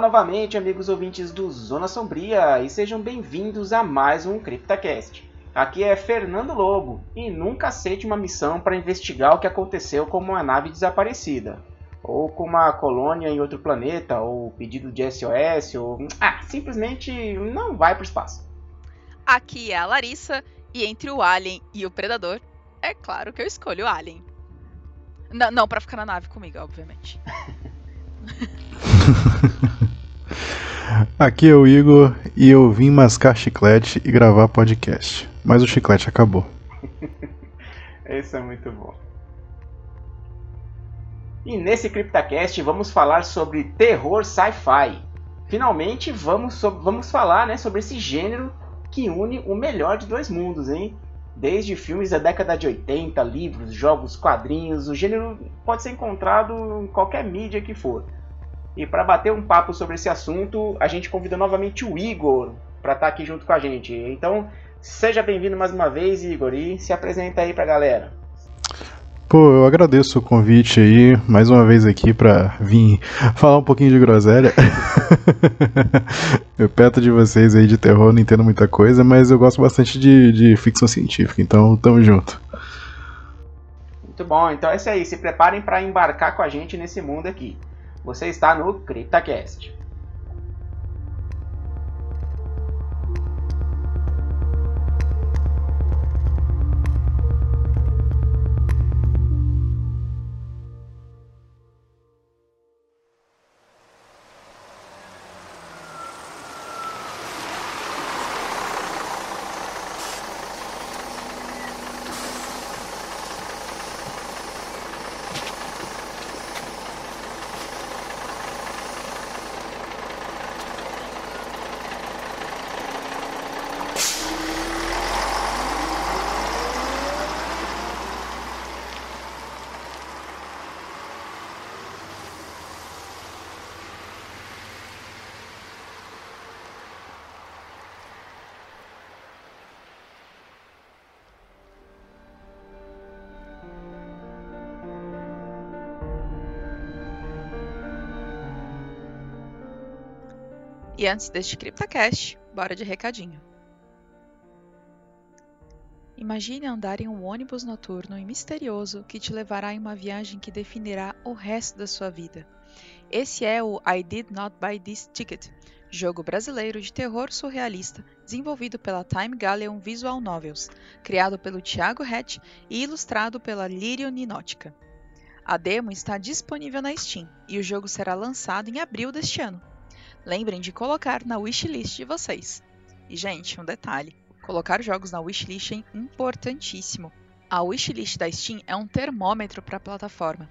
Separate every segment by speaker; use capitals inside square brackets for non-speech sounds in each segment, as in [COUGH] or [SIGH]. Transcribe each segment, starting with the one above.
Speaker 1: novamente, amigos ouvintes do Zona Sombria, e sejam bem-vindos a mais um CryptaCast. Aqui é Fernando Lobo, e nunca aceite uma missão para investigar o que aconteceu com uma nave desaparecida, ou com uma colônia em outro planeta, ou pedido de SOS, ou. Ah, simplesmente não vai para o espaço.
Speaker 2: Aqui é a Larissa, e entre o Alien e o Predador, é claro que eu escolho o Alien. N não, para ficar na nave comigo, obviamente. [LAUGHS] [LAUGHS]
Speaker 3: Aqui é o Igor e eu vim mascar chiclete e gravar podcast. Mas o chiclete acabou. [LAUGHS]
Speaker 1: Esse é muito bom. E nesse CryptaCast vamos falar sobre terror sci-fi. Finalmente vamos, so vamos falar né, sobre esse gênero que une o melhor de dois mundos, hein? Desde filmes da década de 80, livros, jogos, quadrinhos, o gênero pode ser encontrado em qualquer mídia que for. E para bater um papo sobre esse assunto, a gente convida novamente o Igor para estar tá aqui junto com a gente. Então, seja bem-vindo mais uma vez, Igor, e se apresenta aí para a galera.
Speaker 3: Pô, eu agradeço o convite aí, mais uma vez aqui para vir falar um pouquinho de groselha. [LAUGHS] eu perto de vocês aí de terror, não entendo muita coisa, mas eu gosto bastante de, de ficção científica, então tamo junto.
Speaker 1: Muito bom, então é isso aí, se preparem para embarcar com a gente nesse mundo aqui. Você está no CryptaCast.
Speaker 2: E antes deste CryptaCast, bora de recadinho. Imagine andar em um ônibus noturno e misterioso que te levará em uma viagem que definirá o resto da sua vida. Esse é o I Did Not Buy This Ticket, jogo brasileiro de terror surrealista desenvolvido pela Time Galleon Visual Novels, criado pelo Thiago Hatch e ilustrado pela Lírio Ninótica. A demo está disponível na Steam e o jogo será lançado em abril deste ano. Lembrem de colocar na wishlist de vocês. E, gente, um detalhe: colocar jogos na wishlist é importantíssimo. A wishlist da Steam é um termômetro para a plataforma.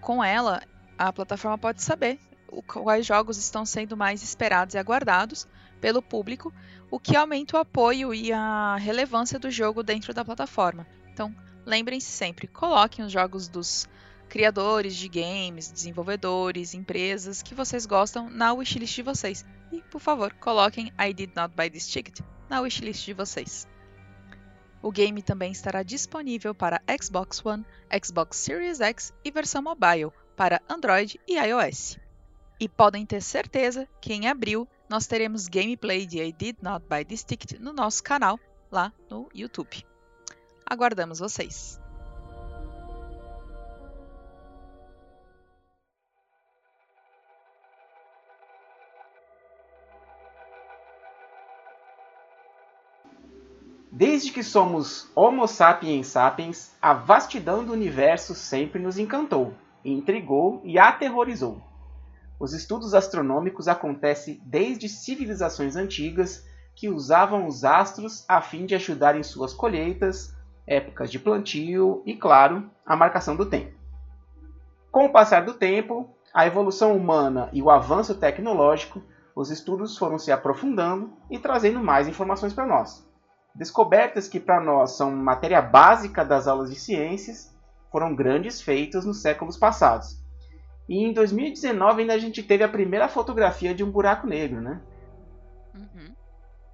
Speaker 2: Com ela, a plataforma pode saber quais jogos estão sendo mais esperados e aguardados pelo público, o que aumenta o apoio e a relevância do jogo dentro da plataforma. Então, lembrem-se sempre, coloquem os jogos dos criadores de games, desenvolvedores, empresas que vocês gostam na wishlist de vocês. E, por favor, coloquem I did not buy this ticket na wishlist de vocês. O game também estará disponível para Xbox One, Xbox Series X e versão mobile para Android e iOS. E podem ter certeza que em abril nós teremos gameplay de I Did Not Buy This Ticket no nosso canal lá no YouTube. Aguardamos vocês!
Speaker 1: Desde que somos Homo sapiens sapiens, a vastidão do universo sempre nos encantou, intrigou e aterrorizou. Os estudos astronômicos acontecem desde civilizações antigas que usavam os astros a fim de ajudar em suas colheitas, épocas de plantio e, claro, a marcação do tempo. Com o passar do tempo, a evolução humana e o avanço tecnológico, os estudos foram se aprofundando e trazendo mais informações para nós. Descobertas que para nós são matéria básica das aulas de ciências foram grandes feitos nos séculos passados. E em 2019 ainda a gente teve a primeira fotografia de um buraco negro, né?
Speaker 2: Uhum.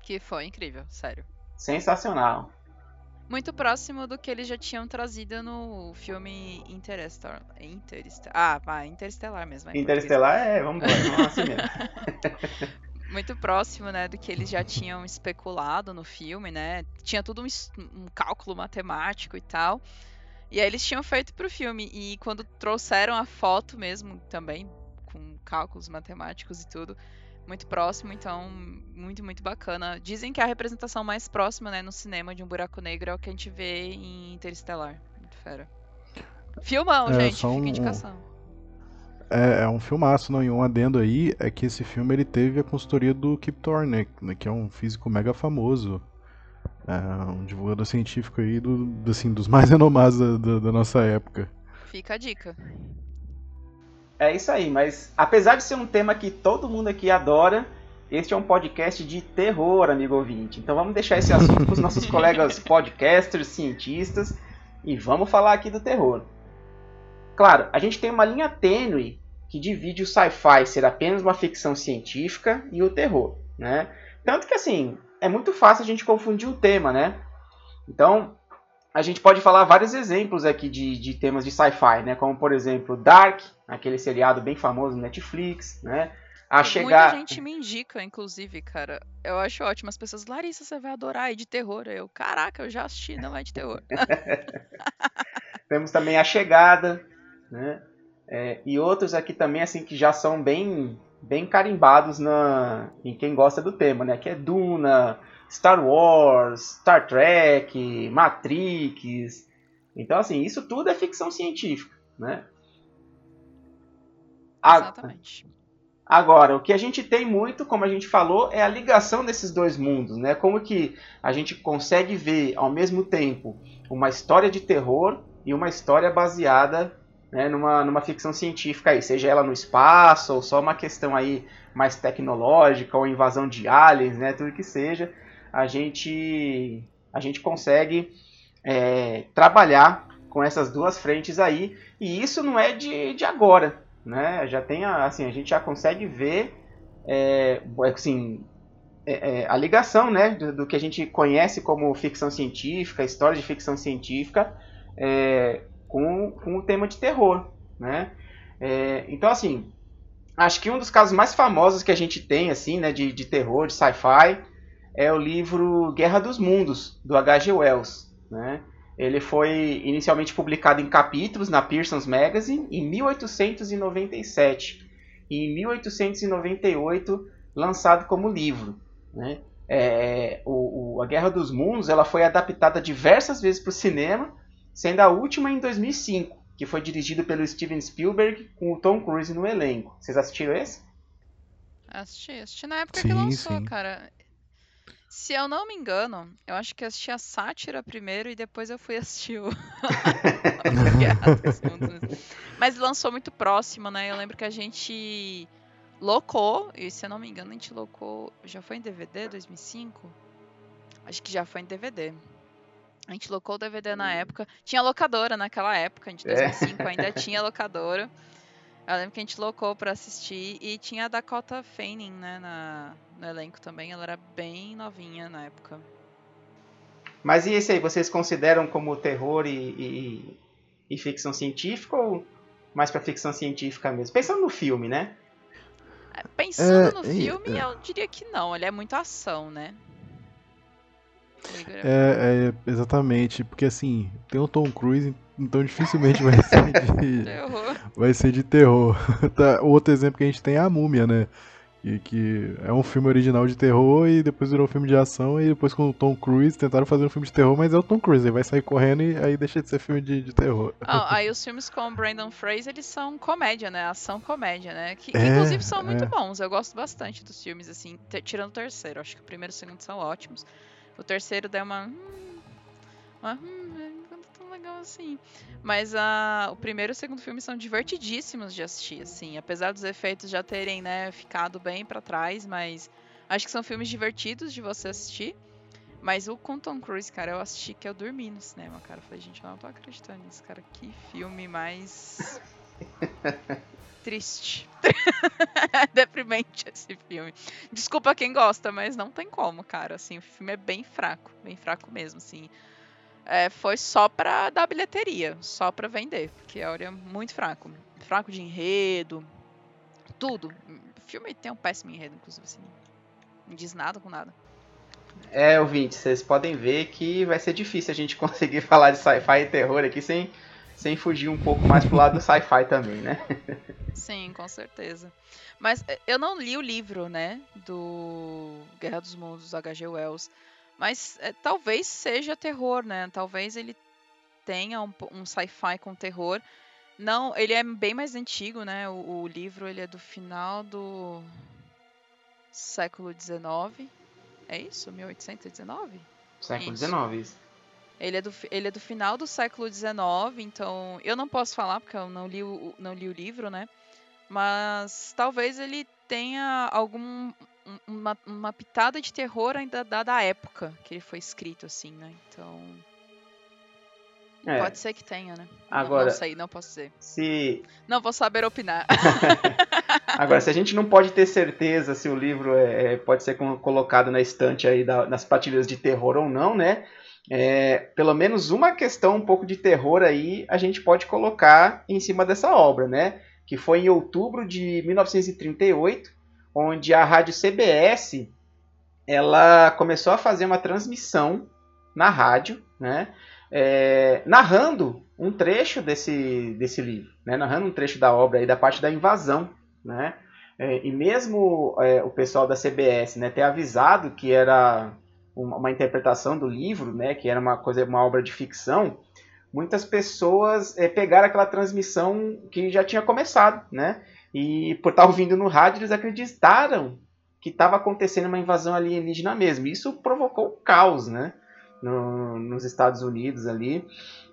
Speaker 2: Que foi incrível, sério.
Speaker 1: Sensacional.
Speaker 2: Muito próximo do que eles já tinham trazido no filme Interstellar. Interstellar. Ah, pá, Interstellar mesmo. É
Speaker 1: Interstellar é, vamos ver, vamos assim mesmo. [LAUGHS]
Speaker 2: Muito próximo, né, do que eles já tinham [LAUGHS] especulado no filme, né? Tinha tudo um, um cálculo matemático e tal. E aí eles tinham feito pro filme. E quando trouxeram a foto mesmo também, com cálculos matemáticos e tudo, muito próximo, então muito, muito bacana. Dizem que a representação mais próxima, né, no cinema de um buraco negro é o que a gente vê em Interestelar. Muito fera. Filmão, é, gente, fica um... indicação.
Speaker 3: É, é, um filmaço, não? E um adendo aí é que esse filme ele teve a consultoria do Kip Thorne, né, que é um físico mega famoso. É um divulgador científico aí do, assim, dos mais [LAUGHS] renomados da, da, da nossa época.
Speaker 2: Fica a dica.
Speaker 1: É isso aí, mas apesar de ser um tema que todo mundo aqui adora, este é um podcast de terror, amigo ouvinte. Então vamos deixar esse assunto com os [LAUGHS] nossos colegas podcasters, cientistas, e vamos falar aqui do terror. Claro, a gente tem uma linha tênue que divide o sci-fi ser apenas uma ficção científica e o terror, né? Tanto que assim, é muito fácil a gente confundir o tema, né? Então, a gente pode falar vários exemplos aqui de, de temas de sci-fi, né? Como, por exemplo, Dark, aquele seriado bem famoso no Netflix, né?
Speaker 2: A chegar... Muita gente me indica, inclusive, cara. Eu acho ótimo. As pessoas, Larissa, você vai adorar, é de terror. Eu, caraca, eu já assisti, não é de terror. [LAUGHS]
Speaker 1: Temos também A Chegada, né? É, e outros aqui também, assim, que já são bem bem carimbados na, em quem gosta do tema, né? Que é Duna, Star Wars, Star Trek, Matrix. Então, assim, isso tudo é ficção científica, né?
Speaker 2: Exatamente.
Speaker 1: Agora, o que a gente tem muito, como a gente falou, é a ligação desses dois mundos, né? Como que a gente consegue ver ao mesmo tempo uma história de terror e uma história baseada né, numa, numa ficção científica aí, seja ela no espaço ou só uma questão aí mais tecnológica ou invasão de aliens, né, tudo que seja, a gente a gente consegue é, trabalhar com essas duas frentes aí e isso não é de, de agora, né? Já tem a, assim a gente já consegue ver é, assim é, é, a ligação, né, do, do, que a gente conhece como ficção científica, história de ficção científica, é, com, com o tema de terror, né? É, então, assim, acho que um dos casos mais famosos que a gente tem, assim, né, de, de terror, de sci-fi, é o livro Guerra dos Mundos, do H.G. Wells, né? Ele foi inicialmente publicado em capítulos na Pearson's Magazine em 1897 e em 1898 lançado como livro. Né? É, o, o, a Guerra dos Mundos ela foi adaptada diversas vezes para o cinema sendo a última em 2005, que foi dirigido pelo Steven Spielberg com o Tom Cruise no elenco. Vocês assistiram esse?
Speaker 2: Assisti, assisti na época sim, que lançou, sim. cara. Se eu não me engano, eu acho que assisti a Sátira primeiro e depois eu fui assistir o. [LAUGHS] Mas lançou muito próximo, né? Eu lembro que a gente locou, e se eu não me engano, a gente locou. Já foi em DVD 2005? Acho que já foi em DVD. A gente locou o DVD na época. Tinha locadora naquela época, de 2005 é. ainda [LAUGHS] tinha locadora. Eu lembro que a gente locou para assistir e tinha a Dakota Fanning, né, na, no elenco também. Ela era bem novinha na época.
Speaker 1: Mas e esse aí, vocês consideram como terror e, e, e ficção científica ou mais para ficção científica mesmo? Pensando no filme, né?
Speaker 2: É, pensando é, no filme, eu diria que não. Ele é muito ação, né?
Speaker 3: É, é, exatamente, porque assim, tem o Tom Cruise, então dificilmente vai ser [LAUGHS] de, vai ser de terror. [LAUGHS] Tá, outro exemplo que a gente tem é a Múmia, né? Que, que é um filme original de terror e depois virou um filme de ação e depois com o Tom Cruise tentaram fazer um filme de terror, mas é o Tom Cruise, ele vai sair correndo e aí deixa de ser filme de, de terror.
Speaker 2: Ah, aí os filmes com o Brandon Fraser, eles são comédia, né? Ação comédia, né? Que, é, inclusive são muito é. bons, eu gosto bastante dos filmes, assim, tirando o terceiro, acho que o primeiro e o segundo são ótimos. O terceiro deu uma. Hum, Mas, hum, não tão legal assim. Mas a, o primeiro e o segundo filme são divertidíssimos de assistir, assim. Apesar dos efeitos já terem, né, ficado bem para trás, mas acho que são filmes divertidos de você assistir. Mas o com Tom Cruise, cara, eu assisti que eu dormi no cinema, cara. Eu falei, gente, eu não tô acreditando nisso, cara. Que filme mais. Triste. [LAUGHS] Deprimente esse filme. Desculpa quem gosta, mas não tem como, cara. Assim, o filme é bem fraco. Bem fraco mesmo, assim. É, foi só pra dar bilheteria, só pra vender. Porque olha, é muito fraco. Fraco de enredo. Tudo. O filme tem um péssimo enredo, inclusive, assim. Não diz nada com nada.
Speaker 1: É, ouvinte, vocês podem ver que vai ser difícil a gente [LAUGHS] conseguir falar de sci-fi e terror aqui sem, sem fugir um pouco mais pro lado do sci-fi também, né?
Speaker 2: Sim, com certeza. Mas eh, eu não li o livro, né, do Guerra dos Mundos, H.G. Wells. Mas é, talvez seja terror, né? Talvez ele tenha um, um sci-fi com terror. Não, ele é bem mais antigo, né? O, o livro ele é do final do século XIX. É isso? 1819?
Speaker 1: Século. XIX, isso.
Speaker 2: Ele é, do, ele é do final do século XIX, então eu não posso falar porque eu não li o, não li o livro, né? Mas talvez ele tenha algum um- uma, uma pitada de terror ainda da, da época que ele foi escrito, assim, né? Então
Speaker 1: É,
Speaker 2: pode ser que tenha, né? Não-
Speaker 1: Agora-
Speaker 2: não sei, não posso dizer.
Speaker 1: se,
Speaker 2: Não vou saber opinar. [LAUGHS]
Speaker 1: agora, se a gente não pode ter certeza se o livro é, é- pode ser colocado na estante aí da- nas prateleiras de terror ou não, né? É, pelo menos uma questão um pouco de terror aí a gente pode colocar em cima dessa obra, né? Que foi em outubro de 1938, onde a rádio CBS ela começou a fazer uma transmissão na rádio, né? É, narrando um trecho desse, desse livro, né? narrando um trecho da obra aí da parte da invasão, né? É, e mesmo é, o pessoal da CBS, né, ter avisado que era uma, uma interpretação do livro, né, que era uma coisa, uma obra de ficção, muitas pessoas é, pegaram aquela transmissão que já tinha começado, né? E por estar ouvindo no rádio, eles acreditaram que estava acontecendo uma invasão alienígena mesmo. Isso provocou caos, né? No- nos Estados Unidos ali.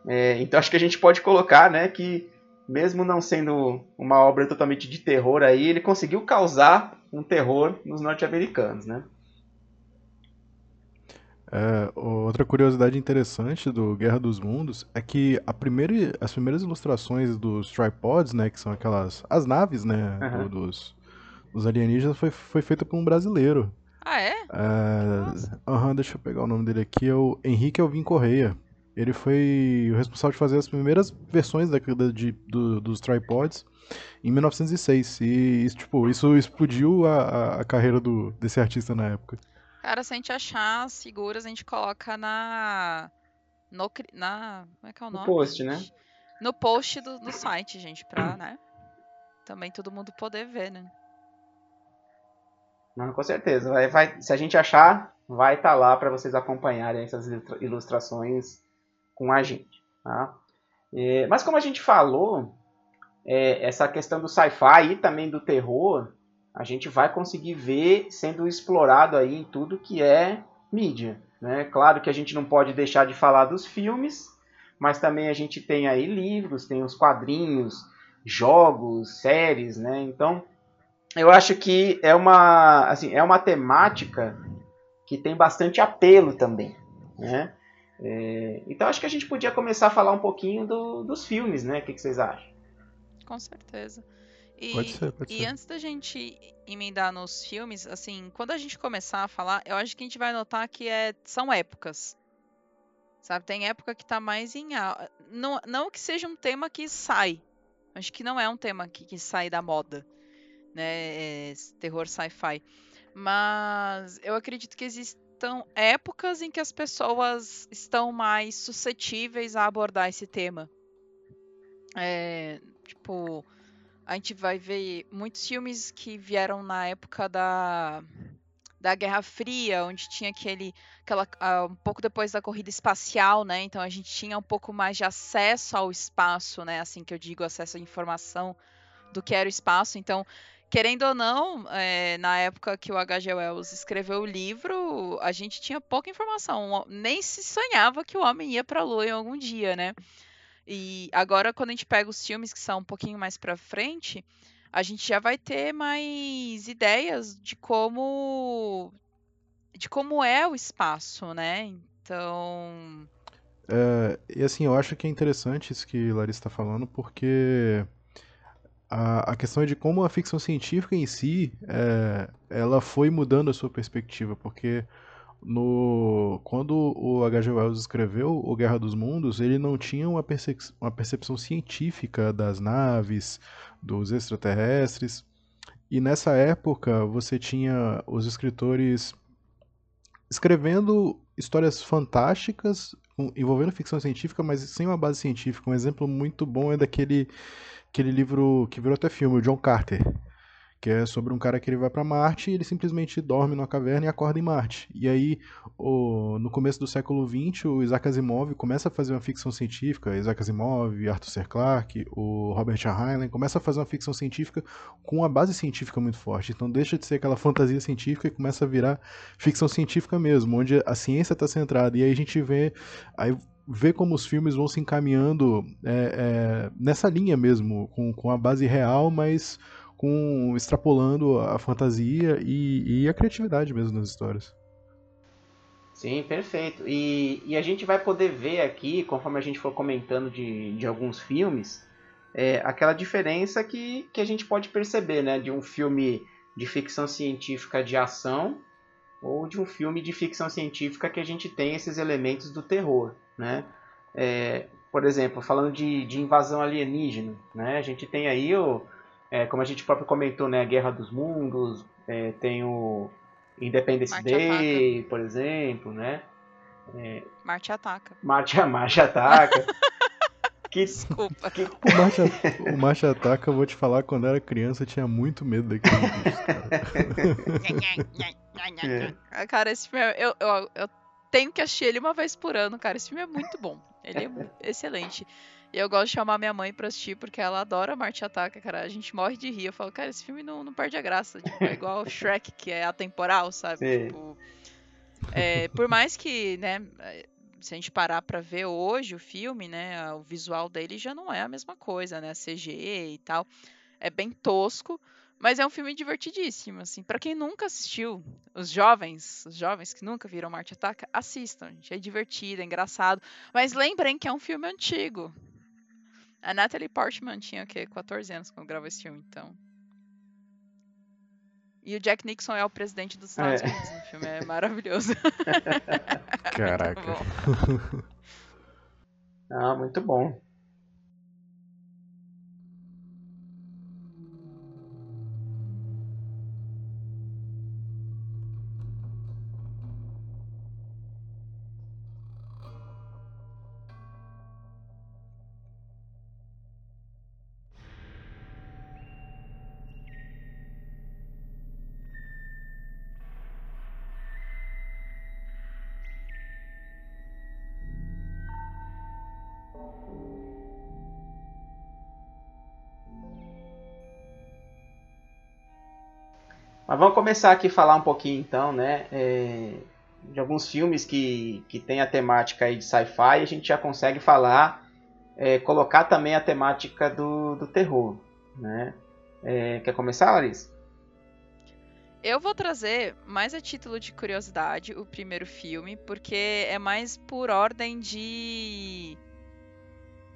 Speaker 1: É, então acho que a gente pode colocar, né, que mesmo não sendo uma obra totalmente de terror aí, ele conseguiu causar um terror nos norte-americanos, né?
Speaker 3: É, outra curiosidade interessante do Guerra dos Mundos é que a primeira, as primeiras ilustrações dos tripods, né, que são aquelas as naves, né, do-
Speaker 1: Aham.
Speaker 3: dos, dos alienígenas, foi, foi feita por um brasileiro.
Speaker 2: ah, é?
Speaker 3: É, aham, deixa eu pegar o nome dele aqui, é o Henrique Alvim Correia. Ele foi o responsável de fazer as primeiras versões da, de- do- dos tripods em 1906. E isso, tipo, isso explodiu a, a- a carreira do, desse artista na época.
Speaker 2: Cara, se a gente achar as figuras, a gente coloca na. No, na. Como é que é o
Speaker 1: No
Speaker 2: nome?
Speaker 1: post, né?
Speaker 2: No post do, do site, gente, pra, né? Também todo mundo poder ver, né?
Speaker 1: Não, com certeza. Vai, vai- se a gente achar, vai estar lá para vocês acompanharem essas ilustra- ilustrações com a gente. Tá? É, mas como a gente falou, é, essa questão do sci-fi e também do terror, a gente vai conseguir ver sendo explorado aí tudo que é mídia. Né? Claro que a gente não pode deixar de falar dos filmes, mas também a gente tem aí livros, tem os quadrinhos, jogos, séries, né? Então eu acho que é uma, assim, é uma temática que tem bastante apelo também, né? É, então acho que a gente podia começar a falar um pouquinho do- dos filmes, né? O que, que vocês acham?
Speaker 2: Com certeza. E,
Speaker 3: Pode ser, pode
Speaker 2: e
Speaker 3: ser.
Speaker 2: antes da gente emendar nos filmes, assim, quando a gente começar a falar, eu acho que a gente vai notar que é, são épocas. Sabe, tem época que tá mais em não Não que seja um tema que sai. Acho que não é um tema que, que sai da moda, né? é, terror sci-fi. Mas eu acredito que existam épocas em que as pessoas estão mais suscetíveis a abordar esse tema. É, tipo, a gente vai ver muitos filmes que vieram na época da, da Guerra Fria, onde tinha aquele, aquela, ah, um pouco depois da corrida espacial, né? Então a gente tinha um pouco mais de acesso ao espaço, né? Assim que eu digo, acesso à informação do que era o espaço. Então querendo ou não, é, na época que o H.G. Wells escreveu o livro, a gente tinha pouca informação. Nem se sonhava que o homem ia para a Lua em algum dia, né? E agora, quando a gente pega os filmes que são um pouquinho mais para frente, a gente já vai ter mais ideias de como de como é o espaço, né? Então.
Speaker 3: É, e assim, eu acho que é interessante isso que Larissa está falando, porque a, a questão é de como a ficção científica em si, é, ela foi mudando a sua perspectiva, porque no quando o H.G. Wells escreveu O Guerra dos Mundos, ele não tinha uma, percep uma percepção científica das naves, dos extraterrestres, e nessa época você tinha os escritores escrevendo histórias fantásticas envolvendo ficção científica, mas sem uma base científica. Um exemplo muito bom é daquele aquele livro que virou até filme, o John Carter, que é sobre um cara que ele vai para Marte e ele simplesmente dorme numa caverna e acorda em Marte. E aí, o, no começo do século XX, o Isaac Asimov começa a fazer uma ficção científica, Isaac Asimov, Arthur C. Clarke, o Robert Heinlein, começa a fazer uma ficção científica com uma base científica muito forte. Então deixa de ser aquela fantasia científica e começa a virar ficção científica mesmo, onde a ciência está centrada. E aí a gente vê aí ver como os filmes vão se encaminhando é, é, nessa linha mesmo, com, com a base real, mas com extrapolando a fantasia e, e a criatividade mesmo nas histórias.
Speaker 1: Sim, perfeito. E, e, a gente vai poder ver aqui, conforme a gente for comentando de, de alguns filmes, é, aquela diferença que, que a gente pode perceber, né? De um filme de ficção científica de ação ou de um filme de ficção científica que a gente tem esses elementos do terror, né? É, por exemplo, falando de, de invasão alienígena, né? A gente tem aí o é, como a gente próprio comentou, né, a Guerra dos Mundos, é, tem o Independence Marte Day, ataca. por exemplo, né?
Speaker 2: É, Marte ataca.
Speaker 1: Marte, [LAUGHS] Marte ataca. [LAUGHS]
Speaker 2: que, Desculpa.
Speaker 3: Que... O, Marte, o Marte ataca, eu vou te falar, quando eu era criança eu tinha muito medo daquele bicho,
Speaker 2: cara. [LAUGHS] é. Cara, esse filme, eu, eu, eu tenho que assistir ele uma vez por ano, cara. Esse filme é muito bom. Ele é excelente. E eu gosto de chamar minha mãe pra assistir, porque ela adora Marte Ataca, cara. A gente morre de rir. Eu falo, cara, esse filme não, não perde a graça. Tipo, é igual [LAUGHS] Shrek, que é atemporal, sabe? Sim. Tipo, é, por mais que, né, se a gente parar pra ver hoje o filme, né, o visual dele já não é a mesma coisa, né? CG e tal. É bem tosco. Mas é um filme divertidíssimo, assim. Para quem nunca assistiu, os jovens, os jovens que nunca viram Marte Ataca, assistam, gente. É divertido, é engraçado. Mas lembrem que é um filme antigo. A Natalie Portman tinha o quê? 14 anos quando gravou esse filme, então. E o Jack Nixon é o presidente dos Estados é. Unidos no filme, é [LAUGHS] maravilhoso.
Speaker 3: Caraca.
Speaker 1: ah, muito bom. Começar aqui a falar um pouquinho então, né? É, de alguns filmes que, que tem a temática aí de sci-fi, a gente já consegue falar, é, colocar também a temática do, do terror, né? É, quer começar, Larissa?
Speaker 2: Eu vou trazer, mais a título de curiosidade, o primeiro filme, porque é mais por ordem de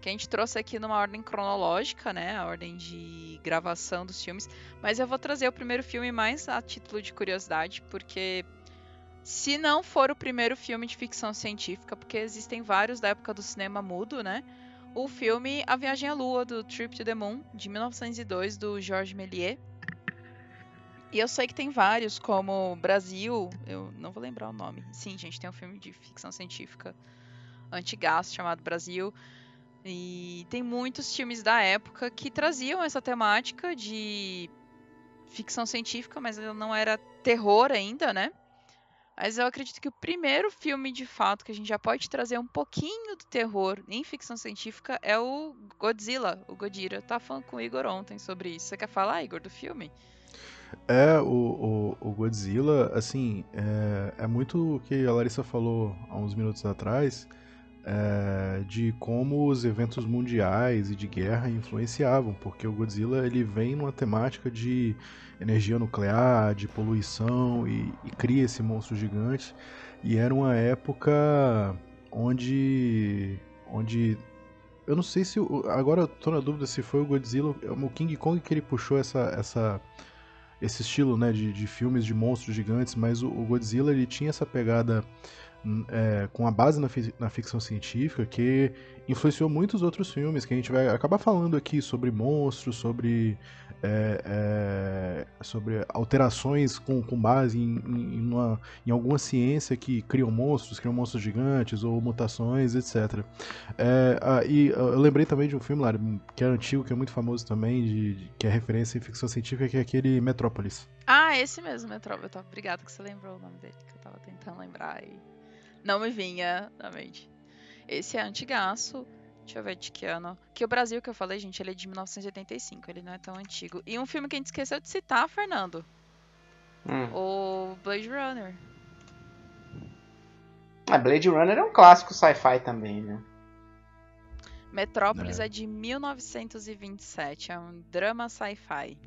Speaker 2: que a gente trouxe aqui numa ordem cronológica, né? A ordem de gravação dos filmes. Mas eu vou trazer o primeiro filme mais a título de curiosidade, porque se não for o primeiro filme de ficção científica, porque existem vários da época do cinema mudo, né? O filme A Viagem à Lua, do Trip to the Moon, de 1902, do Georges Méliès. E eu sei que tem vários, como Brasil, eu não vou lembrar o nome. Sim, gente, tem um filme de ficção científica antigaço chamado Brasil. E tem muitos filmes da época que traziam essa temática de ficção científica, mas não era terror ainda, né? Mas eu acredito que o primeiro filme de fato que a gente já pode trazer um pouquinho do terror em ficção científica é o Godzilla, o Godira. Tava falando com o Igor ontem sobre isso. Você quer falar, Igor, do filme?
Speaker 3: É, o, o, o Godzilla, assim, é, é, muito o que a Larissa falou há uns minutos atrás, é, de como os eventos mundiais e de guerra influenciavam, porque o Godzilla ele vem numa temática de energia nuclear, de poluição e, e cria esse monstro gigante, e era uma época onde, onde eu não sei se. Agora eu na dúvida se foi o Godzilla, o King Kong que ele puxou essa, essa, esse estilo né, de, de filmes de monstros gigantes, mas o, o Godzilla ele tinha essa pegada é, com a base na, na, ficção científica que influenciou muitos outros filmes que a gente vai acabar falando aqui sobre monstros, sobre é, é, sobre alterações com, com base em, em, uma, em, alguma ciência que criam monstros, criam monstros gigantes ou mutações, etc. É, e eu lembrei também de um filme lá, que é antigo, que é muito famoso também, de, de, que é referência em ficção científica, que é aquele Metrópolis.
Speaker 2: Ah, esse mesmo, Metrópolis. Obrigado que você lembrou o nome dele, que eu tava tentando lembrar e não me vinha na mente. Esse é antigaço. Deixa eu ver de que ano. Que o Brasil que eu falei, gente, ele é de 1985, ele não é tão antigo. E um filme que a gente esqueceu de citar, Fernando. Hum. O Blade Runner.
Speaker 1: Ah, Blade Runner é um clássico sci-fi também, né?
Speaker 2: Metrópolis é. é de 1927, é um drama sci-fi.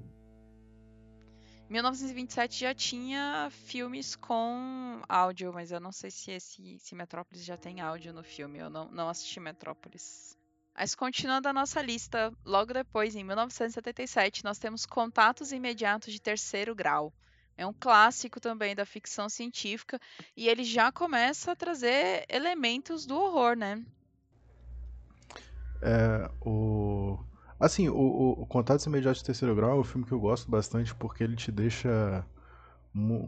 Speaker 2: 1927 já tinha filmes com áudio, mas eu não sei se esse se Metrópolis já tem áudio no filme. Eu não, não assisti Metrópolis. Mas continuando a nossa lista, logo depois, em 1977, nós temos Contatos Imediatos de Terceiro Grau. É um clássico também da ficção científica e ele já começa a trazer elementos do horror, né?
Speaker 3: É, o Assim, o, o Contatos Imediatos de Terceiro Grau é um filme que eu gosto bastante porque ele te deixa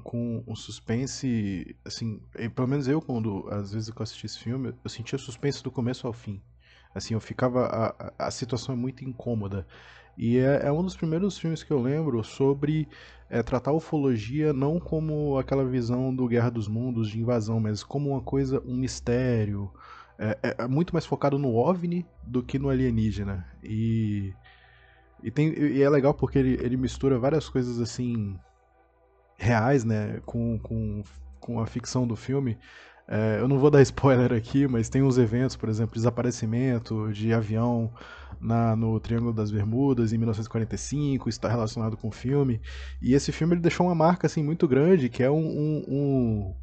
Speaker 3: com um suspense, assim, pelo menos eu quando, às vezes que eu assisti esse filme, eu sentia suspense do começo ao fim. Assim, eu ficava, a, a situação é muito incômoda. E é, é, um dos primeiros filmes que eu lembro sobre é, tratar ufologia não como aquela visão do Guerra dos Mundos, de invasão, mas como uma coisa, um mistério, é, é, é, muito mais focado no OVNI do que no alienígena. E, e, tem, e é legal porque ele, ele mistura várias coisas assim reais, né, com, com, com a ficção do filme. É, eu não vou dar [LAUGHS] spoiler aqui, mas tem uns eventos, por exemplo, desaparecimento de avião na, no Triângulo das Bermudas em 1945, está relacionado com o filme. E esse filme ele deixou uma marca assim muito grande, que é um, um, um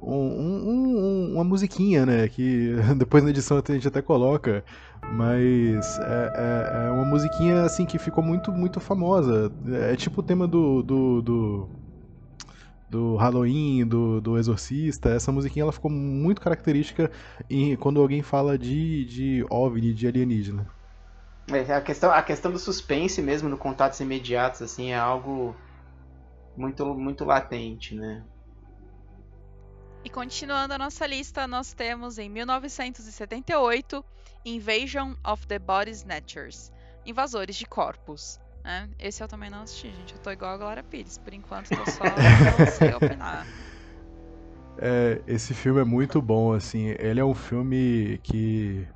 Speaker 3: um, um, uma musiquinha, né? Que [LAUGHS] depois na edição a gente até coloca. Mas é, é, é, uma musiquinha assim que ficou muito, muito famosa. É tipo o tema do. do, do, do Halloween, do, do Exorcista. Essa musiquinha ela ficou muito característica em, quando alguém fala de, de OVNI, de alienígena.
Speaker 1: É, a, questão, a questão do suspense mesmo no contatos imediatos assim é algo muito, muito latente, né?
Speaker 2: E continuando a nossa lista, nós temos em 1978 Invasion of the Body Snatchers Invasores de Corpos. Né? Esse eu também não assisti, gente. Eu tô igual a Glória Pires. Por enquanto, tô só sei opinar. [LAUGHS]
Speaker 3: É, esse filme é muito bom, assim. Ele é um filme que.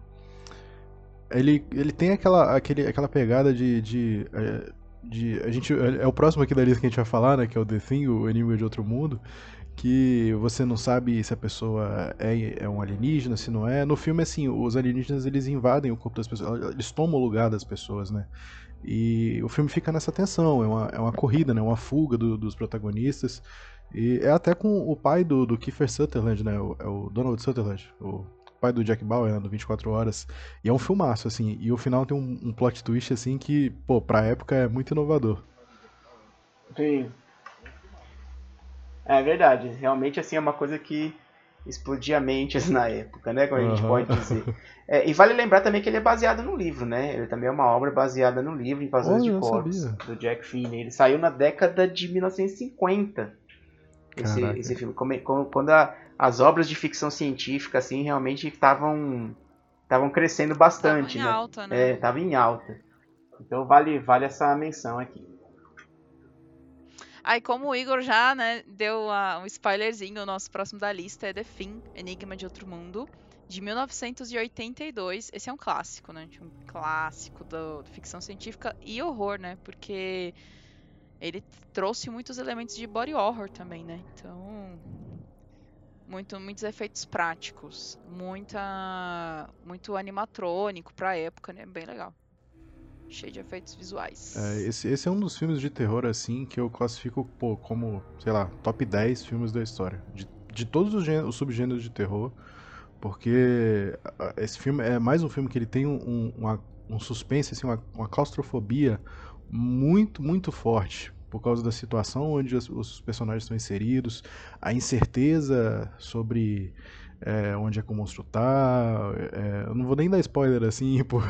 Speaker 3: Ele, ele tem aquela, aquele, aquela pegada de, de, é, de. A gente, é o próximo aqui da lista que a gente vai falar, né? Que é o The Thing, o Enigma de Outro Mundo que você não sabe se a pessoa é, é um alienígena, se não é. No filme, assim, os alienígenas eles invadem o corpo das pessoas, eles tomam o lugar das pessoas, né? E o filme fica nessa tensão, é uma, é uma corrida, né? Uma fuga do, dos protagonistas. E é até com o pai do, do Kiefer Sutherland, né? O, é o Donald Sutherland, o pai do Jack Bauer, né? do 24 Horas. E é um filmaço, assim. E o final tem um, um plot twist, assim, que, pô, pra época é muito inovador.
Speaker 1: Sim, é verdade, realmente assim é uma coisa que explodia mentes [LAUGHS] na época, né? Como a gente uhum. pode dizer. É, e vale lembrar também que ele é baseado no livro, né? Ele também é uma obra baseada no livro Invasores oh, de Corpos, do Jack Finney. Ele saiu na década de 1950. Esse, esse filme. Quando a, as obras de ficção científica, assim, realmente estavam estavam crescendo bastante, tava em
Speaker 2: né? Alta, né?
Speaker 1: É, tava em alta. Então vale, vale essa menção aqui.
Speaker 2: Aí, como o Igor já, né, deu uh, um spoilerzinho, o nosso próximo da lista é The Thing, Enigma de Outro Mundo, de 1982. Esse é um clássico, né? Um clássico da ficção científica e horror, né? Porque ele trouxe muitos elementos de body horror também, né? Então, muito, muitos efeitos práticos, muita, muito animatrônico pra época, né? Bem legal. Cheio de efeitos visuais.
Speaker 3: É, esse, esse é um dos filmes de terror, assim, que eu classifico pô, como, sei lá, top 10 filmes da história. De, de todos os, gêneros, os subgêneros de terror. Porque esse filme é mais um filme que ele tem um, uma, um suspense, assim, uma, uma claustrofobia muito, muito forte por causa da situação onde os, os personagens estão inseridos, a incerteza sobre é, onde é que o monstro tá. É, eu não vou nem dar spoiler assim, [LAUGHS] por...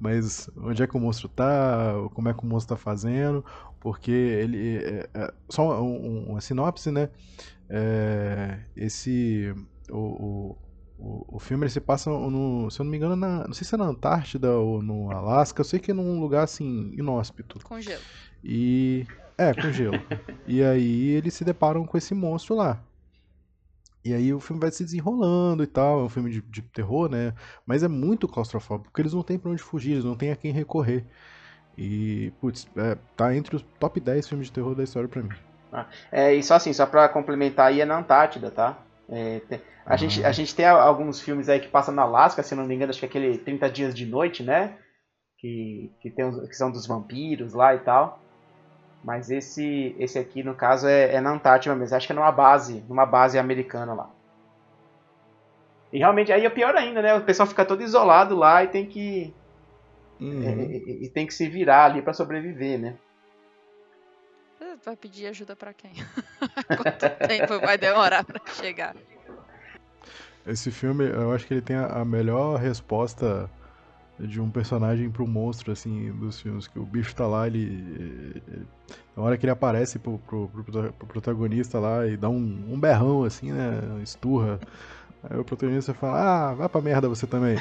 Speaker 3: mas onde é que o monstro tá, como é que o monstro tá fazendo, porque ele. É, é só um, uma sinopse, né? É, esse. O, o, o, filme ele se passa, no, se eu não me engano, na, não sei se é na Antártida ou no Alasca, eu sei que é num lugar assim, inóspito.
Speaker 2: Com gelo.
Speaker 3: E. É, com gelo. [LAUGHS] e aí eles se deparam com esse monstro lá. E aí o filme vai se desenrolando e tal, é um filme de, de terror, né? Mas é muito claustrofóbico, porque eles não têm pra onde fugir, eles não têm a quem recorrer. E, putz, é, tá entre os top 10 filmes de terror da história pra mim.
Speaker 1: Ah, é, e só assim, só pra complementar aí, é na Antártida, tá? É, tem, a, gente, a gente tem alguns filmes aí que passam na Alaska, se não me engano, acho que é aquele 30 Dias de Noite, né? Que, que, tem, que são dos vampiros lá e tal. Mas esse esse aqui, no caso, é, é na Antártida mesmo. Acho que é numa base, numa base americana lá. E realmente aí é pior ainda, né? O pessoal fica todo isolado lá e tem que. Uhum. É, e, e, tem que se virar ali para sobreviver, né?
Speaker 2: Vai pedir ajuda para quem? [LAUGHS] Quanto tempo vai demorar para chegar?
Speaker 3: Esse filme, eu acho que ele tem a melhor resposta de um personagem pro monstro, assim, dos filmes. Que o bicho tá lá, ele. ele na hora que ele aparece pro, pro, pro, pro protagonista lá e dá um, um, berrão, assim, né? Esturra. Aí o protagonista fala, ah, vai pra merda você também.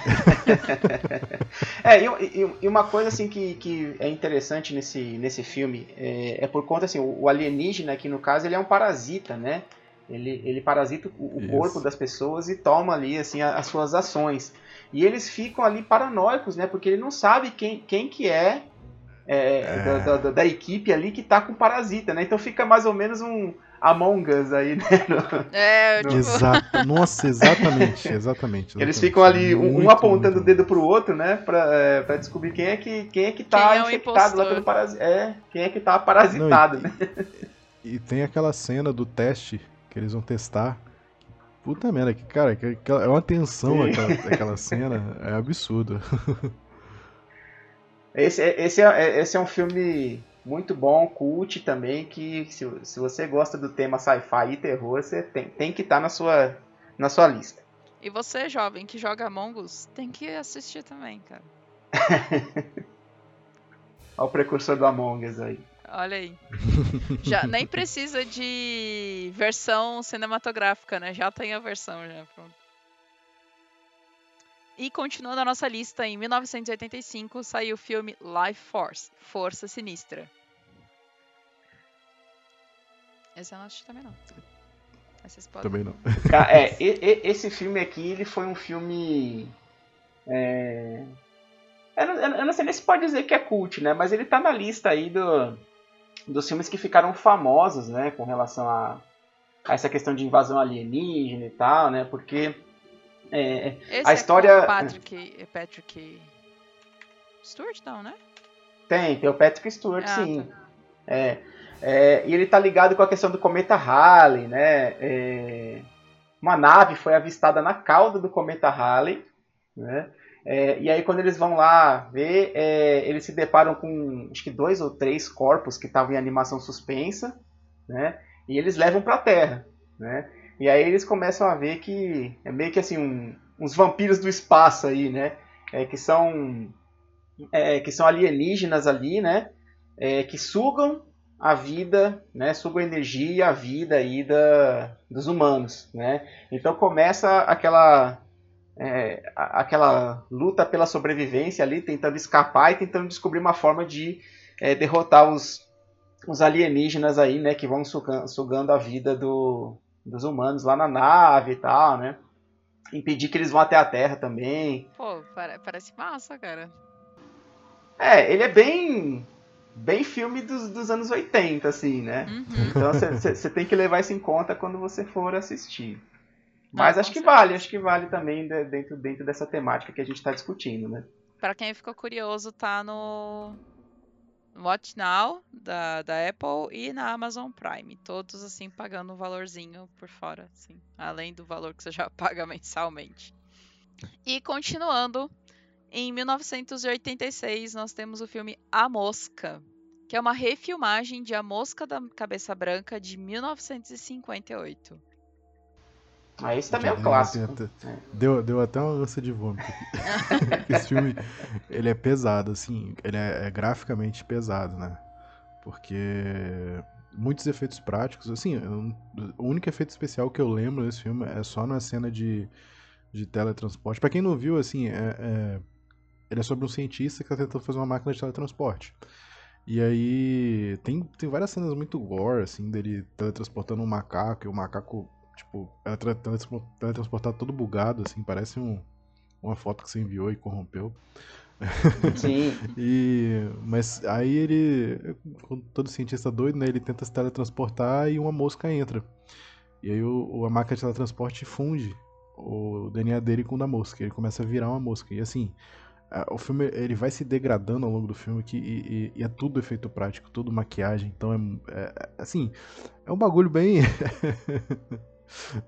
Speaker 3: [LAUGHS]
Speaker 1: é, e, e, uma coisa assim que, que é interessante nesse, nesse filme é, é por conta assim, o alienígena aqui no caso ele é um parasita, né? Ele, ele parasita o, o corpo das pessoas e toma ali assim as suas ações. E eles ficam ali paranoicos, né? Porque ele não sabe quem, quem que é, é, é. Da, da, da, equipe ali que tá com o parasita, né? Então fica mais ou menos um Among Us aí, né? [LAUGHS]
Speaker 2: No, é,
Speaker 3: no... Tipo... Exato. [LAUGHS] Nossa, exatamente, exatamente, exatamente.
Speaker 1: Eles ficam ali, um, um apontando muito. o dedo pro outro, né? Pra, é, pra descobrir quem é que, quem é que tá é infectado lá pelo parasita. É, quem é que tá parasitado, não, e, né?
Speaker 3: E tem aquela cena do teste que eles vão testar Puta merda, que, cara, que, que, é uma tensão aquela, [LAUGHS] aquela cena, é absurdo. [LAUGHS]
Speaker 1: Esse, esse, é, esse é um filme muito bom, cult também, que se, se você gosta do tema sci-fi e terror, você tem, tem que estar tá na, sua, na sua lista.
Speaker 2: E você, jovem, que joga Among Us, tem que assistir também, cara. [LAUGHS]
Speaker 1: Olha o precursor do Among Us aí.
Speaker 2: Olha aí. [LAUGHS] Já nem precisa de versão cinematográfica, né? Já tem a versão já, pronto. E continuando a nossa lista, em 1985 saiu o filme Life Force, Força Sinistra. Esse eu não assisti também não.
Speaker 3: Também não.
Speaker 1: É, [LAUGHS] esse filme aqui, ele foi um filme... É... Eu, não, eu não sei nem se pode dizer que é cult, né? Mas ele tá na lista aí do dos filmes que ficaram famosos, né, com relação a, a essa questão de invasão alienígena e tal, né, porque é, a
Speaker 2: é
Speaker 1: história...
Speaker 2: É Patrick, Patrick Stewart, não, né?
Speaker 1: Tem, tem o Patrick Stewart, ah, sim. Tá. É, é, e ele tá ligado com a questão do cometa Halley, né, é, uma nave foi avistada na cauda do cometa Halley, né, é, e aí quando eles vão lá ver, é, eles se deparam com acho que dois ou três corpos que estavam em animação suspensa, né? E eles levam para a Terra, né? E aí eles começam a ver que é meio que assim um, uns vampiros do espaço aí, né? É, que são é, que são alienígenas ali, né? É, que sugam a vida, né? Sugam a energia e a vida aí da, dos humanos, né? Então começa aquela é, aquela luta pela sobrevivência ali, tentando escapar e tentando descobrir uma forma de é, derrotar os, os alienígenas aí, né, que vão sugando, sugando a vida do, dos humanos lá na nave e tal, né? Impedir que eles vão até a Terra também.
Speaker 2: Pô, parece massa, cara.
Speaker 1: É, ele é bem bem filme dos, dos anos 80, assim, né?
Speaker 2: Uhum.
Speaker 1: Então você tem que levar isso em conta quando você for assistir. Mas ah, acho que vale, acho que vale também dentro, dentro dessa temática que a gente está discutindo, né?
Speaker 2: Para quem ficou curioso, tá no Watch Now da, da Apple e na Amazon Prime. Todos assim pagando um valorzinho por fora, assim, além do valor que você já [LAUGHS] paga mensalmente. E continuando, em 1986 nós temos o filme A Mosca, que é uma refilmagem de A Mosca da Cabeça Branca de 1958.
Speaker 1: Ah, esse também é um clássico.
Speaker 3: Até, deu, deu até uma ânsia de vômito. [LAUGHS] Esse filme, ele é pesado, assim, ele é, é, graficamente pesado, né? Porque muitos efeitos práticos, assim, eu, o único efeito especial que eu lembro desse filme é só na cena de, de teletransporte. Para quem não viu, assim, é, é, ele é sobre um cientista que tá tentando fazer uma máquina de teletransporte. E aí tem, tem várias cenas muito gore, assim, dele teletransportando um macaco, e o macaco Tipo, ela teletransportado todo bugado, assim, parece um, uma foto que você enviou e corrompeu.
Speaker 1: Sim. [LAUGHS]
Speaker 3: e, mas aí ele, todo cientista doido, né, ele tenta se teletransportar e uma mosca entra. E aí o, a máquina de teletransporte funde o DNA dele com o da mosca. Ele começa a virar uma mosca. E assim, o filme ele vai se degradando ao longo do filme que, e, e, e é tudo efeito prático, tudo maquiagem. Então é, é assim, é um bagulho bem [LAUGHS]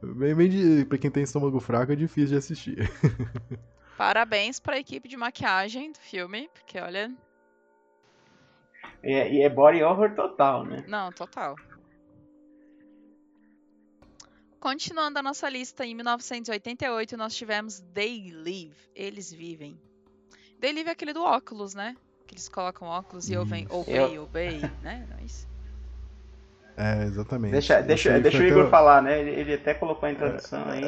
Speaker 3: bem, bem de, pra quem tem estômago fraco é difícil de assistir. [LAUGHS]
Speaker 2: Parabéns pra equipe de maquiagem do filme, porque olha.
Speaker 1: É, e é body horror total, né?
Speaker 2: Não, total. Continuando a nossa lista, em 1988 nós tivemos They Live, Eles Vivem. They Live é aquele do óculos, né? Que eles colocam óculos e ouvem Obey, Eu... Obey, né? Não é isso?
Speaker 3: É, exatamente.
Speaker 1: Deixa, deixa, deixa o Igor até... falar, né? Ele, ele, até colocou a introdução aí.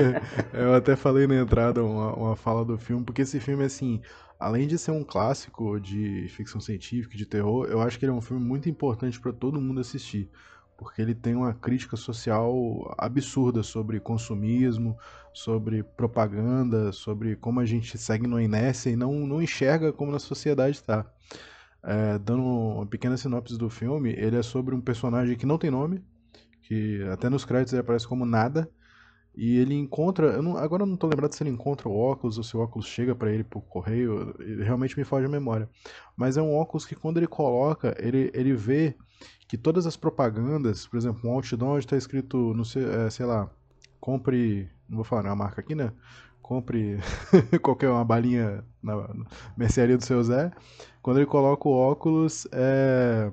Speaker 1: [LAUGHS]
Speaker 3: eu até falei na entrada uma, uma fala do filme, porque esse filme, assim, além de ser um clássico de ficção científica, de terror, eu acho que ele é um filme muito importante para todo mundo assistir. Porque ele tem uma crítica social absurda sobre consumismo, sobre propaganda, sobre como a gente segue no inércia e não, não enxerga como a sociedade está. É, dando uma pequena sinopse do filme, ele é sobre um personagem que não tem nome, que até nos créditos ele aparece como nada, e ele encontra, eu não, agora eu não estou lembrado se ele encontra o óculos ou se o óculos chega para ele por correio, realmente me foge a memória. Mas é um óculos que quando ele coloca, ele, ele vê que todas as propagandas, por exemplo, um outdoor onde está escrito, não sei, é, sei lá, compre, não vou falar a marca aqui, né? compre [LAUGHS] qualquer uma balinha na mercearia do seu Zé. Quando ele coloca o óculos, é...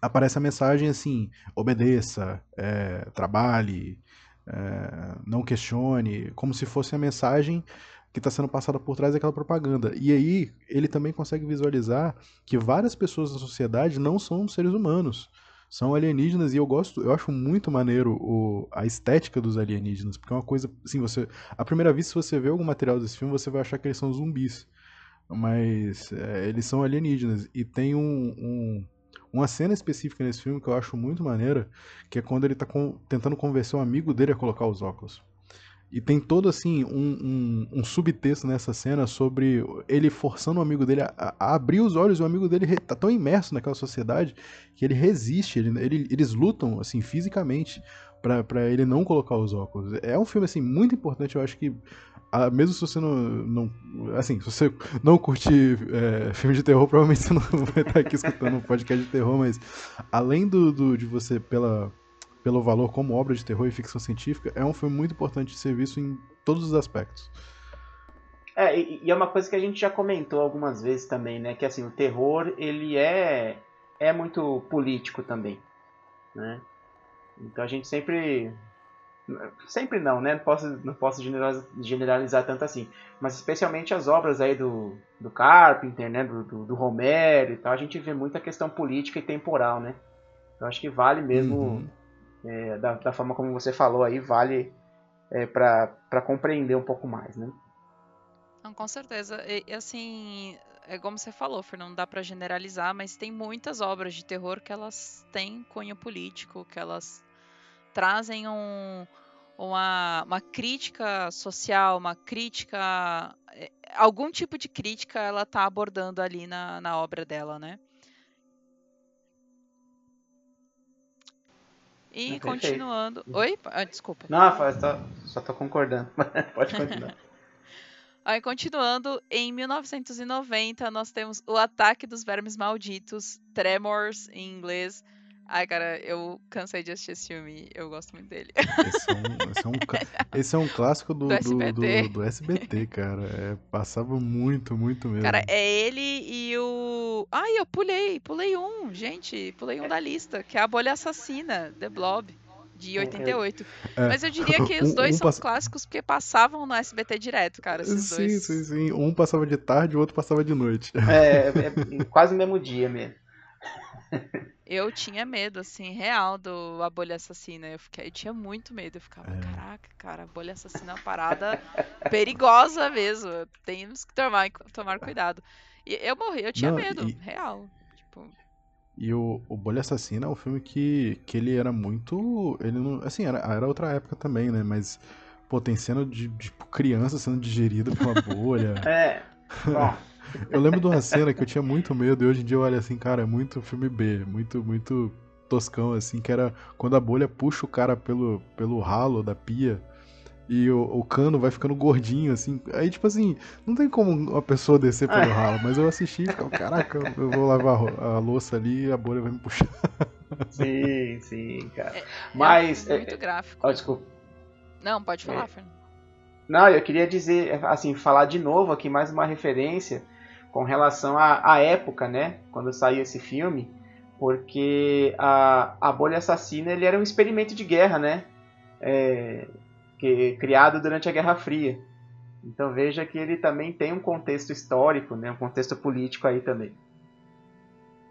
Speaker 3: aparece a mensagem assim: obedeça, é... trabalhe, é... não questione, como se fosse a mensagem que está sendo passada por trás daquela propaganda. E aí ele também consegue visualizar que várias pessoas da sociedade não são seres humanos são alienígenas e eu gosto, eu acho muito maneiro o, a estética dos alienígenas, porque é uma coisa, assim, você, à primeira vista, se você vê algum material desse filme, você vai achar que eles são zumbis, mas é, eles são alienígenas e tem um, um, uma cena específica nesse filme que eu acho muito maneira, que é quando ele está tentando convencer um amigo dele a colocar os óculos. E tem todo assim um, um, um, subtexto nessa cena sobre ele forçando o amigo dele a, a, abrir os olhos. E o amigo dele tá tão imerso naquela sociedade que ele resiste. Ele, ele eles lutam assim fisicamente para ele não colocar os óculos. É um filme assim muito importante. Eu acho que ah, mesmo se você não, não assim, se você não curte é, filme de terror, [LAUGHS] provavelmente você não vai estar aqui escutando um podcast de terror. Mas além do, do de você pela pelo valor como obra de terror e ficção científica, é um filme muito importante de ser visto em todos os aspectos.
Speaker 1: É, e, e é uma coisa que a gente já comentou algumas vezes também, né? Que assim, o terror, ele é, é muito político também, né? Então a gente sempre... Sempre não, né? Não posso, não posso generalizar, generalizar tanto assim. Mas especialmente as obras aí do, do Carpenter, né? Do, do, do Romero e tal, a gente vê muita questão política e temporal, né? Eu acho que vale mesmo uhum é, da, da, forma como você falou aí, vale é, para compreender um pouco mais, né?
Speaker 2: Não, com certeza. E, assim, é como você falou, Fernando, não dá para generalizar, mas tem muitas obras de terror que elas têm cunho político, que elas trazem um, uma, uma crítica social, uma crítica. É, algum tipo de crítica ela está abordando ali na, na obra dela, né? E ah, continuando. Uhum. Oi? Ah, desculpa.
Speaker 1: Não, só, só tô concordando. [LAUGHS] Pode continuar. [LAUGHS]
Speaker 2: Aí, continuando, em 1990 nós temos O Ataque dos Vermes Malditos, Tremors em inglês, Ai, cara, eu cansei de assistir esse filme. Eu gosto muito dele.
Speaker 3: Esse é um, esse é um, [LAUGHS] esse é um clássico do, do, SBT. Do, do, SBT, cara. É, passava muito, muito mesmo.
Speaker 2: Cara, é ele e o. Ai, eu pulei, pulei um, gente. Pulei um da lista, que é a Bolha Assassina, The Blob de 88. É, Mas eu diria que [LAUGHS] os dois um, um são pass... clássicos porque passavam no SBT direto, cara. sim, dois.
Speaker 3: sim, sim. Um passava de tarde, o outro passava de noite.
Speaker 1: É, é quase o mesmo dia mesmo. [LAUGHS]
Speaker 2: Eu tinha medo, assim, real do A Bolha Assassina. Eu, fiquei, eu tinha muito medo. Eu ficava, é. caraca, cara, a Bolha Assassina é uma parada perigosa mesmo. Temos que tomar, tomar cuidado. E eu morri, eu tinha Não, medo, e... real. Tipo...
Speaker 3: E o, o Bolha Assassina é um filme que, que ele era muito. Ele não. Assim, era, era outra época também, né? Mas, pô, tem cena de, de tipo, criança sendo digerida por uma bolha.
Speaker 1: é. [LAUGHS] Bom.
Speaker 3: Eu lembro de uma cena que eu tinha muito medo e hoje em dia eu olho assim, cara, é muito filme B, muito, muito toscão, assim, que era quando a bolha puxa o cara pelo, pelo ralo da pia e o, o, cano vai ficando gordinho, assim. Aí, tipo assim, não tem como uma pessoa descer pelo ralo, mas eu assisti e ficava, caraca, eu vou lavar a louça ali e a bolha vai me puxar.
Speaker 1: Sim, sim, cara. É, mas.
Speaker 2: É muito é, gráfico.
Speaker 1: Oh, desculpa.
Speaker 2: Não, pode falar, é. Fernando.
Speaker 1: Não, eu queria dizer, assim, falar de novo aqui mais uma referência com relação à, época, né? Quando saiu esse filme, porque a, a bolha assassina ele era um experimento de guerra, né? É, que, criado durante a Guerra Fria. Então veja que ele também tem um contexto histórico, né, um contexto político aí também.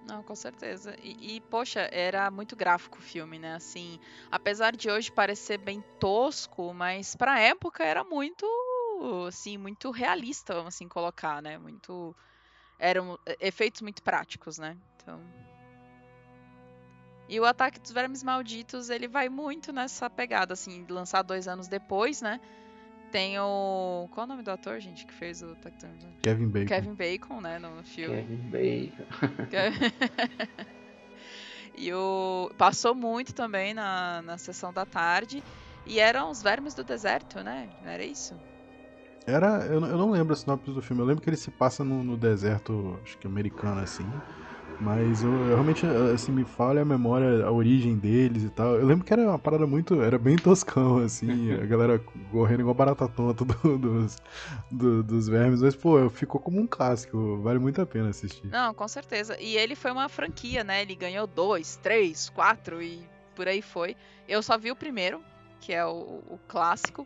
Speaker 2: Não, com certeza. E, e, poxa, era muito gráfico o filme, né? Assim, apesar de hoje parecer bem tosco, mas pra época era muito, assim, muito realista, vamos assim colocar, né? Muito eram efeitos muito práticos, né? Então, e o Ataque dos Vermes Malditos, ele vai muito nessa pegada, assim, lançar dois anos depois, né? Tem o. Qual é o nome do ator, gente, que fez o Ataque dos Vermes
Speaker 3: Kevin Bacon.
Speaker 2: Kevin Bacon, né, no filme.
Speaker 1: Kevin Bacon. [LAUGHS] [LAUGHS]
Speaker 2: e o. Passou muito também na, na sessão da tarde. E eram os vermes do deserto, né? Não era isso?
Speaker 3: Era. Eu, eu não lembro a sinopse do filme. Eu lembro que ele se passa no, no deserto, acho que americano, assim. Mas eu, eu, realmente, assim, me falha a memória, a origem deles e tal. Eu lembro que era uma parada muito. Era bem toscão, assim, a galera correndo igual barata tonta do, dos, do, dos vermes. Mas, pô, ficou como um clássico. Vale muito a pena assistir.
Speaker 2: Não, com certeza. E ele foi uma franquia, né? Ele ganhou dois, três, quatro e por aí foi. Eu só vi o primeiro, que é o, o clássico.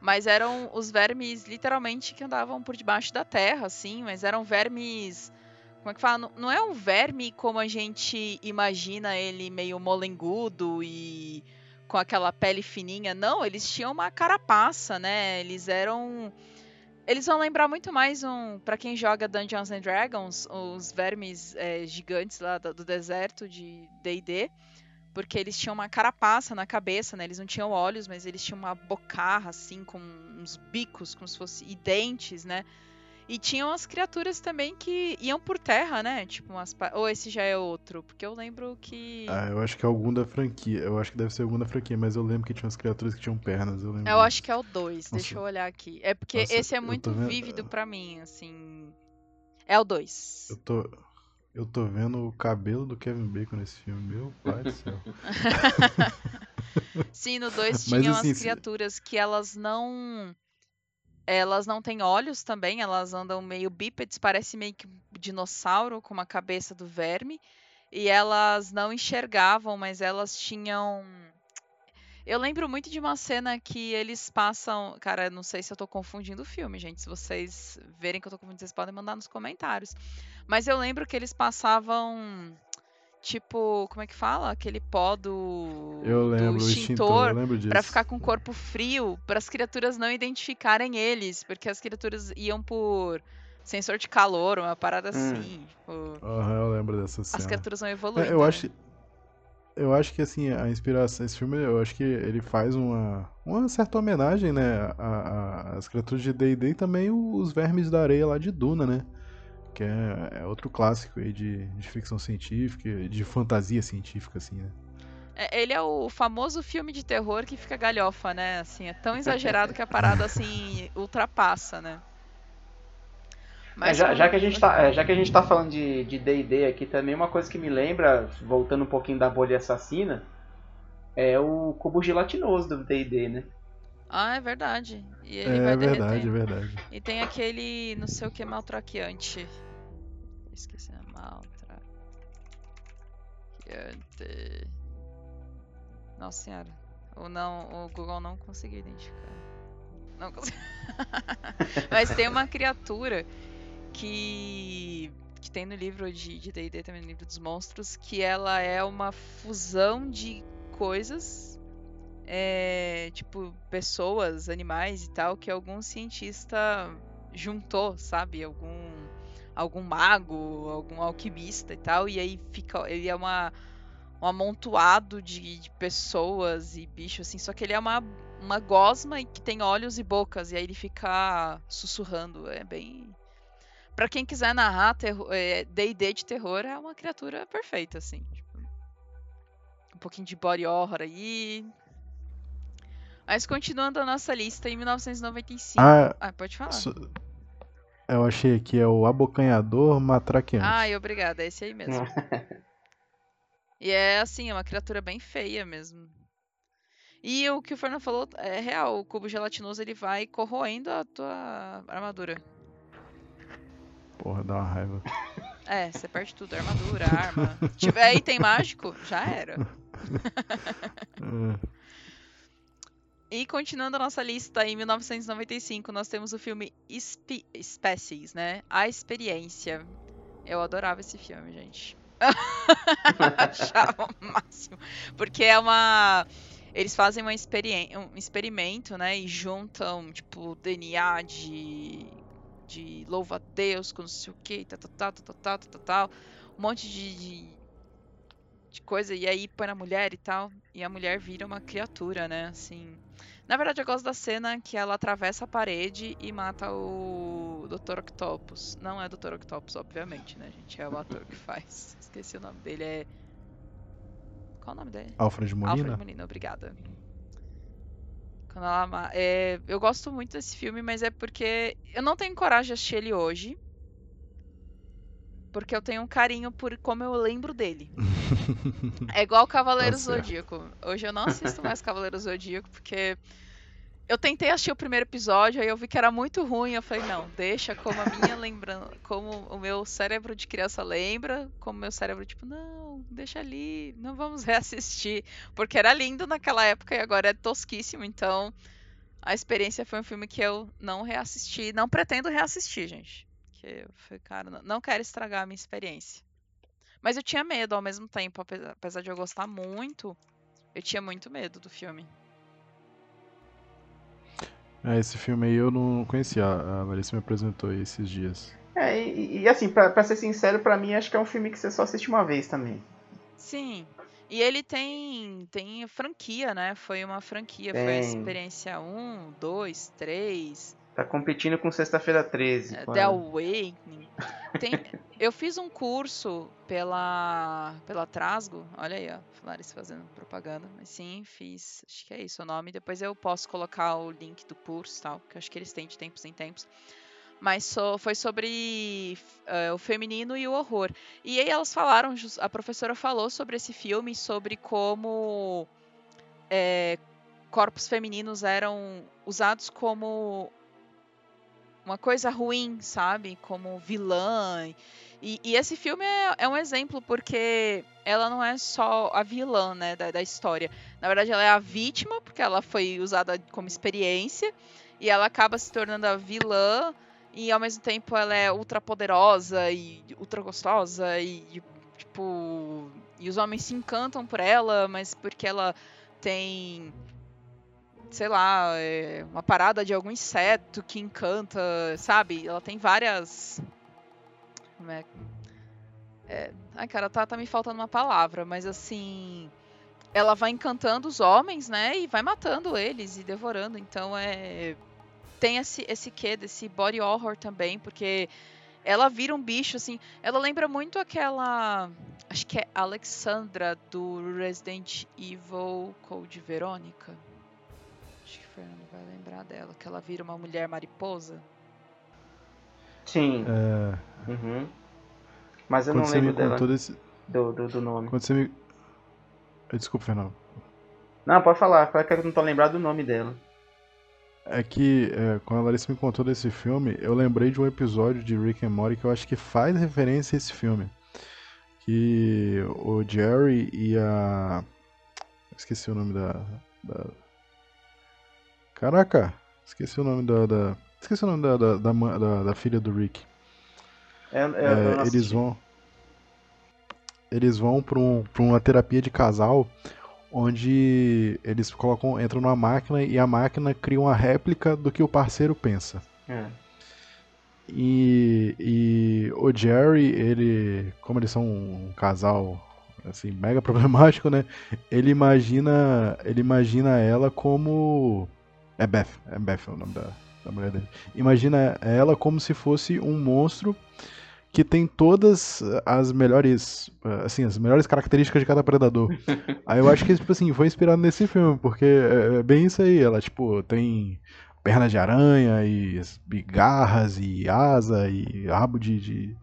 Speaker 2: Mas eram os vermes, literalmente, que andavam por debaixo da terra, assim. Mas eram vermes como é que fala? Não é um verme como a gente imagina ele meio molengudo e com aquela pele fininha. Não, eles tinham uma carapaça, né? Eles eram. Eles vão lembrar muito mais um. para quem joga Dungeons and Dragons, os vermes é, gigantes lá do, do deserto de DD. Porque eles tinham uma carapaça na cabeça, né? Eles não tinham olhos, mas eles tinham uma bocarra, assim, com uns bicos, como se fosse. e dentes, né? E tinham as criaturas também que iam por terra, né? Tipo, umas. Ou esse já é outro? Porque eu lembro que.
Speaker 3: Ah, eu acho que é algum da franquia. Eu acho que deve ser algum da franquia, mas eu lembro que tinha umas criaturas que tinham pernas. Eu, lembro
Speaker 2: eu acho que é o 2. Deixa eu olhar aqui. É porque Nossa, esse é muito vendo... vívido para mim, assim. É o 2.
Speaker 3: Eu tô. Eu tô vendo o cabelo do Kevin Bacon nesse filme, meu pai do céu. [LAUGHS]
Speaker 2: Sim, no 2 tinham assim, as criaturas que elas não elas não têm olhos também, elas andam meio bípedes, parece meio que um dinossauro com uma cabeça do verme. E elas não enxergavam, mas elas tinham. Eu lembro muito de uma cena que eles passam. Cara, não sei se eu tô confundindo o filme, gente. Se vocês verem que eu tô confundindo, vocês podem mandar nos comentários. Mas eu lembro que eles passavam tipo, como é que fala? Aquele pó do,
Speaker 3: eu lembro, do extintor, disso.
Speaker 2: pra ficar com o corpo frio, para as criaturas não identificarem eles, porque as criaturas iam por sensor de calor, uma parada hum. assim. Tipo,
Speaker 3: uhum, eu lembro dessa cena.
Speaker 2: As criaturas vão evoluindo.
Speaker 3: É, eu acho eu acho que assim, a inspiração esse filme, eu acho que ele faz uma, uma certa homenagem, né, às criaturas de D&D e também os vermes da areia lá de Duna, né? que é, é outro clássico aí de, de ficção científica, de fantasia científica, assim, né?
Speaker 2: É, ele é o famoso filme de terror que fica galhofa, né? Assim, é tão exagerado que a parada [LAUGHS] assim ultrapassa, né?
Speaker 1: Mas é, já, já, que a gente tá, é, já que a gente tá falando de D&D aqui também, uma coisa que me lembra, voltando um pouquinho da bolha assassina, é o cubo gelatinoso do D&D, né?
Speaker 2: Ah, é verdade.
Speaker 3: E ele é vai verdade, é verdade.
Speaker 2: E tem aquele, não sei o que, maltraqueante. Esqueci, né? Maltraqueante. Nossa senhora. O, não, o Google não conseguiu identificar. Não consegui. [LAUGHS] Mas tem uma criatura que que tem no livro de D&D também no livro dos monstros que ela é uma fusão de coisas é, tipo pessoas animais e tal que algum cientista juntou sabe algum algum mago algum alquimista e tal e aí fica ele é uma um amontoado de, de, pessoas e bichos, assim, só que ele é uma, uma gosma que tem olhos e bocas, e aí ele fica sussurrando. É bem. Pra quem quiser narrar D&D é, de terror, é uma criatura perfeita, assim. Tipo, um pouquinho de body horror aí. Mas continuando a nossa lista, em 1995... Ah, ah pode falar.
Speaker 3: Eu achei aqui, é o abocanhador matraqueante.
Speaker 2: Ai, obrigada, é esse aí mesmo. [LAUGHS] E é assim, é uma criatura bem feia mesmo. E o que o Fernando falou é real, o cubo gelatinoso ele vai corroendo a tua armadura.
Speaker 3: Porra, dá uma raiva.
Speaker 2: É, você perde tudo, armadura, arma. Se tiver item mágico, já era. [LAUGHS] É. E continuando a nossa lista, em 1995, nós temos o filme Spe Species, né? A Experiência. Eu adorava esse filme, gente. [LAUGHS] Achava o máximo. Porque é uma. Eles fazem um experimento, né? E juntam, tipo, DNA de. De louva a Deus com não sei o que, tal, tal, tal, tal, tal, tal, Um monte de, de, de coisa. E aí põe na mulher e tal. E a mulher vira uma criatura, né? Assim. Na verdade, eu gosto da cena que ela atravessa a parede e mata o Dr. Octopus. Não é Dr. Octopus, obviamente, né, gente? É o ator que faz. [LAUGHS] Esqueci o nome dele. É. Qual o nome dele?
Speaker 3: Alfred Molina.
Speaker 2: Alfred Molina, obrigada. É... Eu gosto muito desse filme, mas é porque eu não tenho coragem de assistir ele hoje. Porque eu tenho um carinho por como eu lembro dele. [LAUGHS] é igual Cavaleiro tá Zodíaco. Hoje eu não assisto mais Cavaleiro Zodíaco porque eu tentei assistir o primeiro episódio, aí eu vi que era muito ruim. Eu falei, não, deixa como a minha lembrança, como o meu cérebro de criança lembra, como o meu cérebro, tipo, não, deixa ali, não vamos [LAUGHS] reassistir. Porque era lindo naquela época e agora é tosquíssimo. Então, a experiência foi um filme que eu não reassisti, não pretendo reassistir, gente. Porque eu falei, cara, não quero estragar a minha experiência. Mas eu tinha medo ao mesmo tempo, apesar de eu gostar muito, eu tinha muito medo do filme.
Speaker 3: É, esse filme aí eu não conhecia, a Larissa me apresentou esses dias.
Speaker 1: É, e, e assim, pra, pra ser sincero, pra mim acho que é um filme que você só assiste uma vez também.
Speaker 2: Sim. E ele tem, tem franquia, né? Foi uma franquia, tem. foi a experiência 1, 2, 3.
Speaker 1: Tá competindo com Sexta-feira 13.
Speaker 2: É, The Awakening. Tem, [LAUGHS] eu fiz um curso pela, pela Trasgo. Olha aí, ó. Larissa fazendo propaganda. Mas sim, fiz. Acho que é isso o nome. Depois eu posso colocar o link do curso tal. Que acho que eles têm de tempos em tempos. Mas so, foi sobre uh, o feminino e o horror. E aí elas falaram, a professora falou sobre esse filme, sobre como é, corpos femininos eram usados como uma coisa ruim, sabe? Como vilã. E, e esse filme é, é, um exemplo porque ela não é só a vilã, né, da, da, história. Na verdade, ela é a vítima, porque ela foi usada como experiência. E ela acaba se tornando a vilã. E ao mesmo tempo ela é ultra poderosa e ultra gostosa. E, tipo. E os homens se encantam por ela, mas porque ela tem sei lá, é uma parada de algum inseto que encanta, sabe? Ela tem várias. Como é? é... Ai, cara, tá, tá me faltando uma palavra, mas assim. Ela vai encantando os homens, né? E vai matando eles e devorando. Então é. Tem esse, esse quê desse body horror também, porque ela vira um bicho, assim. Ela lembra muito aquela. Acho que é Alexandra do Resident Evil Code Verônica. Fernando vai lembrar dela, que ela vira uma mulher mariposa.
Speaker 1: Sim.
Speaker 3: É...
Speaker 1: Uhum. Mas eu Quando não lembro dela. Desse... Do, do, do, nome.
Speaker 3: Quando você me. Desculpa, Fernando.
Speaker 1: Não, pode falar. É que eu não tô lembrado do nome dela?
Speaker 3: É que é, quando a Larissa me contou desse filme, eu lembrei de um episódio de Rick and Morty que eu acho que faz referência a esse filme. Que o Jerry e a. Esqueci o nome da. da... Caraca! Esqueci o nome da. da... Esqueci o nome da, da, da, da, filha do Rick.
Speaker 1: É, é,
Speaker 3: eles vão. Eles vão pra, um, pra uma terapia de casal onde eles colocam, entram numa máquina e a máquina cria uma réplica do que o parceiro pensa.
Speaker 1: É.
Speaker 3: E, e o Jerry, ele, como eles são um casal assim mega [LAUGHS] problemático, né? Ele imagina, ele imagina ela como é Beth, é Beth é o nome da, da mulher dele. Imagina ela como se fosse um monstro que tem todas as melhores, assim, as melhores características de cada predador. [LAUGHS] aí eu acho que, tipo assim, foi inspirado nesse filme, porque é, é bem isso aí, ela, tipo, tem pernas de aranha e, e garras e asa e rabo de, de,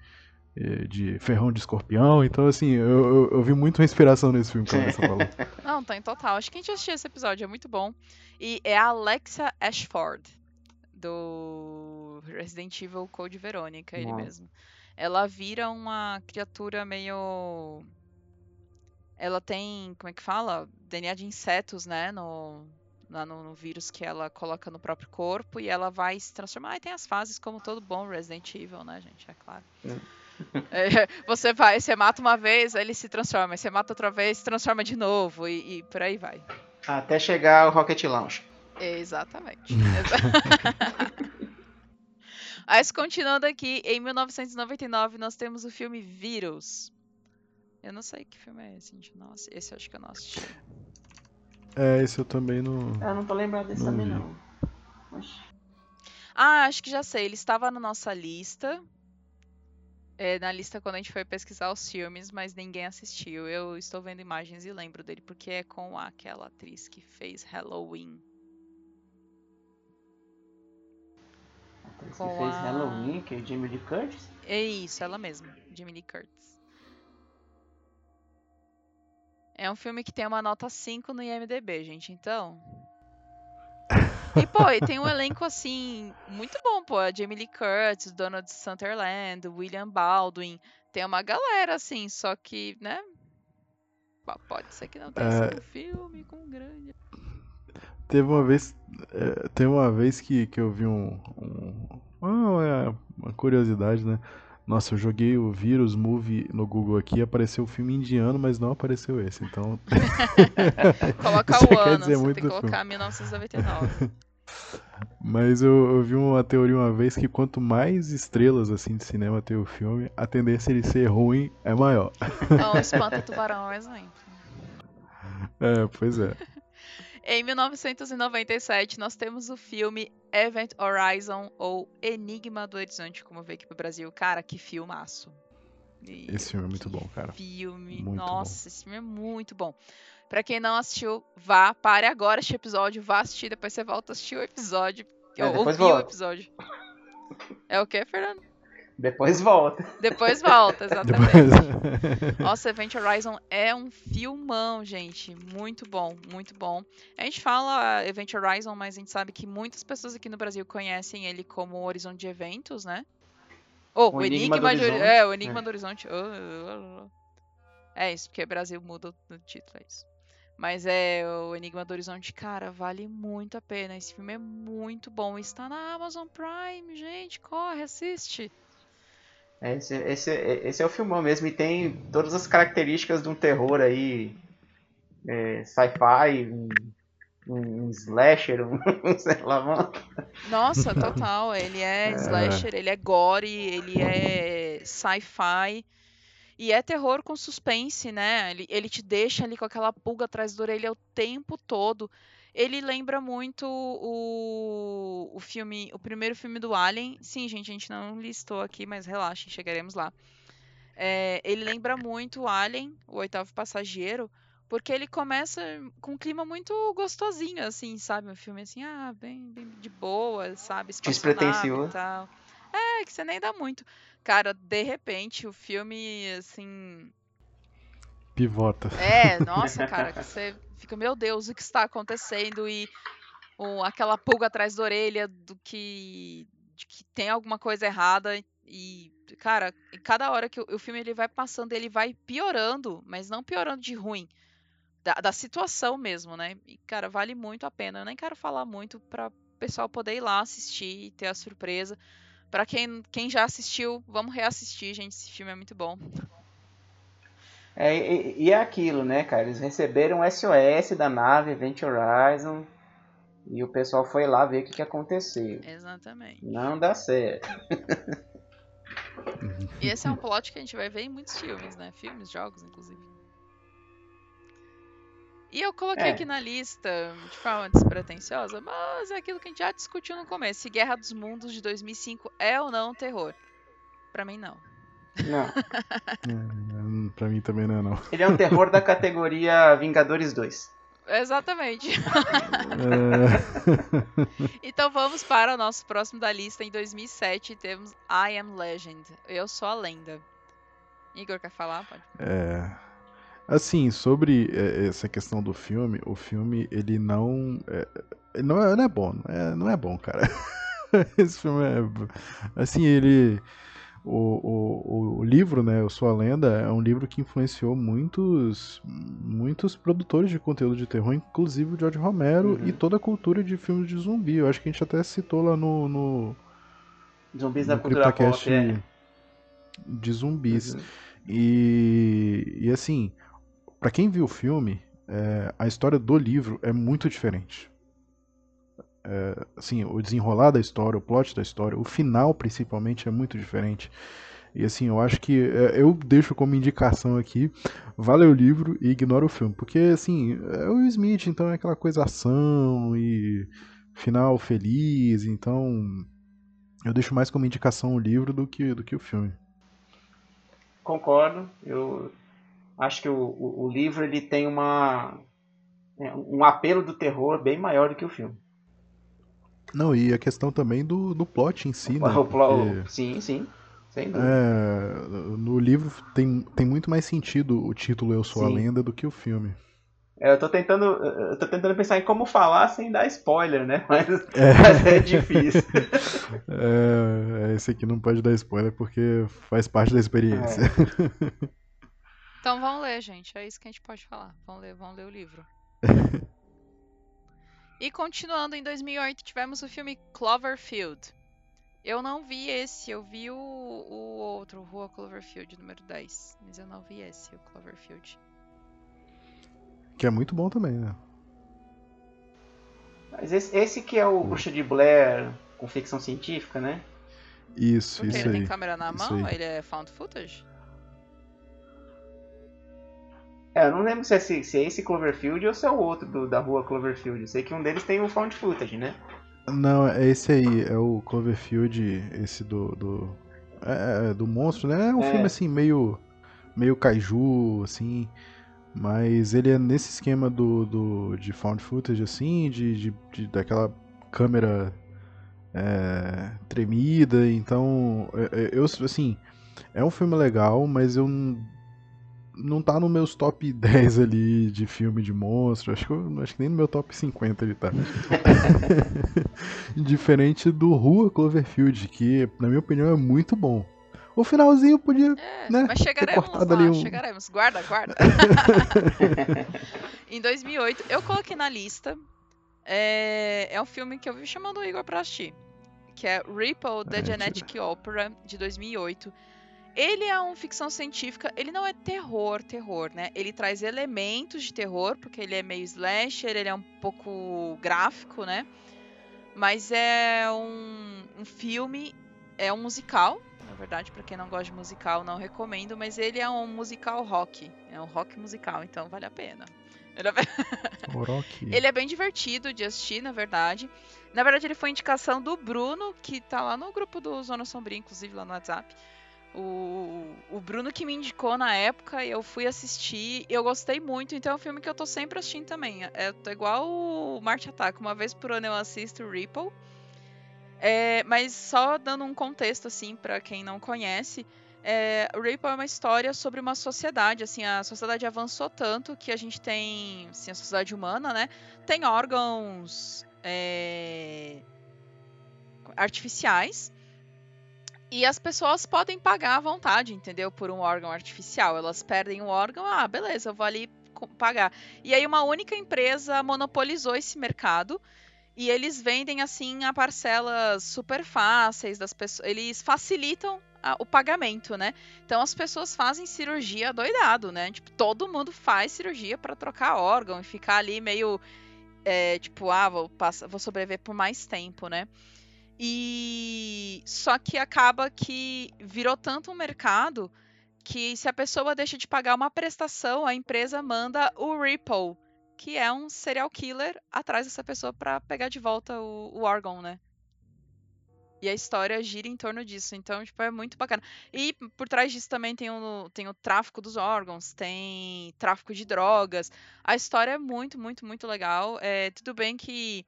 Speaker 3: de, ferrão de escorpião, então, assim, eu, eu, eu vi muita inspiração nesse filme, como você falou. [LAUGHS]
Speaker 2: Não, tá em total. Acho que a gente assistiu esse episódio, é muito bom. E é a Alexa Ashford, do Resident Evil Code Verônica, ele mesmo ela vira uma criatura meio. Ela tem, como é que fala? DNA de insetos, né? No, lá no, no, vírus que ela coloca no próprio corpo e ela vai se transformar. E tem as fases como todo bom Resident Evil, né, gente? É claro. É, você vai, você mata uma vez, ele se transforma. Você mata outra vez, se transforma de novo e, e por aí vai.
Speaker 1: Até chegar ao Rocket Launch.
Speaker 2: Exatamente. [LAUGHS] Mas continuando aqui, em 1999 nós temos o filme Vírus. Eu não sei que filme é esse, gente. Nossa, esse eu acho que eu não assisti.
Speaker 3: É, esse eu também não.
Speaker 1: Eu não tô lembrado desse não também, vi. não.
Speaker 2: Ah, acho que já sei. Ele estava na nossa lista. É, na lista quando a gente foi pesquisar os filmes, mas ninguém assistiu. Eu estou vendo imagens e lembro dele, porque é com aquela atriz que fez Halloween.
Speaker 1: que fez a... Halloween, que é Jamie Lee Curtis?
Speaker 2: É isso, ela mesma, Jamie Lee Curtis. É um filme que tem uma nota 5 no IMDB, gente, então. E, pô, e tem um elenco, assim, muito bom, pô. A Jamie Lee Curtis, Donald Sutherland, William Baldwin. Tem uma galera, assim, só que, né? Pode ser que não tenha é... sido um filme com grande.
Speaker 3: Teve uma vez. É, teve uma vez que, que eu vi um. um uma, uma curiosidade, né? Nossa, eu joguei o Vírus Movie no Google aqui apareceu o filme indiano, mas não apareceu esse, então. [LAUGHS]
Speaker 2: Coloca [LAUGHS] o ano, você tem que colocar filme. 1999. [LAUGHS]
Speaker 3: Mas eu, eu, vi uma teoria uma vez que quanto mais estrelas assim de cinema tem o filme, a tendência de ser ruim é maior. [LAUGHS]
Speaker 2: Não, Espanta Tubarão é um exemplo.
Speaker 3: É, pois é. [LAUGHS]
Speaker 2: Em 1997, nós temos o filme Event Horizon ou Enigma do Horizonte, como veio aqui pro Brasil. Cara, que filmaço.
Speaker 3: E esse filme é muito bom, cara.
Speaker 2: Filme, muito nossa, bom. esse filme é muito bom. Pra quem não assistiu, vá, pare agora este episódio, vá assistir, depois você volta a assistir o episódio. É, ou ouvir o episódio. É o que, Fernando?
Speaker 1: Depois volta.
Speaker 2: Depois volta, [LAUGHS] exatamente. Depois... Nossa, Event Horizon é um filmão, gente. Muito bom, muito bom. A gente fala Event Horizon, mas a gente sabe que muitas pessoas aqui no Brasil conhecem ele como Horizonte de Eventos, né? Ou oh, o, Enigma, Enigma do, Horizonte. É, o Enigma é. do Horizonte. Oh, é isso, porque Brasil muda o título, é isso. Mas é o Enigma do Horizonte, cara, vale muito a pena. Esse filme é muito bom. Está na Amazon Prime, gente. Corre, assiste.
Speaker 1: Esse, esse, esse é o filmão mesmo e tem todas as características de um terror aí, é, sci-fi, um, um, slasher, [LAUGHS] um sei lá, mano.
Speaker 2: Nossa, total. Ele é, [LAUGHS] é slasher, ele é gore, ele é sci-fi. E é terror com suspense, né? Ele, ele te deixa ali com aquela pulga atrás da orelha o tempo todo. Ele lembra muito o, o filme, o primeiro filme do Alien. Sim, gente, a gente não listou aqui, mas relaxem, chegaremos lá. É, ele lembra muito o Alien, o oitavo passageiro, porque ele começa com um clima muito gostosinho, assim, sabe? Um filme assim, ah, bem, bem de boa, sabe?
Speaker 1: Despretensioso.
Speaker 2: E tal. É, que você nem dá muito. Cara, de repente, o filme, assim.
Speaker 3: Pivota.
Speaker 2: É, nossa, [LAUGHS] cara, que você fica, meu Deus, o que está acontecendo? E um, aquela pulga atrás da orelha do que, de que tem alguma coisa errada. E, cara, cada hora que o, o, filme ele vai passando, ele vai piorando, mas não piorando de ruim. Da, da situação mesmo, né? E, cara, vale muito a pena. Eu nem quero falar muito para o pessoal poder ir lá assistir e ter a surpresa. Para quem, quem já assistiu, vamos reassistir, gente. Esse filme é muito bom.
Speaker 1: É, e, e, é aquilo, né, cara? Eles receberam o SOS da nave Event Horizon e o pessoal foi lá ver o que, que aconteceu.
Speaker 2: Exatamente.
Speaker 1: Não dá certo.
Speaker 2: e esse é um plot que a gente vai ver em muitos filmes, né? Filmes, jogos, inclusive. E eu coloquei é. aqui na lista, de forma despretensiosa, mas é aquilo que a gente já discutiu no começo. Se Guerra dos Mundos de 2005 é ou não terror? Pra mim, não.
Speaker 1: Não.
Speaker 3: é, [LAUGHS] pra mim também não é, não.
Speaker 1: Ele é um terror da categoria Vingadores 2.
Speaker 2: Exatamente. É... [LAUGHS] então vamos para o nosso próximo da lista. Em 2007 temos I Am Legend. Eu sou a lenda. Igor, quer falar? Pode.
Speaker 3: É. Assim, sobre é, essa questão do filme, o filme, ele não. É, não, é, não é bom, não é, não é bom, cara. [LAUGHS] Esse filme é. Assim, ele. O, o, o livro, né, O Sua Lenda, é um livro que influenciou muitos muitos produtores de conteúdo de terror, inclusive o George Romero uhum. e toda a cultura de filmes de zumbi. Eu acho que a gente até citou lá no. no
Speaker 1: zumbis no da cultura pop, é.
Speaker 3: De zumbis. Uhum. E, e assim, para quem viu o filme, é, a história do livro é muito diferente. É, assim, o desenrolar da história, o plot da história, o final principalmente é muito diferente. E assim, eu acho que é, eu deixo como indicação aqui, vale o livro e ignora o filme. Porque assim, é o Smith, então é aquela coisa ação e final feliz, então eu deixo mais como indicação o livro do que, do que o filme.
Speaker 1: Concordo, eu acho que o, o, o livro ele tem uma é, um apelo do terror bem maior do que o filme.
Speaker 3: Não, e a questão também do, do plot em si, né? [LAUGHS]
Speaker 1: O Porque, sim, sim. Sem dúvida.
Speaker 3: É, no livro tem, tem muito mais sentido o título Eu Sou sim. a Lenda do que o filme.
Speaker 1: É, eu tô tentando. Eu tô tentando pensar em como falar sem dar spoiler, né? [LAUGHS] Mas é, mas é difícil. [LAUGHS]
Speaker 3: é, esse aqui não pode dar spoiler porque faz parte da experiência. É.
Speaker 2: Então vão ler, gente. É isso que a gente pode falar. Vão ler, vão ler o livro. [LAUGHS] e continuando, em 2008 tivemos o filme Cloverfield. Eu não vi esse, eu vi o, o outro, Rua Cloverfield, número 10. Mas eu não vi esse, o Cloverfield.
Speaker 3: Que é muito bom também, né?
Speaker 1: Mas esse, esse que é o Bruxa de Blair com ficção científica, né?
Speaker 3: Isso, Porque isso
Speaker 2: ele
Speaker 3: aí.
Speaker 2: tem câmera na mão? Ele é found footage?
Speaker 1: É, eu não lembro se é, esse, se é esse Cloverfield ou se é o outro do, da rua Cloverfield. Eu sei que um deles tem o Found Footage, né?
Speaker 3: Não, é esse aí, é o Cloverfield, esse do. do é, é do monstro, né? É um é. filme assim, meio. meio kaiju, assim. Mas ele é nesse esquema do, do de found footage, assim, de, de, de daquela câmera é, tremida. Então, é, eu, assim, é um filme legal, mas eu não tá no meus top [LAUGHS] 10 ali de filme de monstro. Acho que, eu, acho que nem no meu top 50 ele tá. [LAUGHS] Diferente do Rua Cloverfield, que, na minha opinião, é muito bom. O finalzinho podia. É, né,
Speaker 2: mas chegaremos lá, ali um... chegaremos. Guarda, guarda. [LAUGHS] em 2008, eu coloquei na lista. É, é um filme que eu vi chamando o Igor pra assistir. Que é Ripple, The é, Genetic Opera, de 2008. Ele é uma ficção científica, ele não é terror, terror, né? Ele traz elementos de terror, porque ele é meio slasher, ele é um pouco gráfico, né? Mas é um, um filme, é um musical, na verdade, para quem não gosta de musical, não recomendo, mas ele é um musical rock, é um rock musical, então vale a pena. Ele é... [LAUGHS] ele é bem divertido de assistir, na verdade. Na verdade, ele foi indicação do Bruno, que tá lá no grupo do Zona Sombria, inclusive, lá no WhatsApp. O, o Bruno que me indicou na época, eu fui assistir, eu gostei muito, então é um filme que eu tô sempre assistindo também. É, tô igual o Marte Attack, uma vez por ano eu assisto o Ripple. É, mas só dando um contexto, assim, para quem não conhece, é, Ripple é uma história sobre uma sociedade, assim, a sociedade avançou tanto que a gente tem, assim, a sociedade humana, né, tem órgãos é, artificiais e as pessoas podem pagar à vontade, entendeu? Por um órgão artificial. Elas perdem um órgão, ah, beleza, eu vou ali pagar. E aí uma única empresa monopolizou esse mercado e eles vendem assim a parcelas super fáceis das pessoas. Eles facilitam a, o pagamento, né? Então as pessoas fazem cirurgia doidado, né? Tipo, todo mundo faz cirurgia para trocar órgão e ficar ali meio é, tipo, ah, vou, passar, vou sobreviver por mais tempo, né? E só que acaba que virou tanto um mercado que se a pessoa deixa de pagar uma prestação, a empresa manda o Ripple que é um serial killer atrás dessa pessoa para pegar de volta o, o órgão, né? E a história gira em torno disso. Então, tipo, é muito bacana. E por trás disso também tem o, tem o tráfico dos órgãos, tem tráfico de drogas. A história é muito, muito, muito legal. É, tudo bem que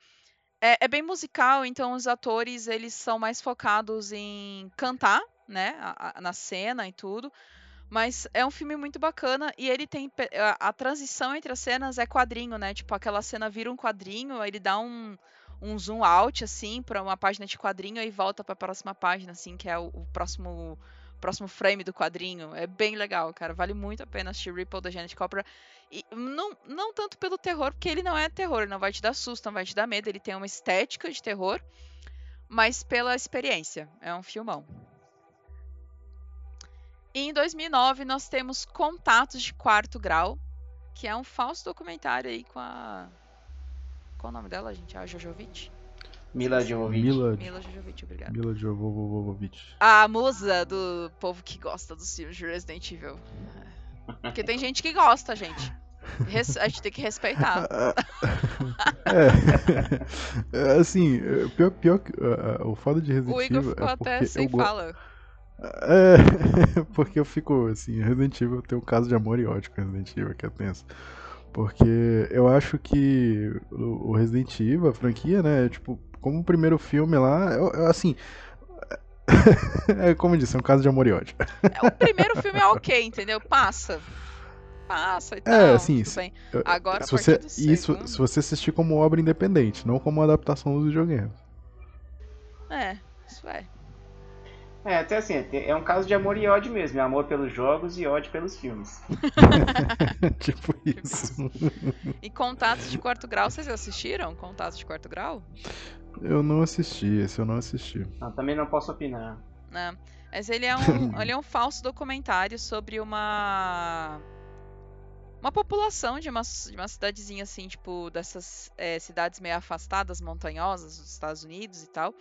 Speaker 2: é, é bem musical, então os atores, eles são mais focados em cantar, né? A, a, na cena e tudo. Mas é um filme muito bacana e ele tem. A, a, transição entre as cenas é quadrinho, né? Tipo, aquela cena vira um quadrinho, ele dá um, um zoom out, assim, para uma página de quadrinho e volta para a próxima página, assim, que é o, o próximo próximo frame do quadrinho. É bem legal, cara. Vale muito a pena assistir Ripple da Janet Copra. E não, não tanto pelo terror, porque ele não é terror, ele não vai te dar susto, não vai te dar medo. Ele tem uma estética de terror, mas pela experiência. É um filmão. E em 2009 nós temos Contatos de Quarto Grau, que é um falso documentário aí com a. Qual o nome dela, gente? A Jojovic?
Speaker 1: Mila Jovovich.
Speaker 2: Mila, Mila Jovovich, obrigada.
Speaker 3: Mila Jovovich.
Speaker 2: A musa do povo que gosta dos filmes de Resident Evil. Porque tem gente que gosta, gente. A gente tem que respeitar. [LAUGHS]
Speaker 3: É, é assim, pior, pior que uh, o foda de Resident Evil. O Igor
Speaker 2: ficou
Speaker 3: é
Speaker 2: até sem
Speaker 3: eu
Speaker 2: fala.
Speaker 3: É, [LAUGHS] porque eu fico assim, Resident Evil tem um caso de amor e ódio com Resident Evil que é tenso. Porque eu acho que o Resident Evil, a franquia, né, é, tipo, como o primeiro filme lá, eu, eu, assim, [LAUGHS] é como eu disse, é um caso de amor e ódio.
Speaker 2: É, o primeiro filme é ok, entendeu? Passa. Passa e é, tal. É, assim, se, Agora,
Speaker 3: se você, isso, se você assistir como obra independente, não como adaptação dos videogames.
Speaker 2: É, isso é.
Speaker 1: É, até assim, é um caso de amor e ódio mesmo. É amor pelos jogos e ódio pelos filmes. [LAUGHS]
Speaker 3: tipo [LAUGHS] isso.
Speaker 2: e Contatos de Quarto Grau, vocês assistiram? Contatos de Quarto Grau?
Speaker 3: Eu não assisti, esse eu não assisti.
Speaker 1: Não, também não posso opinar.
Speaker 2: Não, mas ele é um, [LAUGHS] ele é um falso documentário sobre uma uma população de uma, de uma cidadezinha assim, tipo, dessas é, cidades meio afastadas, montanhosas dos Estados Unidos e tal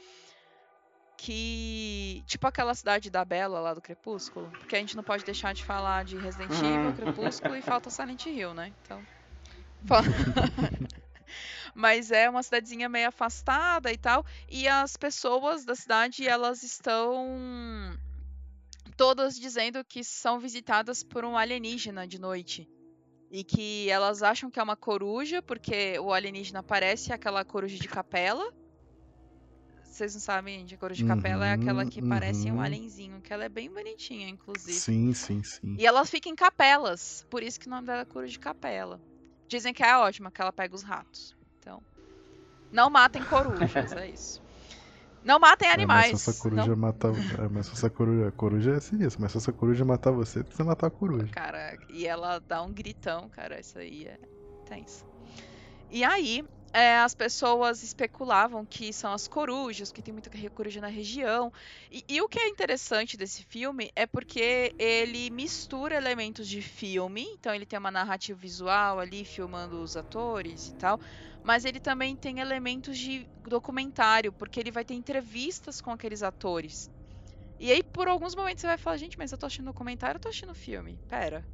Speaker 2: que. Tipo aquela cidade da Bela lá do Crepúsculo. Porque a gente não pode deixar de falar de Resident Evil, Crepúsculo e falta Silent Hill, né? Então. [LAUGHS] Mas é uma cidadezinha meio afastada e tal. E as pessoas da cidade, elas estão todas dizendo que são visitadas por um alienígena de noite. E que elas acham que é uma coruja, porque o alienígena parece aquela coruja de capela vocês não sabem, de cor de capela é aquela que uhum. parece um uhum. alienzinho, que ela é bem bonitinha, inclusive.
Speaker 3: Sim, sim, sim.
Speaker 2: E ela fica em capelas, por isso que o nome dela é cor de capela. Dizem que é ótima, que ela pega os ratos. Então, não matem corujas, é isso. Não matem animais. É,
Speaker 3: mas se essa coruja não... matar. É, mas se essa coruja. Coruja é sinistro, mas se essa coruja matar você, precisa matar a coruja.
Speaker 2: Cara, e ela dá um gritão, cara. Isso aí é tenso. E aí, é, as pessoas especulavam que são as corujas, que tem muita coruja na região. E, e, o que é interessante desse filme é porque ele mistura elementos de filme, então ele tem uma narrativa visual ali, filmando os atores e tal, mas ele também tem elementos de documentário, porque ele vai ter entrevistas com aqueles atores. E aí, por alguns momentos, você vai falar, gente, mas eu tô assistindo documentário ou tô assistindo filme? Pera.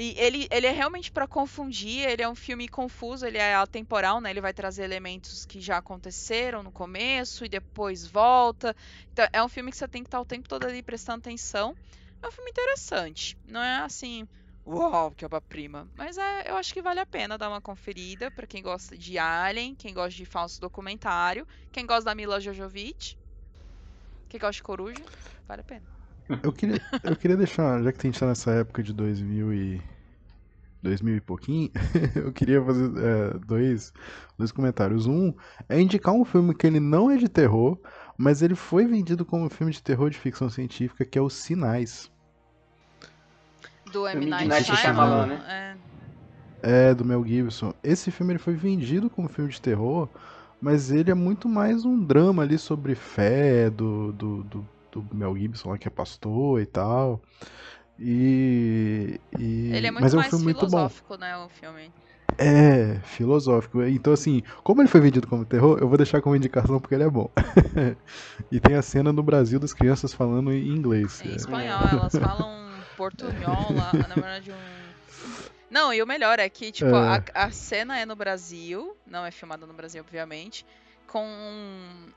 Speaker 2: E ele, ele é realmente para confundir, ele é um filme confuso, ele é atemporal, né? Ele vai trazer elementos que já aconteceram no começo e depois volta. Então, é um filme que você tem que estar o tempo todo ali prestando atenção. É um filme interessante. Não é assim, uau, que obra-prima. Mas é, eu acho que vale a pena dar uma conferida para quem gosta de Alien, quem gosta de falso documentário, quem gosta da Mila Jojovic, quem gosta de Coruja, vale a pena.
Speaker 3: Eu queria, eu queria deixar, já que a gente tá nessa época de 2000 e 2000 e pouquinho, [LAUGHS] eu queria fazer é, dois, dois comentários. Um é indicar um filme que ele não é de terror, mas ele foi vendido como um filme de terror de ficção científica, que é Os Sinais.
Speaker 2: Do M. Night Shyamalan, né?
Speaker 3: É. é, do Mel Gibson. Esse filme ele foi vendido como filme de terror, mas ele é muito mais um drama ali sobre fé, do, do, do do Mel Gibson lá que é pastor e tal. E, e...
Speaker 2: Ele é muito Mas é um filme filosófico, muito bom. né, o filme.
Speaker 3: É, filosófico. Então, assim, como ele foi vendido como terror, eu vou deixar como indicação porque ele é bom. [LAUGHS] e tem a cena no Brasil das crianças falando em inglês.
Speaker 2: Em espanhol, elas falam portunhol lá, na verdade, um. Não, e o melhor é que, tipo, é. A, a cena é no Brasil, não é filmada no Brasil, obviamente, com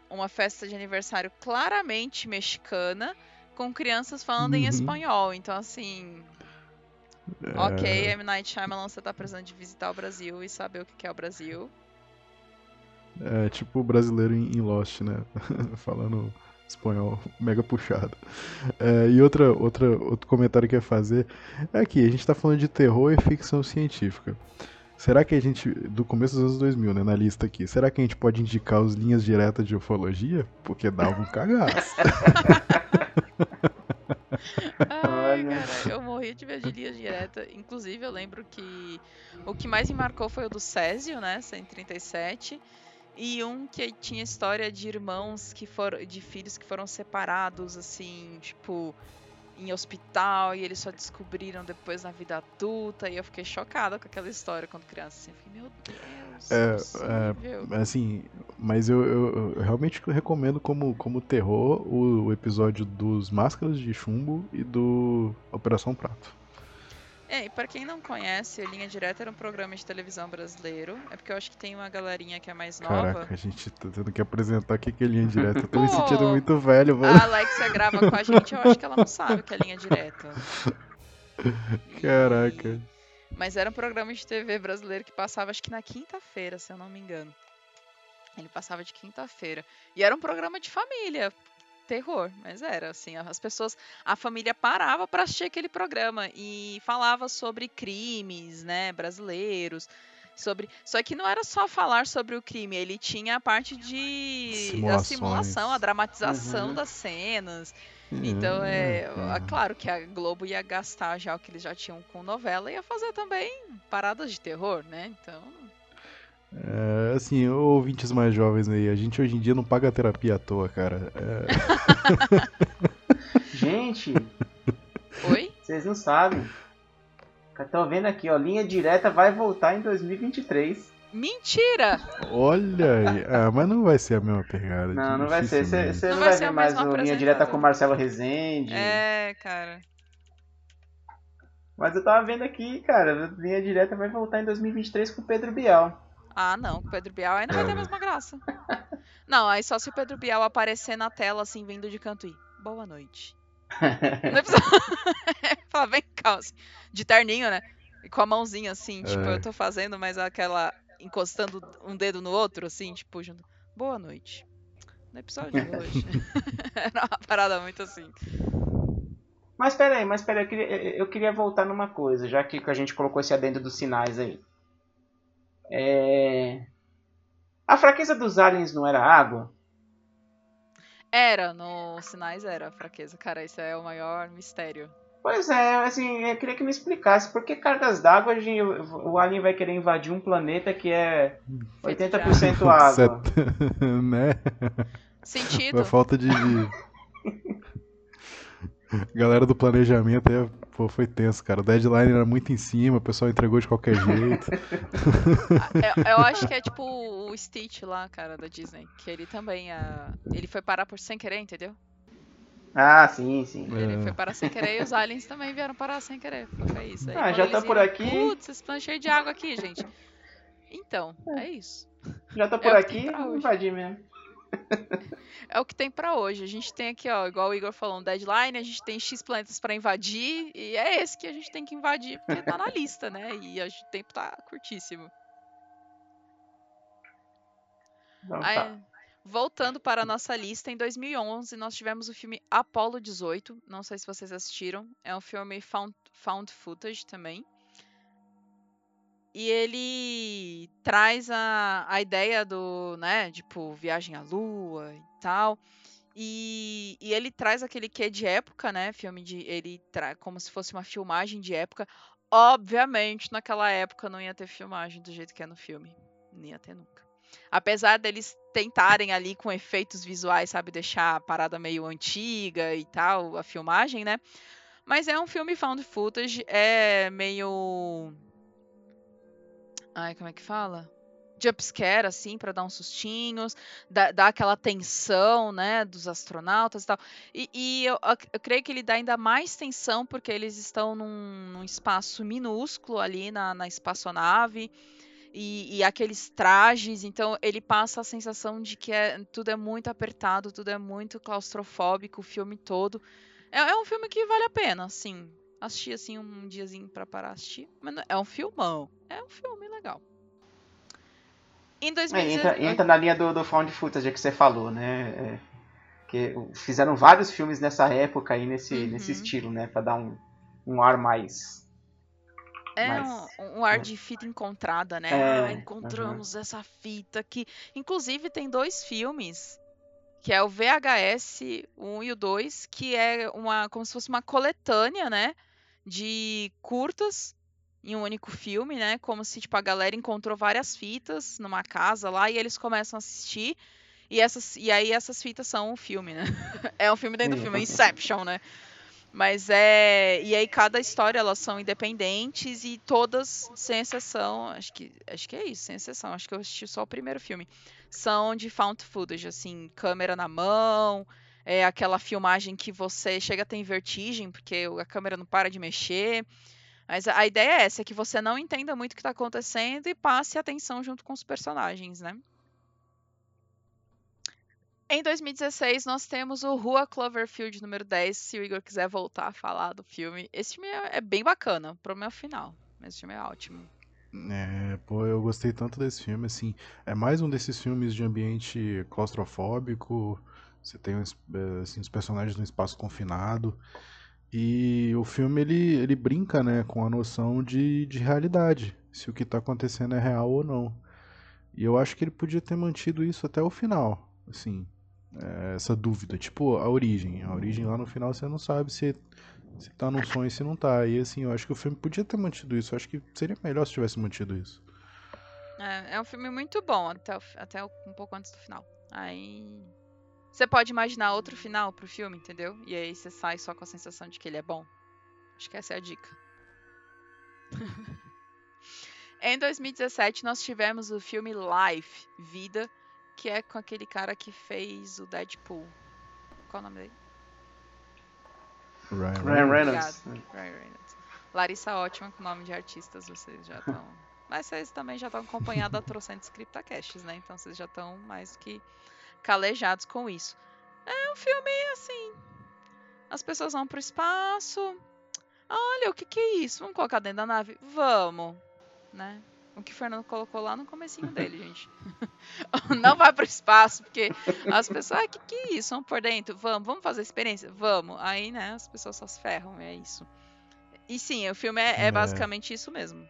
Speaker 2: uma festa de aniversário claramente mexicana, com crianças falando uhum. em espanhol. Então, assim. É... Ok, M. Night Shyamalan, você tá precisando de visitar o Brasil e saber o que é o Brasil.
Speaker 3: É tipo o brasileiro em Lost, né? [LAUGHS] Falando espanhol mega puxado. É, e outra, outra, outro comentário que eu ia fazer é que a gente tá falando de terror e ficção científica. Será que a gente, do começo dos anos 2000, né, na lista aqui, será que a gente pode indicar os linhas diretas de ufologia? Porque dava um cagaço. [LAUGHS]
Speaker 2: Ai, cara, eu morri de ver de linhas diretas. Inclusive, eu lembro que o que mais me marcou foi o do Césio, né, 137. E um que tinha história de irmãos que foram. de filhos que foram separados, assim, tipo em hospital e eles só descobriram depois na vida adulta e eu fiquei chocada com aquela história quando criança assim, eu fiquei, meu Deus, é,
Speaker 3: é, é assim, mas eu, eu, eu, realmente recomendo como, como terror o, o episódio dos Máscaras de Chumbo e do Operação Prato.
Speaker 2: É, e pra quem não conhece, Linha Direta era um programa de televisão brasileiro. É porque eu acho que tem uma galerinha que é mais nova.
Speaker 3: Caraca, a gente tá tendo que apresentar o que é Linha Direta. Eu tô me [LAUGHS] sentindo muito velho, mano.
Speaker 2: A Alexia grava com a gente, eu acho que ela não sabe o que é Linha Direta. [LAUGHS]
Speaker 3: Caraca.
Speaker 2: E... Mas era um programa de TV brasileiro que passava, acho que na quinta-feira, se eu não me engano. Ele passava de quinta-feira. E era um programa de família terror, mas era assim, as pessoas, a família parava para assistir aquele programa e falava sobre crimes, né, brasileiros, sobre, só que não era só falar sobre o crime, ele tinha a parte de a simulação, a dramatização uhum. das cenas. Então é, é, claro que a Globo ia gastar já o que eles já tinham com novela e ia fazer também paradas de terror, né? Então
Speaker 3: é, assim, ouvintes mais jovens aí, a gente hoje em dia não paga terapia à toa, cara. É... [LAUGHS]
Speaker 1: gente!
Speaker 2: Oi?
Speaker 1: Vocês não sabem. Estão vendo aqui, ó, linha direta vai voltar em 2023.
Speaker 2: Mentira!
Speaker 3: Olha aí. Ah, mas não vai ser a mesma pegada.
Speaker 1: Não, não vai ser. Você não, não, vai, ver mais o linha direta com o Marcelo Rezende.
Speaker 2: É, cara.
Speaker 1: Mas eu tava vendo aqui, cara, linha direta vai voltar em 2023 com o Pedro Bial.
Speaker 2: Ah, não, o Pedro Bial aí não vai ter a é. mesma graça. Não, aí só se o Pedro Bial aparecer na tela, assim, vindo de canto e boa noite. Não é [LAUGHS] Fala, vem cá, assim, de terninho, né? E com a mãozinha, assim, tipo, é. eu tô fazendo, mas aquela, encostando um dedo no outro, assim, tipo, junto. Boa noite. No episódio de hoje. [LAUGHS] [LAUGHS] Era uma parada muito assim.
Speaker 1: Mas peraí, mas peraí, eu queria, eu queria voltar numa coisa, já que a gente colocou esse adendo dos sinais aí. É... A fraqueza dos aliens não era água?
Speaker 2: Era, nos sinais era a fraqueza. Cara, isso é o maior mistério.
Speaker 1: Pois é, assim, eu queria que me explicasse por que cargas d'água o alien vai querer invadir um planeta que é 80% água. [LAUGHS]
Speaker 3: né?
Speaker 2: Sentido.
Speaker 3: Por falta de. [LAUGHS] [LAUGHS] Galera do planejamento é Pô, foi tenso, cara. O deadline era muito em cima, o pessoal entregou de qualquer jeito. [LAUGHS]
Speaker 2: eu, eu, acho que é tipo o Stitch lá, cara, da Disney. Que ele também. Uh, ele foi parar por sem querer, entendeu?
Speaker 1: Ah, sim, sim.
Speaker 2: Ele é. foi parar sem querer e os aliens também vieram parar sem querer. Foi isso. Aí,
Speaker 1: ah, já tá por aqui.
Speaker 2: Putz, esse plano cheio de água aqui, gente. Então, é, é isso.
Speaker 1: Já tá por é aqui, invadir mesmo.
Speaker 2: É o que tem para hoje. A gente tem aqui, ó, igual o Igor falou, um deadline, a gente tem X planetas para invadir, e é esse que a gente tem que invadir, porque tá na lista, né? E o tempo tá curtíssimo.
Speaker 1: Não, Aí, tá.
Speaker 2: Voltando para a nossa lista, em 2011 nós tivemos o filme Apollo 18. Não sei se vocês assistiram. É um filme found, found footage também. E ele traz a, a ideia do, né, tipo, viagem à lua e tal. E, e ele traz aquele quê de época, né? Filme de. Ele traz como se fosse uma filmagem de época. Obviamente, naquela época não ia ter filmagem do jeito que é no filme. Não ia ter nunca. Apesar deles tentarem ali com efeitos visuais, sabe, deixar a parada meio antiga e tal, a filmagem, né? Mas é um filme found footage, é meio. Ai, como é que fala? Jumpscare, assim, para dar uns sustinhos, dar, aquela tensão, né, dos astronautas e tal. E, e eu, eu, creio que ele dá ainda mais tensão porque eles estão num, num espaço minúsculo ali na, na espaçonave e, e, aqueles trajes, então ele passa a sensação de que é, tudo é muito apertado, tudo é muito claustrofóbico, o filme todo. É, é um filme que vale a pena, assim. Assistir assim um diazinho para parar assistir. Mas é um filmão. É um filme legal.
Speaker 1: Em 2016... É, entra, entra, na linha do, do found footage que você falou, né? É, que fizeram vários filmes nessa época aí, nesse, uhum. nesse estilo, né? Pra dar um, um ar mais
Speaker 2: é um, um, ar de fita encontrada, né? É, ah, encontramos essa fita que. Inclusive, tem dois filmes. Que é o VHS 1 e o 2, que é uma. como se fosse uma coletânea, né? De curtas em um único filme, né? Como se tipo, a galera encontrou várias fitas numa casa lá e eles começam a assistir. E, essas, e aí essas fitas são um filme, né? [LAUGHS] é um filme dentro do filme, é Inception, né? Mas é. E aí cada história elas são independentes e todas, sem exceção, acho que, acho que é isso, sem exceção. Acho que eu assisti só o primeiro filme. São de found footage, assim, câmera na mão, é aquela filmagem que você chega a ter vertigem, porque a câmera não para de mexer. Mas a ideia é essa, é que você não entenda muito o que está acontecendo e passe atenção junto com os personagens, né? Em 2016, nós temos o Rua Cloverfield número 10, se o Igor quiser voltar a falar do filme. Esse filme é, é bem bacana, pro meu final. Esse filme é ótimo.
Speaker 3: É, pô, eu gostei tanto desse filme, assim. É mais um desses filmes de ambiente claustrofóbico. Você tem é, assim, os personagens no espaço confinado. E o filme ele, ele brinca né, com a noção de, de realidade, se o que está acontecendo é real ou não. E eu acho que ele podia ter mantido isso até o final. Assim, é, essa dúvida. Tipo, a origem. A origem lá no final você não sabe se, se tá num sonho e se não tá. E assim, eu acho que o filme podia ter mantido isso. Eu acho que seria melhor se tivesse mantido isso.
Speaker 2: É, é um filme muito bom até, o, até um pouco antes do final. Aí. Você pode imaginar outro final pro filme, entendeu? E aí você sai só com a sensação de que ele é bom. Acho que essa é a dica. [LAUGHS] em 2017, nós tivemos o filme Life Vida que é com aquele cara que fez o Deadpool. Qual o nome dele?
Speaker 3: Ryan,
Speaker 1: Ryan Reynolds.
Speaker 2: Ryan Reynolds. Larissa Ótima com nome de artistas, vocês já estão. [LAUGHS] Mas vocês também já estão acompanhando a trocentos scriptacasts, né? Então vocês já estão mais que calejados com isso. É um filme assim. As pessoas vão pro espaço. Olha, o que, que é isso? Vamos colocar dentro da nave? Vamos, né? O que o Fernando colocou lá no comecinho [LAUGHS] dele, gente. [LAUGHS] não vai para o espaço, porque as pessoas, ah, que que é isso? Vamos por dentro? Vamos, vamos fazer experiência? Vamos. Aí, né, as pessoas só se ferram, é isso. E sim, o filme é, é, é. basicamente isso mesmo.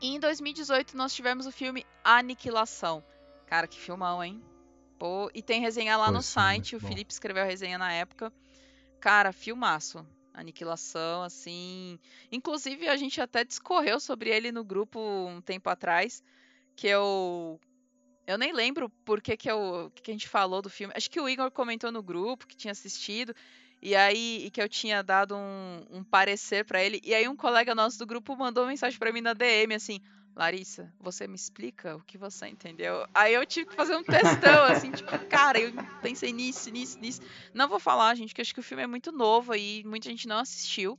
Speaker 2: E em 2018 nós tivemos o filme Aniquilação. Cara, que filmão, hein? Pô, e tem resenha lá no site, o Felipe escreveu a resenha na época. Cara, filmaço. Aniquilação, assim. Inclusive, a gente até discorreu sobre ele no grupo um tempo atrás. Que eu. Eu nem lembro por que, que, eu, que a gente falou do filme. Acho que o Igor comentou no grupo que tinha assistido. E aí, e que eu tinha dado um, um parecer para ele. E aí, um colega nosso do grupo mandou mensagem para mim na DM assim: Larissa, você me explica o que você entendeu? Aí eu tive que fazer um testão, assim, tipo, cara, eu pensei nisso, nisso, nisso. Não vou falar, gente, que acho que o filme é muito novo e muita gente não assistiu.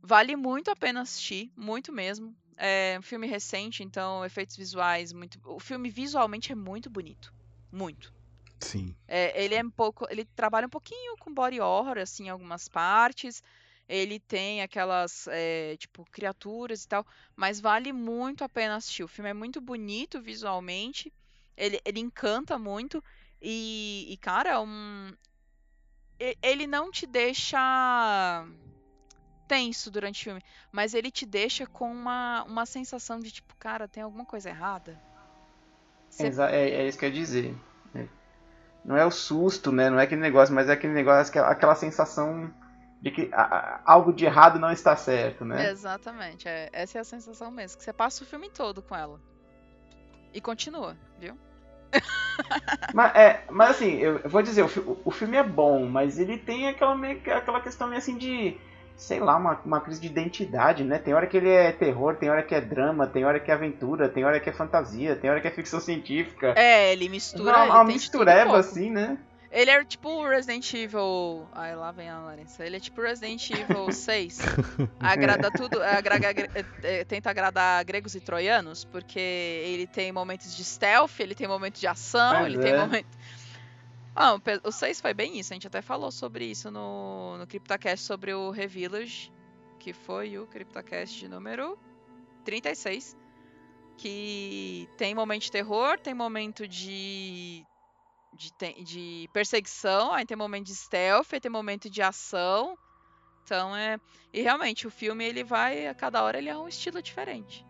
Speaker 2: Vale muito a pena assistir, muito mesmo. É um filme recente, então efeitos visuais muito. O filme visualmente é muito bonito, muito.
Speaker 3: Sim.
Speaker 2: É, ele é um pouco, ele trabalha um pouquinho com body horror, assim, em algumas partes ele tem aquelas, é, tipo, criaturas e tal, mas vale muito a pena assistir. O filme é muito bonito visualmente, ele, ele encanta muito, e, e cara, um, ele não te deixa tenso durante o filme, mas ele te deixa com uma, uma sensação de tipo, cara, tem alguma coisa errada.
Speaker 1: Você... É, é, isso que eu ia dizer. É. Não é o susto, né? Não é aquele negócio, mas é aquele negócio, aquela sensação de que algo de errado não está certo, né?
Speaker 2: Exatamente, é, essa é a sensação mesmo, que você passa o filme todo com ela. E continua, viu? [LAUGHS]
Speaker 1: mas, é, mas assim, eu, vou dizer, o, o, filme é bom, mas ele tem aquela, aquela questão meio assim de, sei lá, uma, uma crise de identidade, né? Tem hora que ele é terror, tem hora que é drama, tem hora que é aventura, tem hora que é fantasia, tem hora que é ficção científica.
Speaker 2: É, ele mistura.
Speaker 1: Uma, uma mistureba, assim, né?
Speaker 2: Ele é tipo o Resident Evil. Ai, lá vem a Larissa. Ele é tipo Resident Evil [LAUGHS] 6. Agrada tudo. É, é, tenta agradar gregos e troianos, porque ele tem momentos de stealth, ele tem momentos de ação, Mas ele é. tem momentos. Ah, o 6 foi bem isso, a gente até falou sobre isso no, no CryptoCast sobre o Revillage, que foi o CryptoCast número 36. Que tem momento de terror, tem momento de de, de perseguição, aí tem momento de stealth, aí tem momento de ação. Então é. E realmente, o filme ele vai. A cada hora ele é um estilo diferente.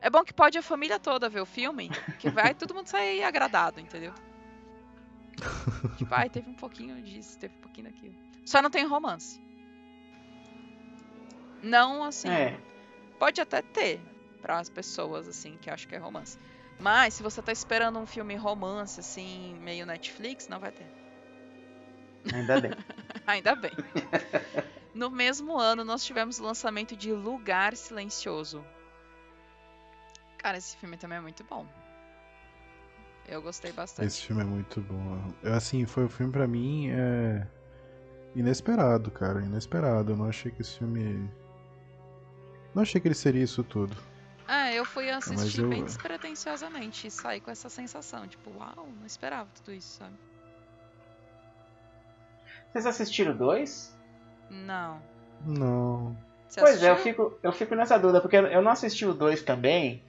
Speaker 2: É bom que pode a família toda ver o filme, que vai todo mundo sair agradado, entendeu? tipo, ai, [LAUGHS] teve um pouquinho disso, teve um pouquinho daquilo. Só não tem romance. Não assim. É. Pode até ter para as pessoas assim que acham que é romance. Mas se você tá esperando um filme romance, assim, meio Netflix, não vai ter.
Speaker 1: Ainda bem. [LAUGHS]
Speaker 2: Ainda bem. No mesmo ano, nós tivemos o lançamento de Lugar Silencioso. Cara, esse filme também é muito bom. Eu gostei bastante.
Speaker 3: Esse filme é muito bom. Assim, foi o filme para mim é inesperado, cara, inesperado. Eu não achei que esse filme não achei que ele seria isso tudo.
Speaker 2: Ah, eu fui assistir eu... bem despretensiosamente e saí com essa sensação, tipo, uau, não esperava tudo isso, sabe?
Speaker 1: Vocês assistiram dois?
Speaker 2: Não.
Speaker 3: Não.
Speaker 1: Você pois assistiu? é, eu fico, eu fico nessa dúvida, porque eu não assisti o dois também.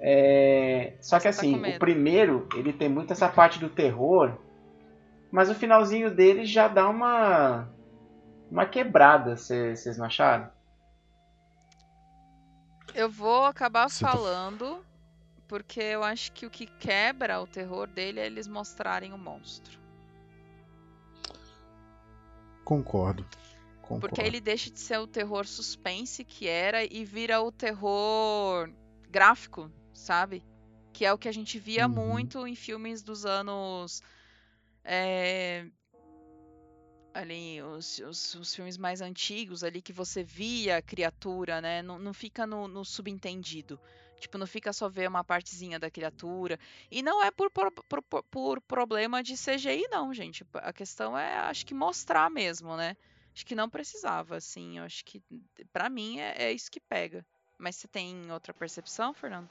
Speaker 1: É... Só que Você tá assim, tá o primeiro, ele tem muito essa parte do terror, mas o finalzinho dele já dá uma. uma quebrada, vocês não acharam?
Speaker 2: Eu vou acabar Você falando, tá... porque eu acho que o que quebra o terror dele é eles mostrarem o monstro.
Speaker 3: Concordo. Concordo.
Speaker 2: Porque ele deixa de ser o terror suspense que era e vira o terror gráfico, sabe? Que é o que a gente via uhum. muito em filmes dos anos é, ali os, os, os, filmes mais antigos ali que você via a criatura, né? Não, não fica no, no, subentendido. Tipo, não fica só ver uma partezinha da criatura. E não é por, por, por, por problema de CGI, não, gente. A questão é, acho que mostrar mesmo, né? Acho que não precisava, assim. Eu acho que, para mim, é, é, isso que pega. Mas você tem outra percepção, Fernando?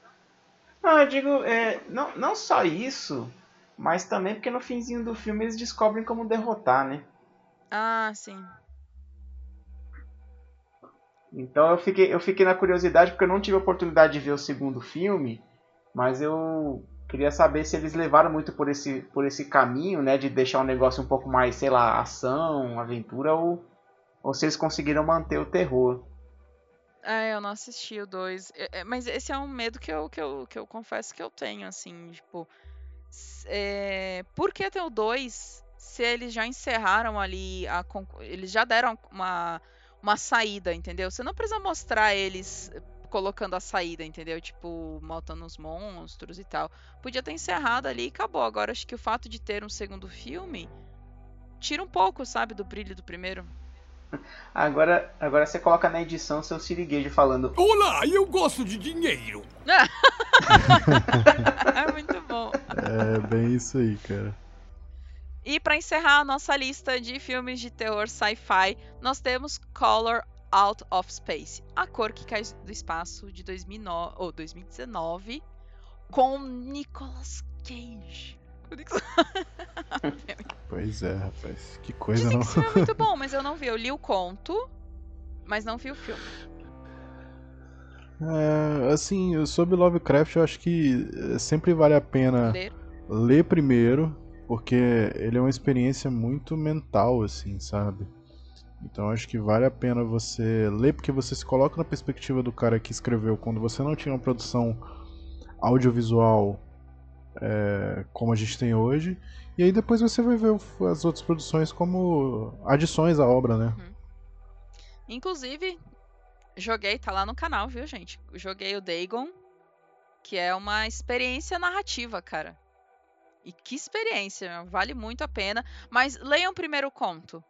Speaker 1: Não, eu digo, é, não, não só isso, mas também porque no finzinho do filme eles descobrem como derrotar, né?
Speaker 2: Ah, sim.
Speaker 1: Então eu fiquei, eu fiquei na curiosidade porque eu não tive a oportunidade de ver o segundo filme, mas eu queria saber se eles levaram muito por esse, por esse caminho, né, de deixar o negócio um pouco mais, sei lá, ação, aventura, ou, ou se eles conseguiram manter o terror.
Speaker 2: É, eu não assisti o 2. É, é, mas esse é um medo que eu, que, eu, que eu confesso que eu tenho, assim, tipo. É, por que ter o 2 se eles já encerraram ali, a, eles já deram uma, uma saída, entendeu? Você não precisa mostrar eles colocando a saída, entendeu? Tipo, matando os monstros e tal. Podia ter encerrado ali e acabou. Agora, acho que o fato de ter um segundo filme tira um pouco, sabe, do brilho do primeiro.
Speaker 1: Agora, agora você coloca na edição seu siriguejo falando:
Speaker 4: Olá, eu gosto de dinheiro. [LAUGHS]
Speaker 2: é muito bom.
Speaker 3: É bem isso aí, cara.
Speaker 2: E para encerrar a nossa lista de filmes de terror sci-fi, nós temos Color Out of Space, A Cor que Cai do Espaço de 2009, ou 2019, com Nicolas Cage. [LAUGHS]
Speaker 3: pois é, rapaz. Que coisa
Speaker 2: Dizem
Speaker 3: não.
Speaker 2: Que esse é muito [LAUGHS] bom, mas eu não vi. Eu li o conto, mas não vi o filme.
Speaker 3: É, assim, sobre Lovecraft, eu acho que eh, sempre vale a pena
Speaker 2: ler,
Speaker 3: ler primeiro, porque ele é uma experiência muito mental, assim, sabe? Então acho que vale a pena você ler, porque você se coloca na perspectiva do cara que escreveu quando você não tinha uma produção audiovisual é, como a gente tem hoje. E aí depois você vai ver as outras produções como adições à obra, né? Uhum.
Speaker 2: Inclusive, joguei, tá lá no canal, viu, gente? Joguei o Dagon, que é uma experiência narrativa, cara. E que experiência, vale muito a pena. Mas leiam primeiro o conto.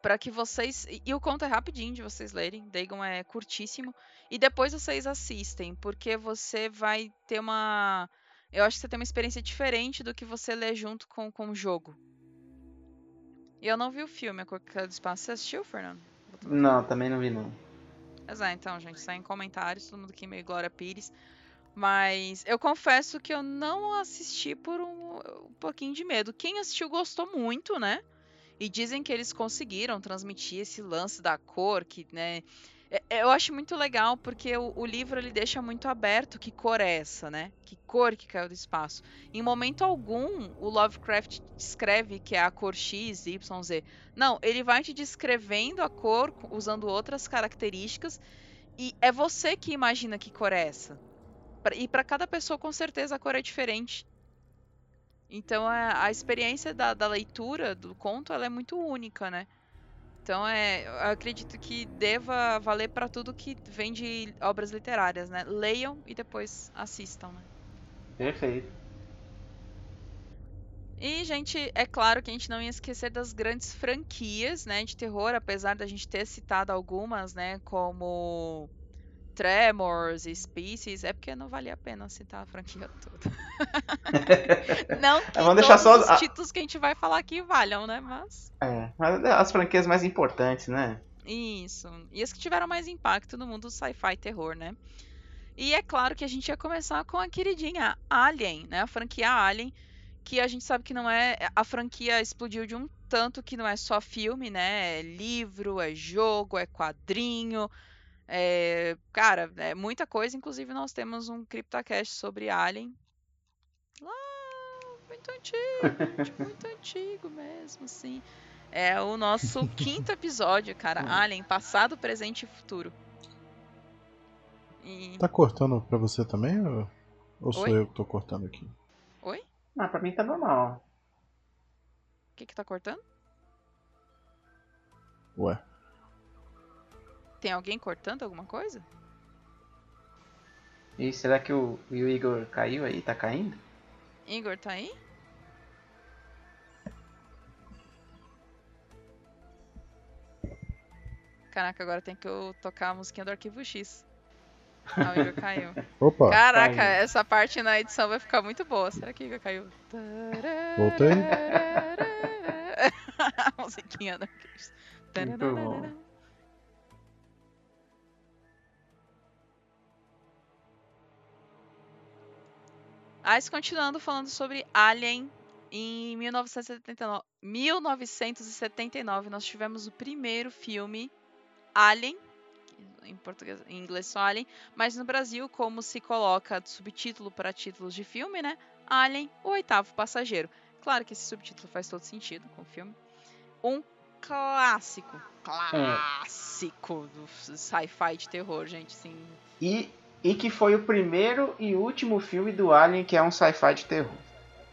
Speaker 2: para que vocês. E o conto é rapidinho de vocês lerem. Dagon é curtíssimo. E depois vocês assistem, porque você vai ter uma eu acho que você tem uma experiência diferente do que você lê junto com, com o jogo. E eu não vi o filme, A Cor do Espaço. Você assistiu, Fernando?
Speaker 1: Não, também não vi, não.
Speaker 2: Mas é, então, gente, sai em comentários, todo mundo aqui meio Glória Pires. Mas eu confesso que eu não assisti por um, um pouquinho de medo. Quem assistiu gostou muito, né? E dizem que eles conseguiram transmitir esse lance da cor, que, né? É, é, eu acho muito legal porque o, o, livro ele deixa muito aberto que cor é essa, né? Que cor que caiu do espaço. Em momento algum, o Lovecraft descreve que é a cor X, Y, Z. Não, ele vai te descrevendo a cor usando outras características e é você que imagina que cor é essa. E para cada pessoa, com certeza, a cor é diferente. Então a, a experiência da, da leitura do conto ela é muito única, né? Então é, eu acredito que deva valer para tudo que vem de obras literárias, né? Leiam e depois assistam, né?
Speaker 1: Perfeito.
Speaker 2: E, gente, é claro que a gente não ia esquecer das grandes franquias, né, de terror, apesar da gente ter citado algumas, né, como Tremors e Species, é porque não valia a pena citar a franquia toda. [LAUGHS] não que Vamos deixar só os títulos que a gente vai falar aqui valham, né? Mas.
Speaker 1: É, mas as franquias mais importantes, né?
Speaker 2: Isso. E as que tiveram mais impacto no mundo do sci-fi terror, né? E é claro que a gente ia começar com a queridinha Alien, né? A franquia Alien, que a gente sabe que não é. A franquia explodiu de um tanto que não é só filme, né? É livro, é jogo, é quadrinho. É, cara, é muita coisa. Inclusive, nós temos um CryptoCast sobre Alien. Lá, muito antigo, muito antigo mesmo, assim. É o nosso quinto episódio, cara. [LAUGHS] Alien, passado, presente e futuro.
Speaker 3: E... Tá cortando pra você também? Ou, ou sou eu que tô cortando aqui?
Speaker 2: Oi?
Speaker 1: Ah, pra mim tá normal.
Speaker 2: O que que tá cortando?
Speaker 3: Ué.
Speaker 2: Tem alguém cortando alguma coisa?
Speaker 1: E será que o, o Igor caiu aí? Tá caindo?
Speaker 2: Igor tá aí? Caraca, agora tem que eu tocar a musiquinha do Arquivo X. Ah, o Igor caiu. [LAUGHS]
Speaker 3: Opa!
Speaker 2: Caraca, caiu. essa parte na edição vai ficar muito boa. Será que o Igor caiu? [LAUGHS]
Speaker 3: Voltei. [LAUGHS]
Speaker 2: a musiquinha do Arquivo X.
Speaker 1: Muito bom.
Speaker 2: Mas continuando falando sobre Alien, em 1979, 1979 nós tivemos o primeiro filme Alien, em português, em inglês só Alien, mas no Brasil, como se coloca subtítulo para títulos de filme, né? Alien, o oitavo passageiro. Claro que esse subtítulo faz todo sentido com o filme. Um clássico, clássico é. do sci-fi de terror, gente, sim.
Speaker 1: E e que foi o primeiro e último filme do Alien que é um sci-fi de terror.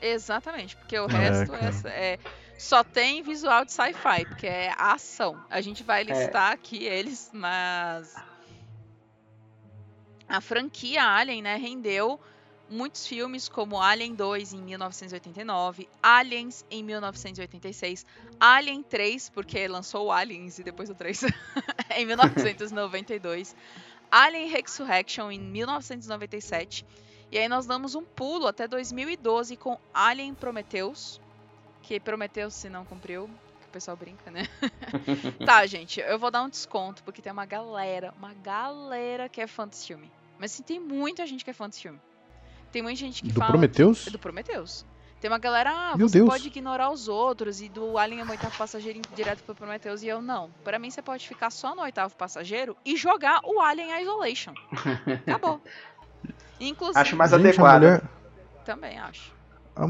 Speaker 2: Exatamente, porque o resto é, é, só tem visual de sci-fi, porque é ação. A gente vai é. listar é. aqui eles, mas a franquia Alien, né, rendeu muitos filmes como Alien 2 em 1989, Aliens em 1986, Alien 3, porque lançou o Aliens e depois o 3 [LAUGHS] em 1992, Alien Resurrection em 1997, e aí nós damos um pulo até 2012 com Alien Prometheus, que Prometheus se não cumpriu, o pessoal brinca, né? [LAUGHS] tá, gente, eu vou dar um desconto, porque tem uma galera, uma galera que é fã desse filme. Mas assim, tem muita gente que é fã desse filme. Tem muita gente que
Speaker 3: do
Speaker 2: fala.
Speaker 3: Prometheus?
Speaker 2: É do Prometheus. Tem uma galera, ah,
Speaker 3: Meu
Speaker 2: você
Speaker 3: Deus.
Speaker 2: pode ignorar os outros e do Alien é o oitavo passageiro direto pro Prometheus. E eu não. Pra mim, você pode ficar só no oitavo passageiro e jogar o Alien Isolation. Acabou. [LAUGHS] Inclusive.
Speaker 1: Acho mais
Speaker 3: Gente, a
Speaker 1: adequado.
Speaker 3: mulher,
Speaker 2: Também acho.
Speaker 3: a,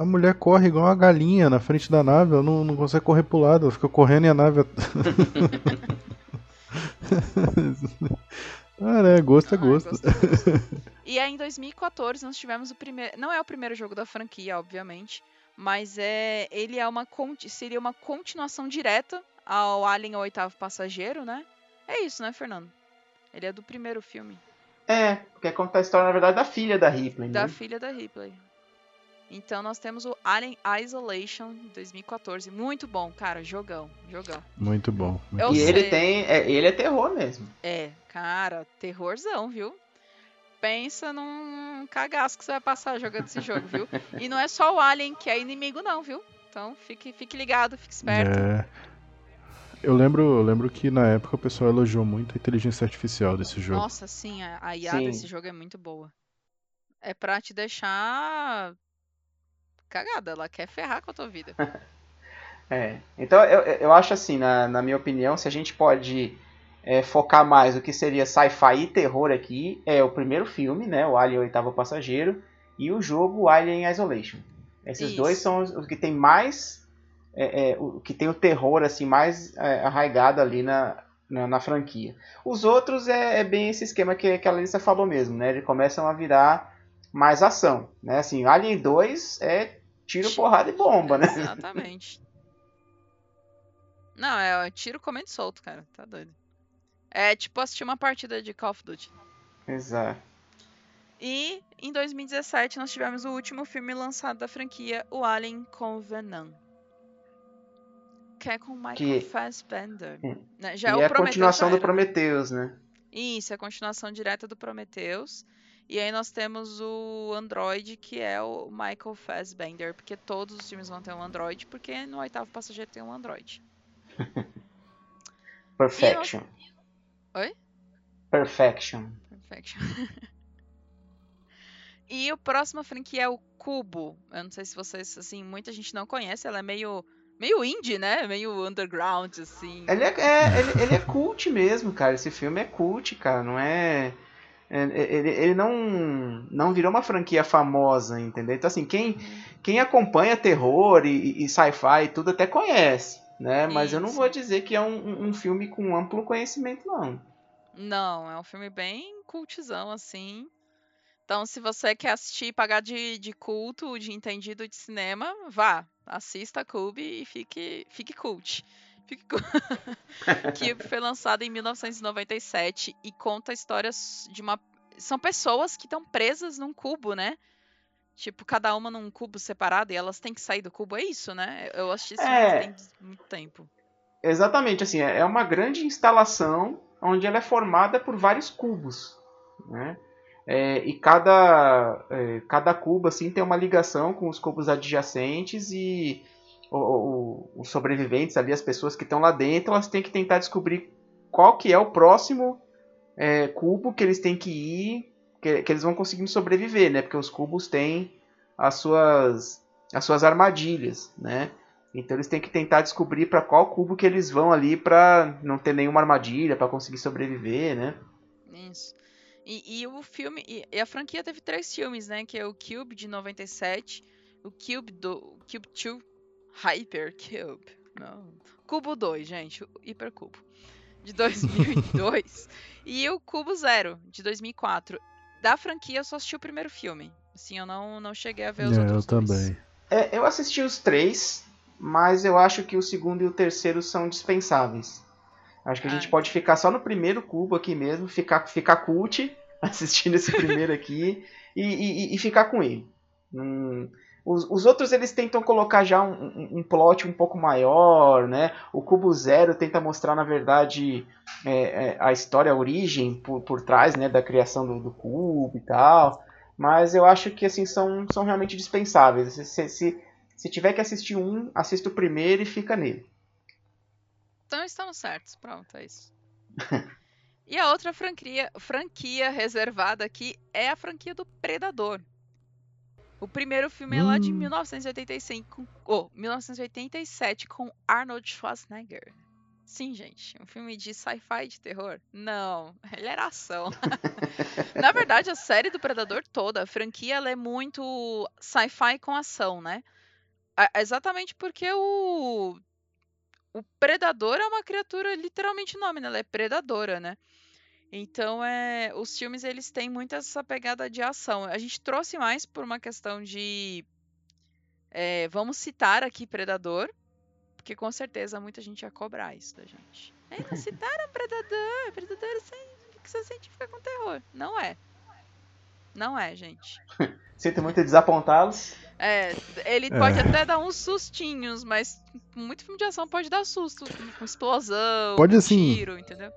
Speaker 3: a mulher corre igual uma galinha na frente da nave, ela não, não consegue correr pro lado, ela fica correndo e a nave. [LAUGHS] [LAUGHS] ah, né? Gosto é
Speaker 2: Ah,
Speaker 3: gosto.
Speaker 2: gosto, gosto. [LAUGHS] E aí, em 2014, nós tivemos o primeiro. Não é o primeiro jogo da franquia, obviamente. Mas é. Ele é uma. Seria uma continuação direta ao Alien o Oitavo Passageiro, né? É isso, né, Fernando? Ele é do primeiro filme.
Speaker 1: É, porque conta a história, na verdade, da filha da Ripley,
Speaker 2: Da
Speaker 1: né?
Speaker 2: filha da Ripley. Então nós temos o Alien Isolation de 2014. Muito bom, cara. Jogão. Jogão.
Speaker 3: Muito bom. muito
Speaker 1: E
Speaker 3: bom.
Speaker 1: ele tem. é, ele é terror mesmo.
Speaker 2: É, cara, terrorzão, viu? Pensa num cagaço que você vai passar jogando esse jogo, viu? E não é só o Alien que é inimigo, não, viu? Então fique, fique ligado, fique esperto.
Speaker 3: É. Eu lembro, eu lembro que na época o pessoal elogiou muito a inteligência artificial desse jogo.
Speaker 2: Nossa, sim, a, a IA
Speaker 1: Sim.
Speaker 2: desse jogo é muito boa. É pra te deixar cagada, ela quer ferrar com a tua vida. [LAUGHS]
Speaker 1: É. Então eu, eu acho assim, na, na minha opinião, se a gente pode é, focar mais o que seria sci-fi e terror aqui, é o primeiro filme, né? O Alien Oitavo Passageiro, e o jogo Alien Isolation. Esses
Speaker 2: Isso.
Speaker 1: dois são os, os que tem mais. é, é, o que tem o terror assim mais é, arraigado ali na, na, na franquia. Os outros é, é bem esse esquema que, que a Larissa falou mesmo, né? Eles começam a virar mais ação, né? Assim, Alien 2 é tiro, porrada e bomba, né?
Speaker 2: Exatamente. Não, é tiro comendo solto, cara. Tá doido. É tipo assistir uma partida de Call of Duty.
Speaker 1: Exato.
Speaker 2: E em 2017 nós tivemos o último filme lançado da franquia, o Alien Covenant. Que é com o Michael
Speaker 1: Que-
Speaker 2: Fassbender.
Speaker 1: Hum.
Speaker 2: né? Já
Speaker 1: e
Speaker 2: o
Speaker 1: é a
Speaker 2: Prometheus
Speaker 1: continuação do
Speaker 2: era.
Speaker 1: Prometheus, né?
Speaker 2: Isso, é a continuação direta do Prometheus. E aí nós temos o Android, que é o Michael Fassbender, porque todos os filmes vão ter um Android, porque no oitavo passageiro tem um Android. [LAUGHS]
Speaker 1: Perfection.
Speaker 2: Oi?
Speaker 1: Perfection.
Speaker 2: Perfection. [LAUGHS] e o próximo franquia é o Cubo. Eu não sei se vocês, assim, muita gente não conhece, ela é meio meio indie, né? Meio underground, assim.
Speaker 1: Ele é, é- ele, ele é cult mesmo, cara. Esse filme é cult, cara. Não é. É- Ele, ele não, não virou uma franquia famosa, entendeu? Então, assim, quem, quem acompanha terror e, e sci-fi e tudo até conhece, né? Mas eu não
Speaker 2: Isso.
Speaker 1: vou dizer que é um, um- um filme com amplo conhecimento, não.
Speaker 2: Não, é um filme bem cultizão, assim. Então, se você quer assistir e pagar de, de culto, de entendido de cinema, vá. Assista a Cube e fique, fique cult. Cube [LAUGHS] foi lançado em 1997 e conta histórias de uma. São pessoas que estão presas num cubo, né? Tipo, cada uma num cubo separado e elas têm que sair do cubo. É isso, né? Eu assisti filme
Speaker 1: É.
Speaker 2: tem muito tempo.
Speaker 1: Exatamente, assim, é uma grande instalação onde ela é formada por vários cubos, né? É, e cada, é, cada cubo assim tem uma ligação com os cubos adjacentes e o- o- os sobreviventes ali, as pessoas que estão lá dentro, elas têm que tentar descobrir qual que é o próximo é, cubo que eles têm que ir, que, que eles vão conseguindo sobreviver, né? Porque os cubos têm as suas, as suas armadilhas, né? Então eles têm que tentar descobrir para qual cubo que eles vão ali para não ter nenhuma armadilha, para conseguir sobreviver, né?
Speaker 2: Isso. E, e o filme. E, a franquia teve três filmes, né? Que é o Cube de 97, o Cube do. Cube 2, Hyper Cube. Não. Cubo 2, gente. O Hipercubo. De 2002. [LAUGHS] e o Cubo Zero, de 2004. Da franquia eu só assisti o primeiro filme. Assim, eu não, não cheguei a ver os
Speaker 3: É,
Speaker 2: outros
Speaker 3: eu
Speaker 2: dois.
Speaker 3: também.
Speaker 1: É, eu assisti os três, mas eu acho que o segundo e o terceiro são dispensáveis. Acho que a
Speaker 2: Ah,
Speaker 1: gente pode ficar só no primeiro cubo aqui mesmo, ficar, ficar cult [LAUGHS] assistindo esse primeiro aqui e, e, e ficar com ele. Hum, os, os, outros eles tentam colocar já um, um, um, plot um pouco maior, né? O Cubo Zero tenta mostrar, na verdade, é, é, a história, a origem por, por trás né, da criação do, do cubo e tal. Mas eu acho que assim são, são realmente dispensáveis. Se, se, se tiver que assistir um, assista o primeiro e fica nele.
Speaker 2: Então estamos certos. Pronto, é isso. [LAUGHS] e a outra franquia, franquia reservada aqui é a franquia do Predador. O primeiro filme é lá de 1985, ou oh, 1987 com Arnold Schwarzenegger. Sim, gente, um filme de sci-fi de terror? Não, [LAUGHS] ele era ação. [LAUGHS] Na verdade, a série do Predador toda, a franquia, ela é muito sci-fi com ação, né? Exatamente porque o o predador é uma criatura literalmente nome, né? Ela é predadora, né? Então, é, os filmes eles têm muito essa pegada de ação. A gente trouxe mais por uma questão de é, vamos citar aqui Predador, porque com certeza muita gente ia cobrar isso da gente. É, não [LAUGHS] citaram Predador, Predador é sem ficção científica com terror. Não é. Não é, gente.
Speaker 1: Sinto muito desapontá-los.
Speaker 2: É, ele é. pode até dar uns sustinhos, mas muito filme de ação pode dar susto, com explosão,
Speaker 3: pode, assim,
Speaker 2: tiro, entendeu?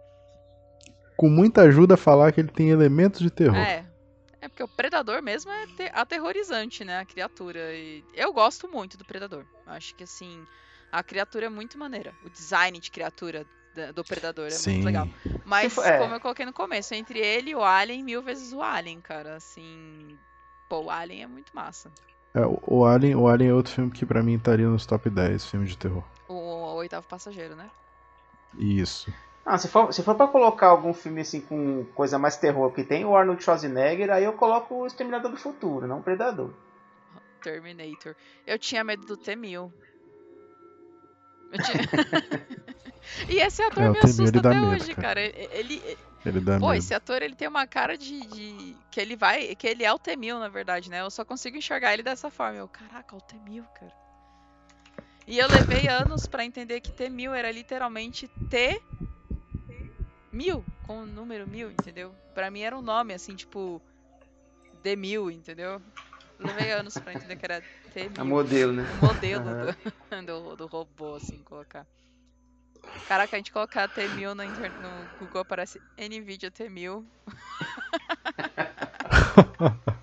Speaker 3: Com muita ajuda falar que ele tem elementos de terror.
Speaker 2: É. É porque o Predador mesmo é aterrorizante, né? A criatura. E eu gosto muito do Predador. Acho que assim, a criatura é muito maneira. O design de criatura do Predador é Sim. muito legal. Mas, é. como eu coloquei no começo, entre ele e o Alien, mil vezes o Alien, cara. Assim. Pô, o Alien é muito massa.
Speaker 3: É, o Alien, o Alien é outro filme que para mim estaria nos top 10 filmes de terror.
Speaker 2: O, o Oitavo Passageiro, né?
Speaker 3: Isso.
Speaker 1: Ah, se for, se for pra colocar algum filme assim com coisa mais terror que tem o Arnold Schwarzenegger, aí eu coloco o Exterminador do Futuro, não o Predador.
Speaker 2: Terminator. Eu tinha medo do T-1000. Tinha... [LAUGHS] [LAUGHS] e esse ator é, me assusta até medo, hoje, cara. cara. Ele,
Speaker 3: ele dá
Speaker 2: Pô,
Speaker 3: medo.
Speaker 2: esse ator ele tem uma cara de, de, que ele vai, que ele é o T-1000, na verdade, né? Eu só consigo enxergar ele dessa forma. Eu, caraca, o T-1000, cara. E eu levei anos para entender que T-1000 era literalmente T mil, com o número mil, entendeu? Pra mim era um nome, assim, tipo. D mil, entendeu? Levei anos pra entender que era T mil.
Speaker 1: A modelo, né?
Speaker 2: O modelo uhum. do, [LAUGHS] do, do, robô, assim, colocar. Caraca, a gente colocar T1000 no, no Google aparece NVIDIA T1000. [LAUGHS] [LAUGHS]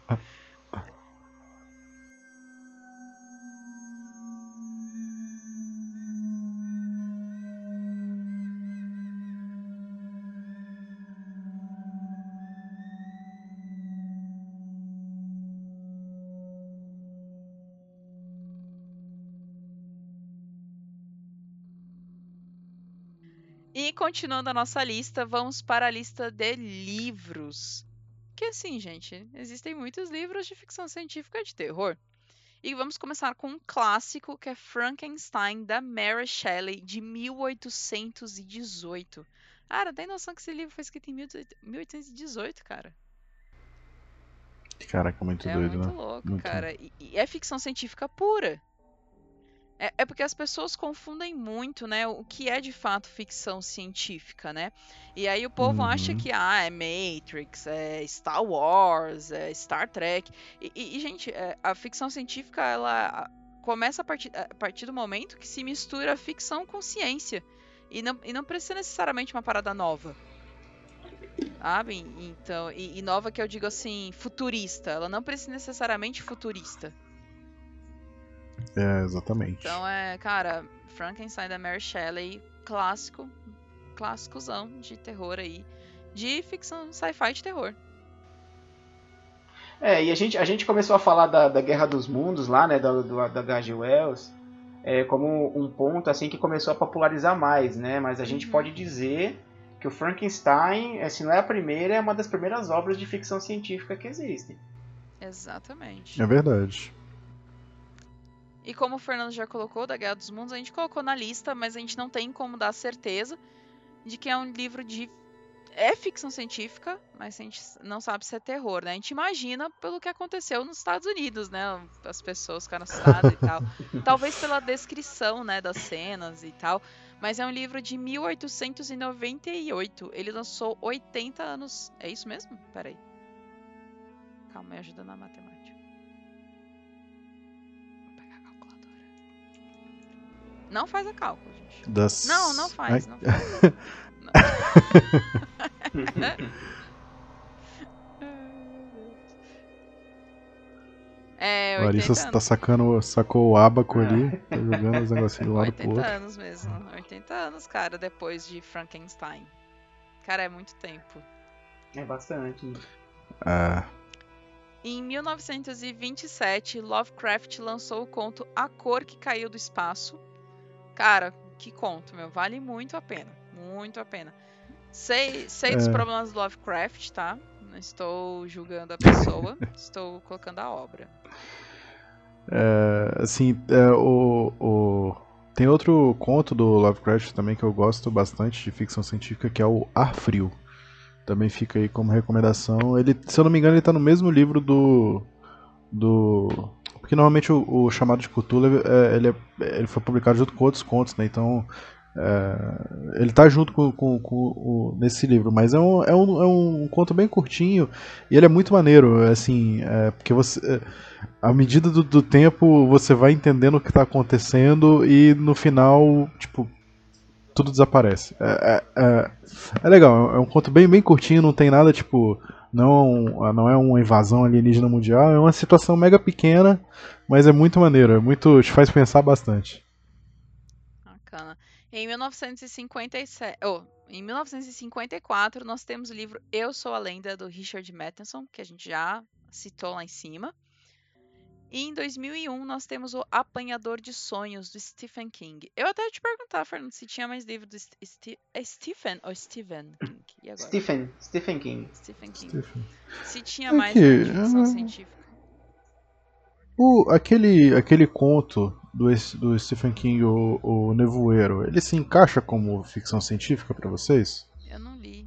Speaker 2: continuando a nossa lista, vamos para a lista de livros. Que assim, gente, existem muitos livros de ficção científica de terror. E vamos começar com um clássico que é Frankenstein, da Mary Shelley, de 1818. Cara, tem noção que esse livro foi escrito em 1818, cara?
Speaker 3: Caraca, muito
Speaker 2: é
Speaker 3: doido,
Speaker 2: muito
Speaker 3: né?
Speaker 2: louco, muito cara. E, e é ficção científica pura. É, é, porque as pessoas confundem muito, né, o que é de fato ficção científica, né? E aí o povo uhum. acha que ah, é Matrix, é Star Wars, é Star Trek. E, e, e gente, é, a ficção científica ela começa a partir, a partir do momento que se mistura ficção com ciência. E não, e não precisa necessariamente uma parada nova. Sabe? Então, e, e nova que eu digo assim, futurista. Ela não precisa necessariamente futurista.
Speaker 3: É, exatamente.
Speaker 2: Então é, cara, Frankenstein da Mary Shelley, clássico, clássicozão de terror aí, de ficção sci-fi de terror.
Speaker 1: É, e a gente, a gente começou a falar da, da Guerra dos Mundos lá, né, da, do, da H.G. Wells, é, como um ponto assim que começou a popularizar mais, né, mas a gente uhum. pode dizer que o Frankenstein, se não é a primeira, é uma das primeiras obras de ficção científica que existem.
Speaker 2: Exatamente.
Speaker 3: É verdade.
Speaker 2: E como o Fernando já colocou, da Guerra dos Mundos, a gente colocou na lista, mas a gente não tem como dar certeza de que é um livro de. É ficção científica, mas a gente não sabe se é terror, né? A gente imagina pelo que aconteceu nos Estados Unidos, né? As pessoas ficaram assustadas e tal. [LAUGHS] Talvez pela descrição, né, das cenas e tal. Mas é um livro de 1898. Ele lançou 80 anos. É isso mesmo? Peraí. Calma, me ajuda na matemática. Não faz a cálculo, gente.
Speaker 3: Das...
Speaker 2: Não, não faz.
Speaker 3: Ai.
Speaker 2: Não faz. [LAUGHS] É, 80
Speaker 3: Larissa
Speaker 2: anos.
Speaker 3: tá sacando, sacou o abaco ali, tá jogando os negocinhos de um [LAUGHS] lado pro
Speaker 2: 80
Speaker 3: outro.
Speaker 2: anos mesmo. 80 anos, cara, depois de Frankenstein. Cara, é muito tempo.
Speaker 1: É bastante.
Speaker 3: Ah,
Speaker 2: Em 1927, Lovecraft lançou o conto A Cor que Caiu do Espaço. Cara, que conto, meu. Vale muito a pena. Muito a pena. Sei, sei dos
Speaker 3: É.
Speaker 2: problemas do Lovecraft, tá? Não estou julgando a pessoa, [LAUGHS] estou colocando a obra.
Speaker 3: é, assim, é, o, o- tem outro conto do Lovecraft também que eu gosto bastante de ficção científica, que é o Ar Frio. Também fica aí como recomendação. Ele, se eu não me engano, ele tá no mesmo livro do. do porque normalmente o, o chamado de Cthulhu é, ele, é- ele foi publicado junto com outros contos, né? Então é, ele tá junto com, com- com o, nesse livro, mas é um, é, um, é um conto bem curtinho e ele é muito maneiro, assim, é, porque você, é, à medida do, do tempo você vai entendendo o que tá acontecendo e no final, tipo, tudo desaparece. É, é, é, é legal, é um conto bem, bem curtinho, não tem nada tipo. Não, não é uma invasão alienígena mundial, é uma situação mega pequena, mas é muito maneiro, é muito. te faz pensar bastante.
Speaker 2: Bacana. Em 1957, oh, em 1954, nós temos o livro Eu Sou a Lenda, do Richard Matheson, que a gente já citou lá em cima. E em 2001, nós temos o Apanhador de Sonhos, do Stephen King. Eu até ia te perguntar, Fernando, se tinha mais livro do St Sti- é Stephen ou Stephen King? E agora?
Speaker 1: Stephen, Stephen King.
Speaker 2: Stephen King.
Speaker 3: Stephen.
Speaker 2: Se tinha
Speaker 3: Aqui,
Speaker 2: mais de ficção científica.
Speaker 3: O, aquele, aquele conto do, do Stephen King, o, o Nevoeiro, ele se encaixa como ficção científica pra vocês?
Speaker 2: Eu não li.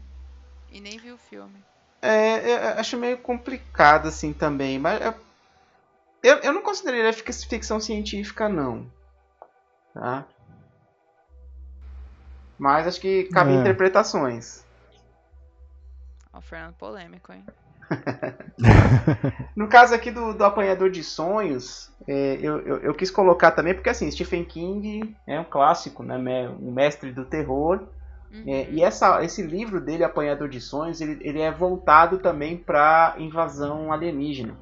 Speaker 2: E nem vi o filme.
Speaker 1: É, eu acho meio complicado assim também, mas eu, eu, eu não consideraria fic- ficção científica não, tá? Mas acho que cabe
Speaker 3: É.
Speaker 1: interpretações.
Speaker 2: Ó, o Fernando polêmico, hein? [LAUGHS]
Speaker 1: No caso aqui do, do Apanhador de Sonhos, é, eu, eu, eu quis colocar também porque assim Stephen King é um clássico, né, um mestre do terror.
Speaker 2: Uhum.
Speaker 1: É, e essa, esse livro dele, Apanhador de Sonhos, ele, ele é voltado também para invasão alienígena.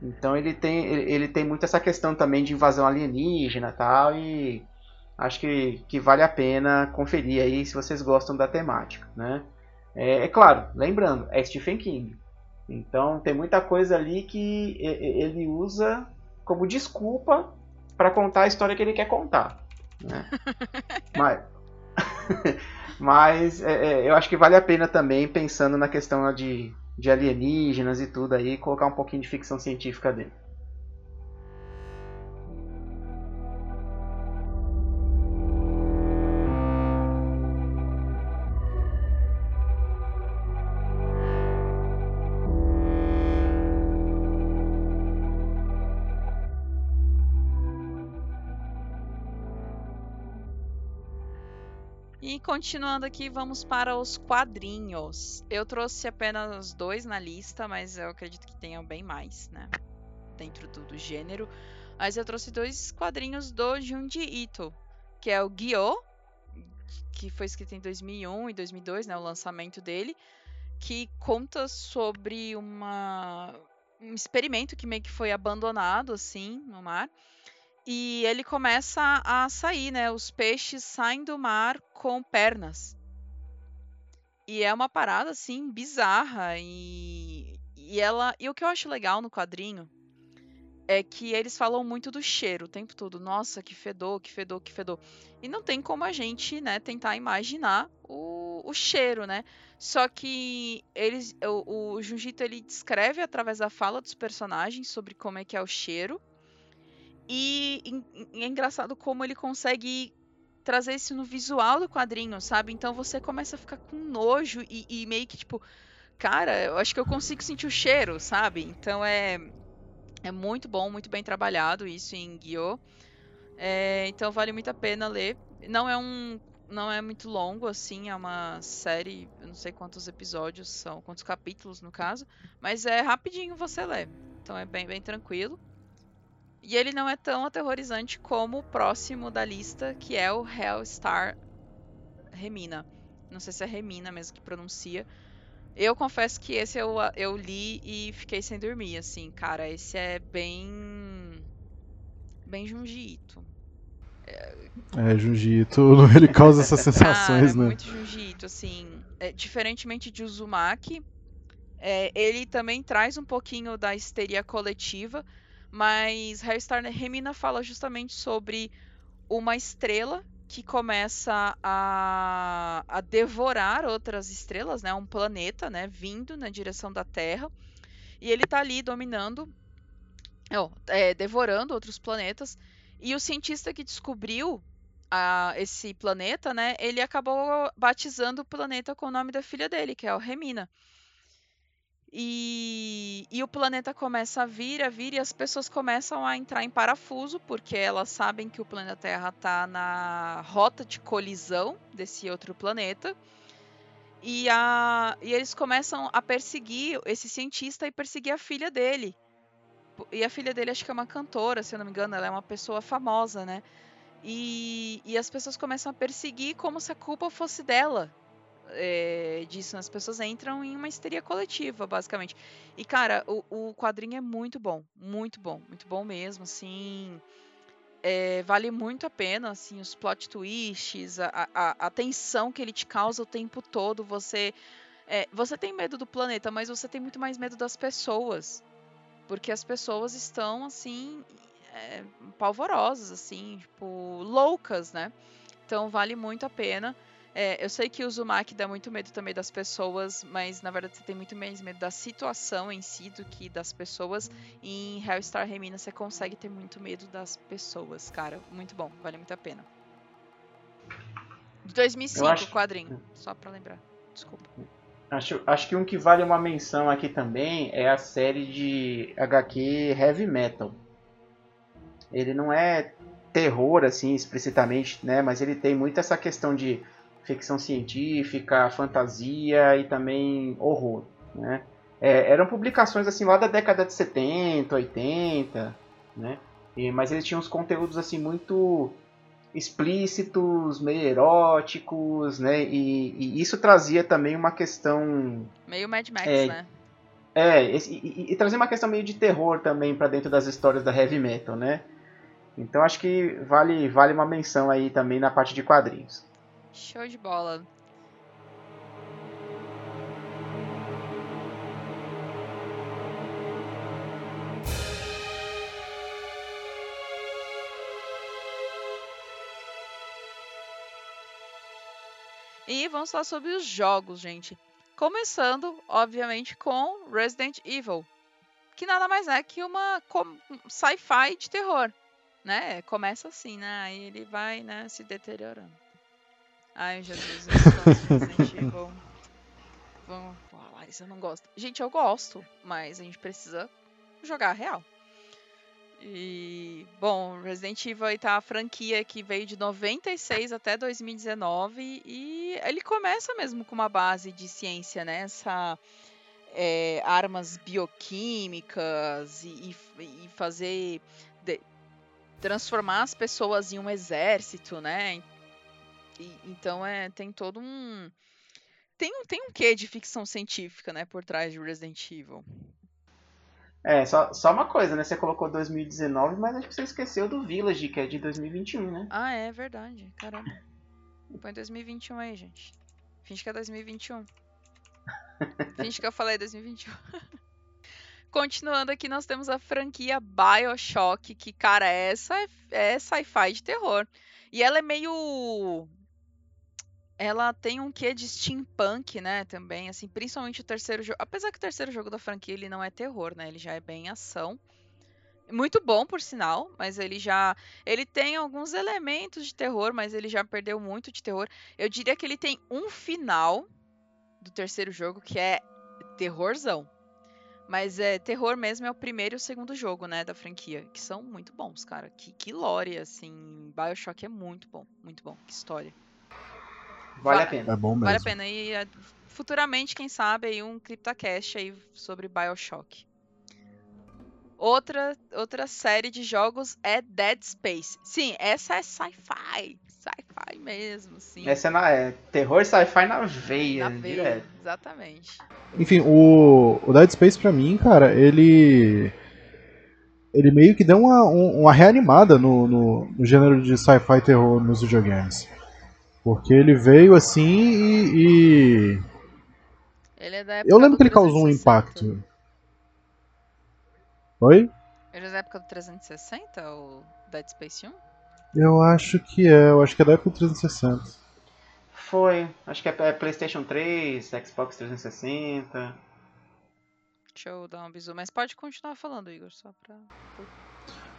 Speaker 1: Então ele tem, ele, tem muito essa questão também de invasão alienígena tal, e acho que, que vale a pena conferir aí se vocês gostam da temática. Né? É, é claro, lembrando, é Stephen King. Então tem muita coisa ali que ele usa como desculpa para contar a história que ele quer contar. Né? [LAUGHS] Mas, [LAUGHS] mas é, é, eu acho que vale a pena também, pensando na questão de, de alienígenas e tudo aí, colocar um pouquinho de ficção científica dentro.
Speaker 2: E continuando aqui, vamos para os quadrinhos. Eu trouxe apenas dois na lista, mas eu acredito que tenham bem mais, né? Dentro do, do gênero. Mas eu trouxe dois quadrinhos do Junji Ito, que é o Gyo, que foi escrito em 2001 e 2002, né? O lançamento dele, que conta sobre uma, um experimento que meio que foi abandonado, assim, no mar. E ele começa a sair, né? Os peixes saem do mar com pernas. E é uma parada assim bizarra e e ela e o que eu acho legal no quadrinho é que eles falam muito do cheiro o tempo todo. Nossa, que fedor, que fedor, que fedor. E não tem como a gente, né, tentar imaginar o, o cheiro, né? Só que eles o, o Junjito ele descreve através da fala dos personagens sobre como é que é o cheiro. E, é engraçado como ele consegue trazer isso no visual do quadrinho, sabe? Então você começa a ficar com nojo e, e meio que tipo, cara, eu acho que eu consigo sentir o cheiro, sabe? Então é é muito bom, muito bem trabalhado isso em Guiô. É, então vale muito a pena ler. Não é um não é muito longo, assim, é uma série, eu não sei quantos episódios são, quantos capítulos no caso, mas é rapidinho você lê. Então é bem, bem tranquilo. E ele não é tão aterrorizante como o próximo da lista, que é o Hellstar Remina. Não sei se é Remina mesmo que pronuncia. Eu confesso que esse eu, eu li e fiquei sem dormir, assim, cara. Esse é bem. bem Junji
Speaker 3: É, Junji [LAUGHS] ele causa essas sensações,
Speaker 2: cara,
Speaker 3: né?
Speaker 2: muito Junji assim. É, diferentemente de Uzumaki, é, ele também traz um pouquinho da histeria coletiva, mas Hellstar Remina fala justamente sobre uma estrela que começa a, a devorar outras estrelas, né? Um planeta, né? Vindo na direção da Terra. E ele tá ali dominando, é, devorando outros planetas. E o cientista que descobriu a, esse planeta, né? Ele acabou batizando o planeta com o nome da filha dele, que é o Remina. E, e, o planeta começa a vir, a vir, e as pessoas começam a entrar em parafuso, porque elas sabem que o planeta Terra está na rota de colisão desse outro planeta. E, a, e eles começam a perseguir esse cientista e perseguir a filha dele. E a filha dele, acho que é uma cantora, se eu não me engano, ela é uma pessoa famosa, né? E, e as pessoas começam a perseguir como se a culpa fosse dela é, disso. As pessoas entram em uma histeria coletiva, basicamente. E, cara, o, o quadrinho é muito bom. Muito bom. Muito bom mesmo, assim. É, vale muito a pena, assim, os plot twists, a, a, a tensão que ele te causa o tempo todo. Você, é, você tem medo do planeta, mas você tem muito mais medo das pessoas. Porque as pessoas estão, assim, é, palvorosas, assim, tipo, loucas, né? Então vale muito a pena. É, eu sei que o Uzumaki dá muito medo também das pessoas, mas na verdade você tem muito mais medo da situação em si do que das pessoas. E em Hellstar Remina você consegue ter muito medo das pessoas, cara. Muito bom, vale muito a pena. De 2005, acho... quadrinho, só pra lembrar. Desculpa.
Speaker 1: Acho, acho que um que vale uma menção aqui também é a série de HQ Heavy Metal. Ele não é terror, assim, explicitamente, né? Mas ele tem muito essa questão de ficção científica, fantasia e também horror, né? É, eram publicações assim lá da década de 70, 80, né? E, mas eles tinham uns conteúdos assim muito explícitos, meio eróticos, né? E, e isso trazia também uma questão
Speaker 2: meio Mad Max,
Speaker 1: é,
Speaker 2: né?
Speaker 1: É, e, e, trazia uma questão meio de terror também para dentro das histórias da heavy metal, né? Então acho que vale vale uma menção aí também na parte de quadrinhos.
Speaker 2: Show de bola. E vamos falar sobre os jogos, gente. Começando, obviamente, com Resident Evil, que nada mais é que uma sci-fi de terror, né? Começa assim, né? Aí ele vai, né, se deteriorando. Ai, Jesus, eu Resident Evil. [LAUGHS] Vamos. Pô, Larissa não gosta. Gente, eu gosto, mas a gente precisa jogar real. E, bom, Resident Evil aí tá a franquia que veio de 96 até 2019 e ele começa mesmo com uma base de ciência, né? Essa, é, armas bioquímicas e, e, e fazer. De, transformar as pessoas em um exército, né? E, então é, tem todo um. Tem, tem um quê de ficção científica, né, por trás de Resident Evil.
Speaker 1: É, só, só uma coisa, né? Você colocou 2019, mas acho que você esqueceu do Village, que é de 2021, né?
Speaker 2: Ah, é verdade. Caramba. Põe 2021 aí, gente. Finge que é 2021. [LAUGHS] Finge que eu falei 2021. [LAUGHS] Continuando aqui, nós temos a franquia Bioshock, que, cara, essa é, é sci-fi de terror. E ela é meio ela tem um quê de steampunk, né, também, assim, principalmente o terceiro jogo. Apesar que o terceiro jogo da franquia ele não é terror, né? Ele já é bem ação. Muito bom, por sinal, mas ele já. Ele tem alguns elementos de terror, mas ele já perdeu muito de terror. Eu diria que ele tem um final do terceiro jogo que é terrorzão. Mas é terror mesmo é o primeiro e o segundo jogo, né, da franquia, que são muito bons, cara. Que, que lore, assim. Bioshock é muito bom, muito bom. Que história.
Speaker 1: Vale a pena.
Speaker 3: É bom mesmo.
Speaker 2: Vale a pena. E é, futuramente, quem sabe, aí um CryptoCast aí sobre Bioshock. Outra, outra série de jogos é Dead Space. Sim, essa é sci-fi. Sci-fi mesmo, sim.
Speaker 1: Essa é, na, é terror sci-fi na veia,
Speaker 2: Na veia,
Speaker 1: direto.
Speaker 2: exatamente.
Speaker 3: Enfim, o, o Dead Space pra mim, cara, ele. Ele meio que deu uma, um- uma reanimada no, no, no gênero de sci-fi terror nos videogames. Porque ele veio assim e. e-
Speaker 2: Ele é da época
Speaker 3: Eu lembro
Speaker 2: do
Speaker 3: que ele causou um
Speaker 2: 360.
Speaker 3: impacto. Oi?
Speaker 2: Ele é da época do 360, o Dead Space 1?
Speaker 3: Eu acho que é, eu acho que é da época do 360.
Speaker 1: Foi, acho que é é PlayStation 3, Xbox 360.
Speaker 2: Deixa eu dar um bisu. Mas pode continuar falando, Igor, só pra.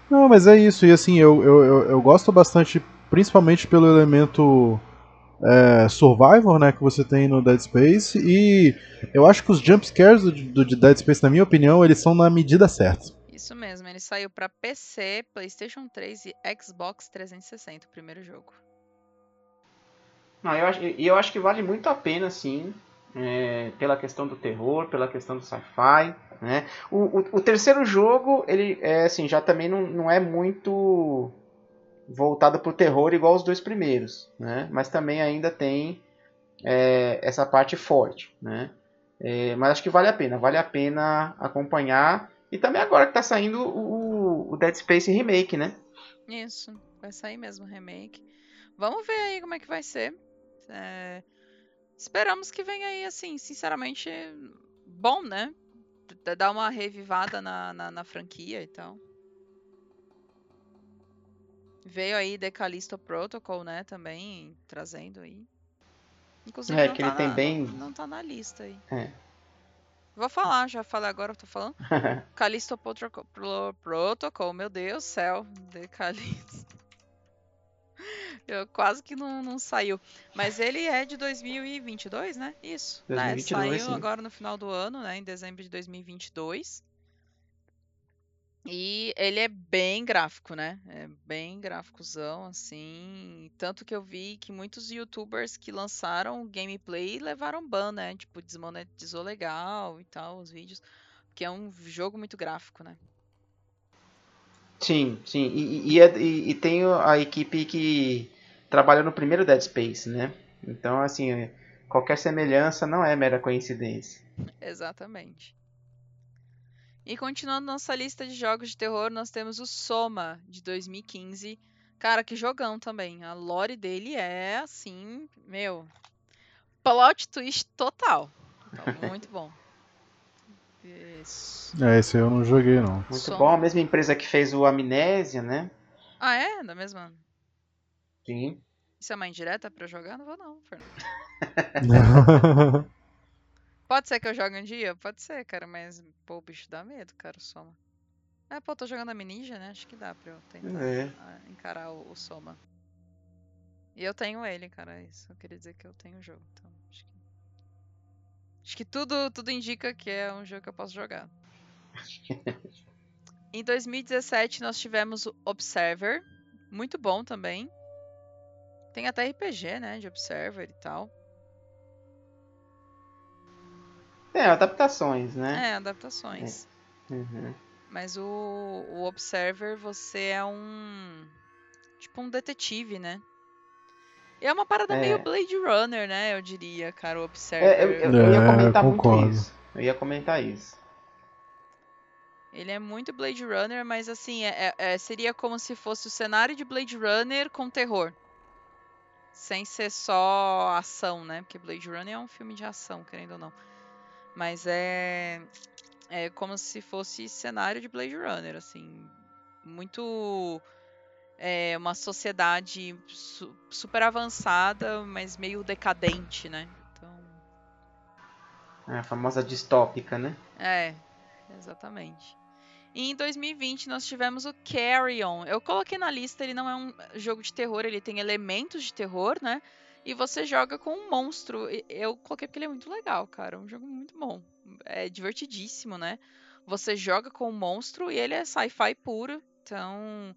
Speaker 3: Não, mas é isso, e assim, eu, eu, eu, eu gosto bastante, principalmente pelo elemento é, survival, né, que você tem no Dead Space, e eu acho que os jumpscares do, do de Dead Space, na minha opinião, eles são na medida certa.
Speaker 2: Isso mesmo, ele saiu pra PC, PlayStation 3 e Xbox 360, o primeiro jogo.
Speaker 1: Não, eu acho, e eu acho que vale muito a pena, sim, é, pela questão do terror, pela questão do sci-fi, né? O, o, o terceiro jogo, ele é assim, já também não, não é muito voltado pro terror igual os dois primeiros, né? Mas também ainda tem é, essa parte forte, né? É, mas acho que vale a pena, vale a pena acompanhar. E também agora que tá saindo o, o Dead Space Remake, né?
Speaker 2: Isso, vai sair mesmo o remake. Vamos ver aí como é que vai ser. É, Esperamos que venha aí, assim, sinceramente, bom, né? Dar uma revivada na, na, na franquia e tal. Veio aí The Callisto Protocol, né, também, trazendo aí. Inclusive,
Speaker 1: É,
Speaker 2: não
Speaker 1: que
Speaker 2: tá
Speaker 1: ele tem
Speaker 2: na-
Speaker 1: bem-
Speaker 2: Não, não tá na lista aí.
Speaker 1: É.
Speaker 2: Vou falar, já falei agora, tô falando. [LAUGHS] Callisto Protocol, Pro- Protocol, meu Deus do céu, The Callisto. [LAUGHS] Eu quase que não, não saiu. Mas ele é de 2022, né? Isso. né?
Speaker 1: 2022,
Speaker 2: Saiu
Speaker 1: sim.
Speaker 2: agora no final do ano, né? Em dezembro de 2022. E ele é bem gráfico, né? É bem gráficozão, assim. Tanto que eu vi que muitos youtubers que lançaram gameplay levaram ban, né? Tipo, desmonetizou legal e tal, os vídeos. Porque é um jogo muito gráfico, né?
Speaker 1: Sim, sim. E, e- e é- e- e tem a equipe que trabalha no primeiro Dead Space, né? Então, assim, qualquer semelhança não é mera coincidência.
Speaker 2: Exatamente. E continuando nossa lista de jogos de terror, nós temos o Soma, de 2015. Cara, que jogão também. A lore dele é assim, meu. Plot twist total. Então, [LAUGHS] muito bom. Isso.
Speaker 3: É, esse eu não joguei, não.
Speaker 1: Muito
Speaker 2: Som.
Speaker 1: bom. A mesma empresa que fez o Amnésia, né?
Speaker 2: Ah, é? Da mesma.
Speaker 1: Sim.
Speaker 2: Isso é uma indireta pra eu jogar? Não vou, não, Fernando. [LAUGHS] [LAUGHS] Pode ser que eu jogue um dia? Pode ser, cara, mas, pô, o bicho dá medo, cara, o Soma. É, pô, tô jogando a Ninja, né? Acho que dá pra eu tentar
Speaker 1: É.
Speaker 2: encarar o, o Soma. E eu tenho ele, cara, é isso. Eu queria dizer que eu tenho o jogo, então acho que... Acho que tudo, tudo indica que é um jogo que eu posso jogar. [LAUGHS] em 2017 nós tivemos o Observer, muito bom também. Tem até RPG, né, de Observer e tal.
Speaker 1: É, adaptações, né?
Speaker 2: É, adaptações.
Speaker 1: Uhum.
Speaker 2: Mas o, o Observer, você é um. Tipo um detetive, né? E é uma parada
Speaker 1: É.
Speaker 2: meio Blade Runner, né? Eu diria, cara, o Observer.
Speaker 1: É, eu, eu- eu ia
Speaker 3: É,
Speaker 1: comentar muito
Speaker 3: concordo.
Speaker 1: isso. Eu ia comentar isso.
Speaker 2: Ele é muito Blade Runner, mas assim, é- é- é- seria como se fosse o cenário de Blade Runner com terror. Sem ser só ação, né? Porque Blade Runner é um filme de ação, querendo ou não. Mas é. É como se fosse cenário de Blade Runner, assim. Muito. É uma sociedade su- super avançada, mas meio decadente, né? Então.
Speaker 1: É a famosa distópica, né?
Speaker 2: É, exatamente. E em 2020 nós tivemos o Carry On. Eu coloquei na lista, ele não é um jogo de terror, ele tem elementos de terror, né? E você joga com um monstro. Eu coloquei porque ele é muito legal, cara. É um jogo muito bom. É divertidíssimo, né? Você joga com um monstro e ele é sci-fi puro. Então,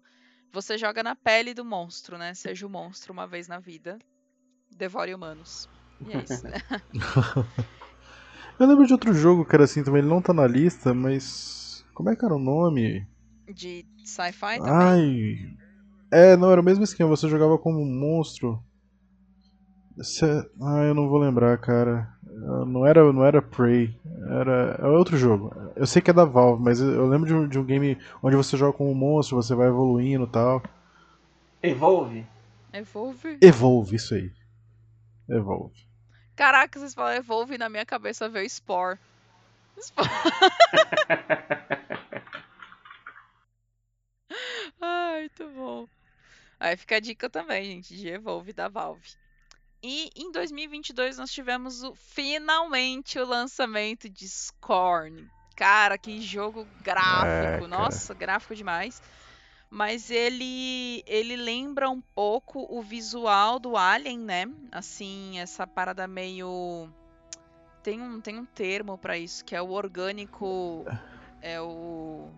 Speaker 2: você joga na pele do monstro, né? Seja o monstro uma vez na vida. devore humanos. E é isso. [LAUGHS] [LAUGHS]
Speaker 3: eu lembro de outro jogo que era assim também, ele não tá na lista, mas. Como é que era o nome?
Speaker 2: De sci-fi também?
Speaker 3: Ai. É, não, era o mesmo esquema, você jogava como um monstro. Ah, eu não vou lembrar, cara. Não era, não era Prey, era é outro jogo. Eu sei que é da Valve, mas eu lembro de um, de um game onde você joga com um monstro, você vai evoluindo e tal.
Speaker 1: Evolve?
Speaker 2: Evolve?
Speaker 3: Evolve, isso aí. Evolve.
Speaker 2: Caraca, vocês falam Evolve na minha cabeça veio Spore. Spore. [LAUGHS] Ai, muito bom. Aí fica a dica também, gente, de Evolve da Valve. E em 2022 nós tivemos o, finalmente o lançamento de Scorn. Cara, que jogo gráfico. É, Nossa, gráfico demais. Mas ele ele lembra um pouco o visual do Alien, né? Assim, essa parada meio tem um tem um termo para isso, que é o orgânico é o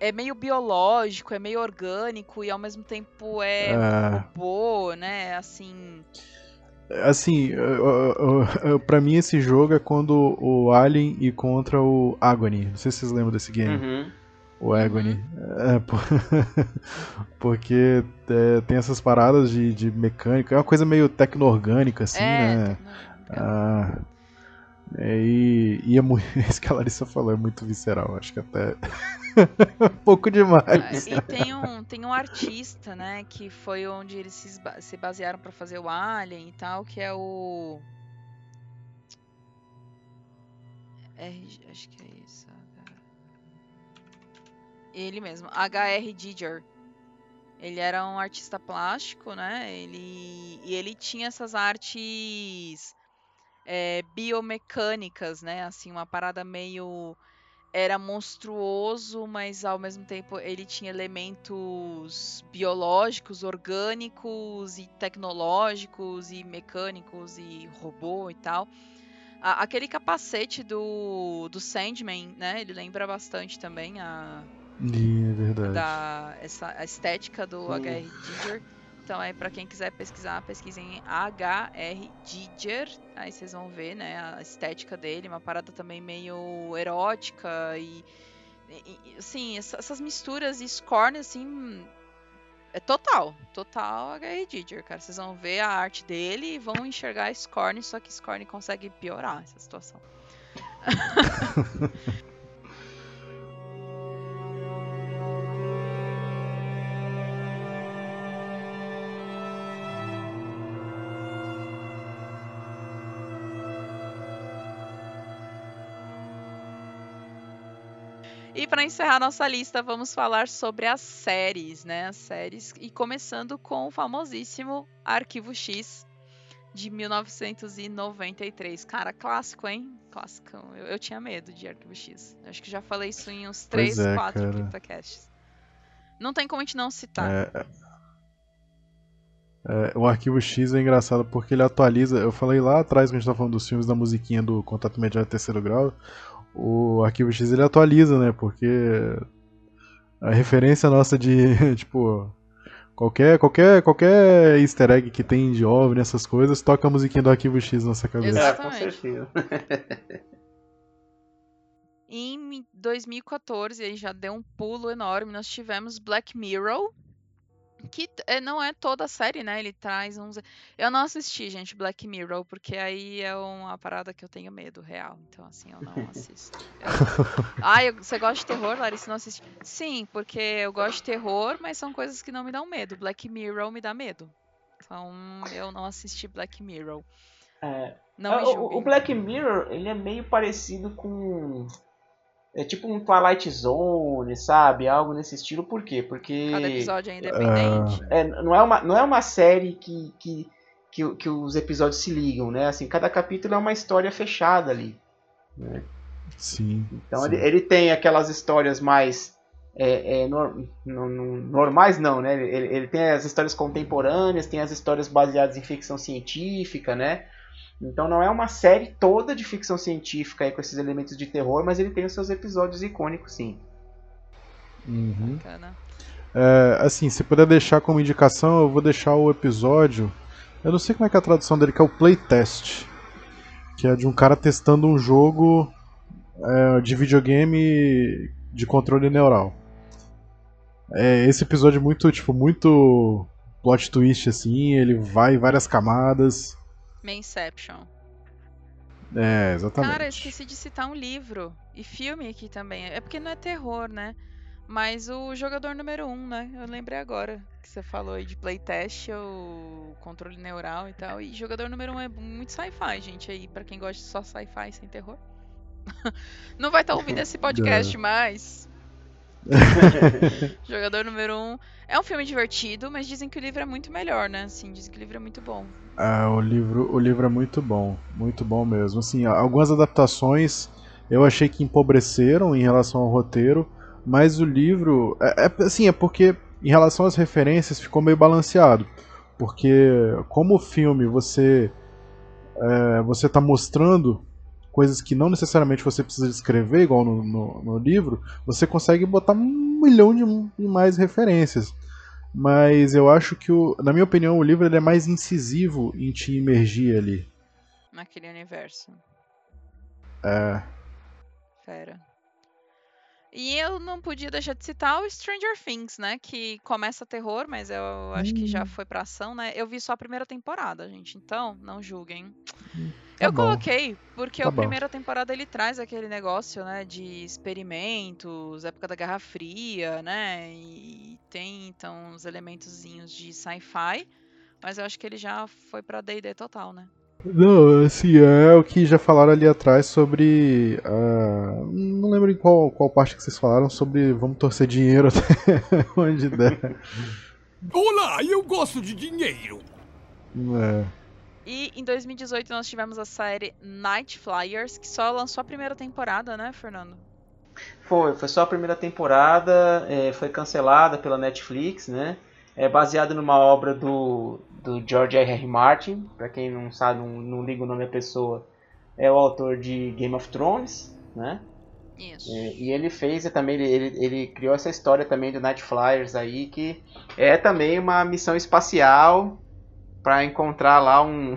Speaker 2: é meio biológico, é meio orgânico e ao mesmo tempo é um robô, né? Assim.
Speaker 3: Assim, para mim esse jogo é quando o Alien encontra o Agony. Não sei se vocês lembram desse game. Uhum. O Agony. Uhum. É, por... [LAUGHS] porque é, tem essas paradas de, de mecânica. É uma coisa meio tecno-orgânica, assim, é, né? Ah, é, e, e é muito, [LAUGHS] isso que a Larissa falou é muito visceral, acho que até [LAUGHS] pouco demais.
Speaker 2: E tem um, tem um artista, né, que foi onde eles se, se basearam para fazer o Alien e tal, que é o. R, acho que é isso. Ele mesmo, H.R. Giger. Ele era um artista plástico, né? Ele, e ele tinha essas artes é, biomecânicas, né? Assim, uma parada meio era monstruoso, mas ao mesmo tempo ele tinha elementos biológicos, orgânicos e tecnológicos e mecânicos e robô e tal. A, aquele capacete do, do Sandman, né? Ele lembra bastante também a.
Speaker 3: É verdade.
Speaker 2: Da, essa, a estética do H.R. Giger. Então, aí, para quem quiser pesquisar, pesquisem H.R. Giger. Aí vocês vão ver, né, a estética dele, uma parada também meio erótica e, e assim, essas misturas e Scorn, assim, é total, total H.R. Giger, cara. Vocês vão ver a arte dele e vão enxergar Scorn, só que Scorn consegue piorar essa situação. [LAUGHS] para encerrar nossa lista, vamos falar sobre as séries, né? As séries e começando com o famosíssimo Arquivo X de 1993. Cara, clássico, hein? Clássico. Eu, eu tinha medo de Arquivo X. Eu acho que já falei isso em uns 3, é, 4 CryptoCasts. Não tem como a gente não citar. É, é...
Speaker 3: O arquivo X é engraçado porque ele atualiza. Eu falei lá atrás, quando a gente estava falando dos filmes da musiquinha do Contato Imediato Terceiro Grau o arquivo X ele atualiza, né? Porque a referência nossa de, [LAUGHS] tipo, qualquer, qualquer, qualquer easter egg que tem de OVNI, essas coisas, toca a musiquinha do arquivo X na nossa cabeça.
Speaker 2: Exatamente. É, com certeza. em 2014, aí já deu um pulo enorme, nós tivemos Black Mirror, que é, não é toda a série, né? Ele traz uns. Eu não assisti, gente, Black Mirror, porque aí é uma parada que eu tenho medo real. Então, assim, eu não [LAUGHS] assisto. Eu... Ah, eu... você gosta de terror, Larissa? Não assiste? Sim, porque eu gosto de terror, mas são coisas que não me dão medo. Black Mirror me dá medo. Então, eu não assisti Black Mirror.
Speaker 1: É... Não me o, o Black Mirror, ele é meio parecido com é tipo um Twilight Zone, sabe? Algo nesse estilo. Por quê? Porque.
Speaker 2: Cada episódio é independente.
Speaker 1: É, não, é uma, não é uma série que, que, que, que, os episódios se ligam, né? Assim, cada capítulo é uma história fechada ali. Né?
Speaker 3: Sim.
Speaker 1: Então
Speaker 3: sim.
Speaker 1: Ele, ele tem aquelas histórias mais. É, é, no, no, no, normais não, né? Ele, ele tem as histórias contemporâneas, tem as histórias baseadas em ficção científica, né? Então não é uma série toda de ficção científica aí com esses elementos de terror, mas ele tem os seus episódios icônicos, sim.
Speaker 3: Uhum. É, assim, se puder deixar como indicação, eu vou deixar o episódio Eu não sei como é que é a tradução dele, que é o playtest. Que é de um cara testando um jogo é, de videogame de controle neural. É, esse episódio é muito, tipo, muito plot twist, assim, ele vai em várias camadas.
Speaker 2: Mainception.
Speaker 3: É, exatamente.
Speaker 2: Cara, esqueci de citar um livro e filme aqui também. É porque não é terror, né? Mas o jogador número um, né? Eu lembrei agora que você falou aí de playtest, o controle neural e tal. E jogador número um é muito sci-fi, gente, aí, para quem gosta de só sci-fi sem terror. [LAUGHS] não vai estar tá ouvindo esse podcast [LAUGHS] mais. [LAUGHS] jogador número um. É um filme divertido, mas dizem que o livro é muito melhor, né? Assim, dizem que o livro é muito bom.
Speaker 3: Ah, o livro, o livro é muito bom, muito bom mesmo. Assim, algumas adaptações eu achei que empobreceram em relação ao roteiro, mas o livro, é, é assim, é porque em relação às referências ficou meio balanceado, porque como o filme você é, você está mostrando coisas que não necessariamente você precisa descrever igual no, no, no livro, você consegue botar um milhão de, de mais referências mas eu acho que, o, na minha opinião, o livro ele é mais incisivo em te imergir ali.
Speaker 2: Naquele universo.
Speaker 3: É.
Speaker 2: Fera. E eu não podia deixar de citar o Stranger Things, né? Que começa terror, mas eu acho que já hum. foi pra ação, né? Eu vi só a primeira temporada, gente. Então, não julguem. Hum, tá eu bom. coloquei, porque tá a primeira temporada ele traz aquele negócio, né? De experimentos, época da Guerra Fria, né? E tem, então, os elementozinhos de sci-fi. Mas eu acho que ele já foi pra D&D total, né?
Speaker 3: Não, assim, é o que já falaram ali atrás sobre. Uh, não lembro em qual, qual parte que vocês falaram sobre vamos torcer dinheiro [LAUGHS] até onde der.
Speaker 4: Olá, eu gosto de dinheiro.
Speaker 3: É.
Speaker 2: E em 2018 nós tivemos a série Night Flyers, que só lançou a primeira temporada, né, Fernando?
Speaker 1: Foi, foi só a primeira temporada, é, foi cancelada pela Netflix, né? É baseada numa obra do, do George R. R. Martin. Para quem não sabe, não, não liga o nome da pessoa, é o autor de Game of Thrones, né?
Speaker 2: Isso.
Speaker 1: É, e ele fez também, ele, ele, ele, criou essa história também do Night Flyers aí, que é também uma missão espacial para encontrar lá [LAUGHS] um,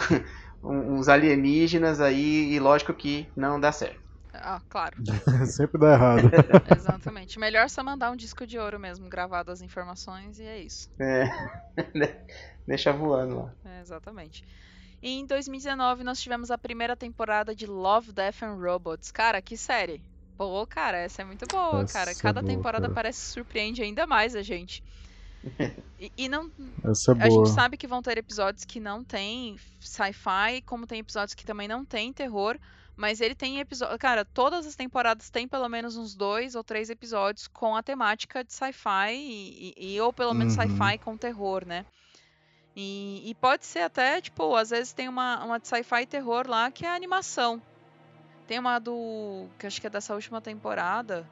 Speaker 1: uns alienígenas aí, e lógico que não dá certo.
Speaker 2: Ah, claro. [LAUGHS]
Speaker 3: Sempre dá errado. [LAUGHS]
Speaker 2: Exatamente. Melhor só mandar um disco de ouro mesmo, gravado as informações, e é isso.
Speaker 1: É. [LAUGHS] Deixa voando lá.
Speaker 2: É, exatamente. E em 2019 nós tivemos a primeira temporada de Love, Death and Robots. Cara, que série. Pô, cara, essa é muito boa, essa cara. Cada é boa, temporada cara. parece que surpreende ainda mais a gente. E, e não.
Speaker 3: Essa é boa.
Speaker 2: A gente sabe que vão ter episódios que não tem sci-fi, como tem episódios que também não tem terror. Mas ele tem episódios. Cara, todas as temporadas tem pelo menos uns dois ou três episódios com a temática de sci-fi e, e, ou pelo menos uhum. sci-fi com terror, né? E, e, pode ser até, tipo, às vezes tem uma, uma de sci-fi e terror lá que é animação. Tem uma do. que acho que é dessa última temporada.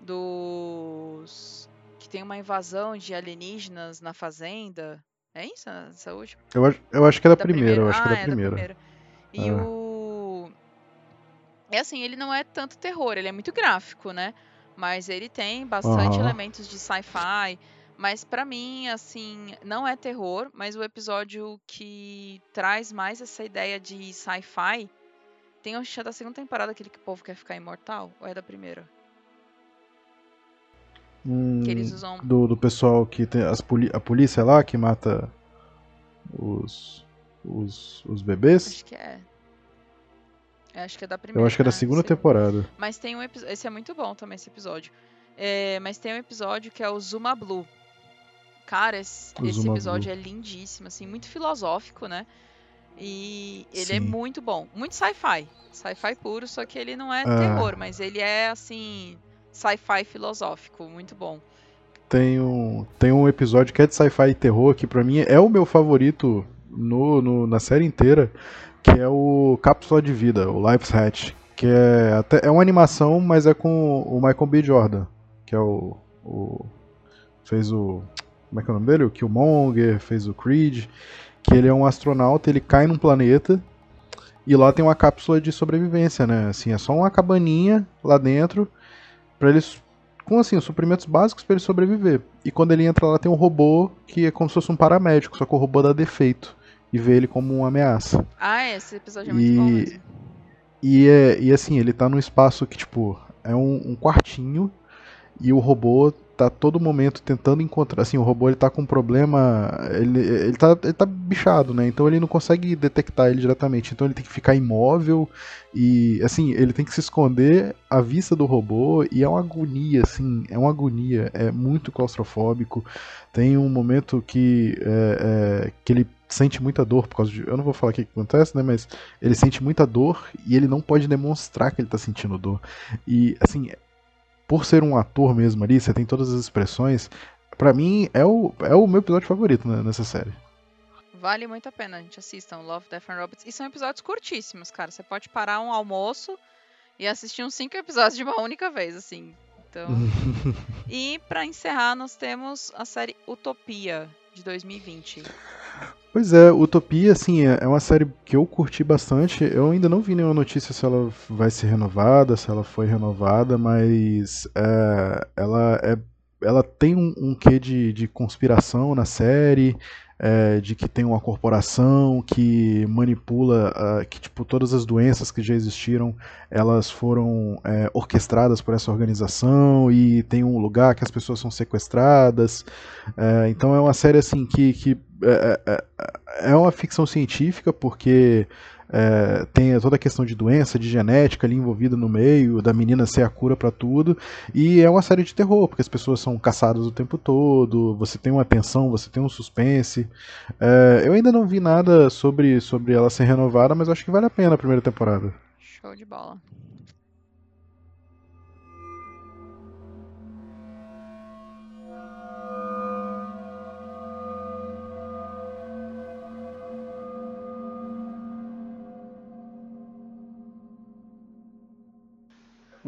Speaker 2: Dos. que tem uma invasão de alienígenas na fazenda. É isso? Essa última?
Speaker 3: Eu, eu acho que é da, da primeira, primeira, eu acho ah, que é da primeira. É da primeira.
Speaker 2: E ah. o é assim, ele não é tanto terror, ele é muito gráfico, né? Mas ele tem bastante uhum. elementos de sci-fi. Mas para mim, assim, não é terror, mas o episódio que traz mais essa ideia de sci-fi tem o é da segunda temporada, aquele que o povo quer ficar imortal, ou é da primeira?
Speaker 3: Hum, que eles usam. Do, do pessoal que tem as poli a polícia lá que mata os, os, os bebês?
Speaker 2: Acho que é. Eu acho que é da primeira.
Speaker 3: Eu acho que é da segunda temporada.
Speaker 2: Mas tem um episódio. Esse é muito bom também, esse episódio. É, mas tem um episódio que é o Zuma Blue. Cara, esse, esse episódio Blue. é lindíssimo, assim, muito filosófico, né? E ele é Sim. é muito bom. Muito sci-fi. Sci-fi puro, só que ele não é ah. terror, mas ele é, assim, sci-fi filosófico. Muito bom.
Speaker 3: Tem um, tem um episódio que é de sci-fi e terror, que pra mim é o meu favorito no, no, na série inteira, que é o Cápsula de Vida, o Life's Hatch, que é até é uma animação, mas é com o Michael B. Jordan, que é o, o fez o como é que é o nome dele? O Killmonger, fez o Creed, que ele é um astronauta, ele cai num planeta e lá tem uma cápsula de sobrevivência, né? Assim, é só uma cabaninha lá dentro para eles com assim, os suprimentos básicos para ele sobreviver. E quando ele entra lá tem um robô que é como se fosse um paramédico, só que o robô dá defeito e vê ele como uma ameaça.
Speaker 2: Ah, esse episódio é muito e... bom mesmo.
Speaker 3: E, é, e assim, ele tá num espaço que, tipo, é um, um quartinho e o robô tá todo momento tentando encontrar. Assim, o robô ele tá com um problema. Ele, ele, tá, ele tá bichado, né? Então ele não consegue detectar ele diretamente. Então ele tem que ficar imóvel e, assim, ele tem que se esconder à vista do robô. E é uma agonia, assim. É uma agonia. É muito claustrofóbico. Tem um momento que, é, é, que ele sente muita dor por causa de. Eu não vou falar o que acontece, né? Mas ele sente muita dor e ele não pode demonstrar que ele tá sentindo dor. E, assim, por ser um ator mesmo ali, você tem todas as expressões. para mim, é o, é o meu episódio favorito né, nessa série.
Speaker 2: Vale muito a pena, a gente assistam Love, Death and Robots. E são episódios curtíssimos, cara. Você pode parar um almoço e assistir uns cinco episódios de uma única vez, assim. Então... [LAUGHS] e para encerrar, nós temos a série Utopia, de 2020.
Speaker 3: Pois é, Utopia, assim, é, é uma série que eu curti bastante. Eu ainda não vi nenhuma notícia se ela vai ser renovada, se ela foi renovada, mas é, ela, é, ela tem um, um quê de, de conspiração na série é, de que tem uma corporação que manipula, uh, que tipo todas as doenças que já existiram, elas foram é, orquestradas por essa organização e tem um lugar que as pessoas são sequestradas. É, então é uma série assim que, que é, é, é, é uma ficção científica porque é, tem toda a questão de doença, de genética ali envolvida no meio, da menina ser a cura para tudo. E é uma série de terror, porque as pessoas são caçadas o tempo todo, você tem uma tensão, você tem um suspense. É, eu ainda não vi nada sobre, sobre ela ser renovada, mas acho que vale a pena a primeira temporada.
Speaker 2: Show de bola.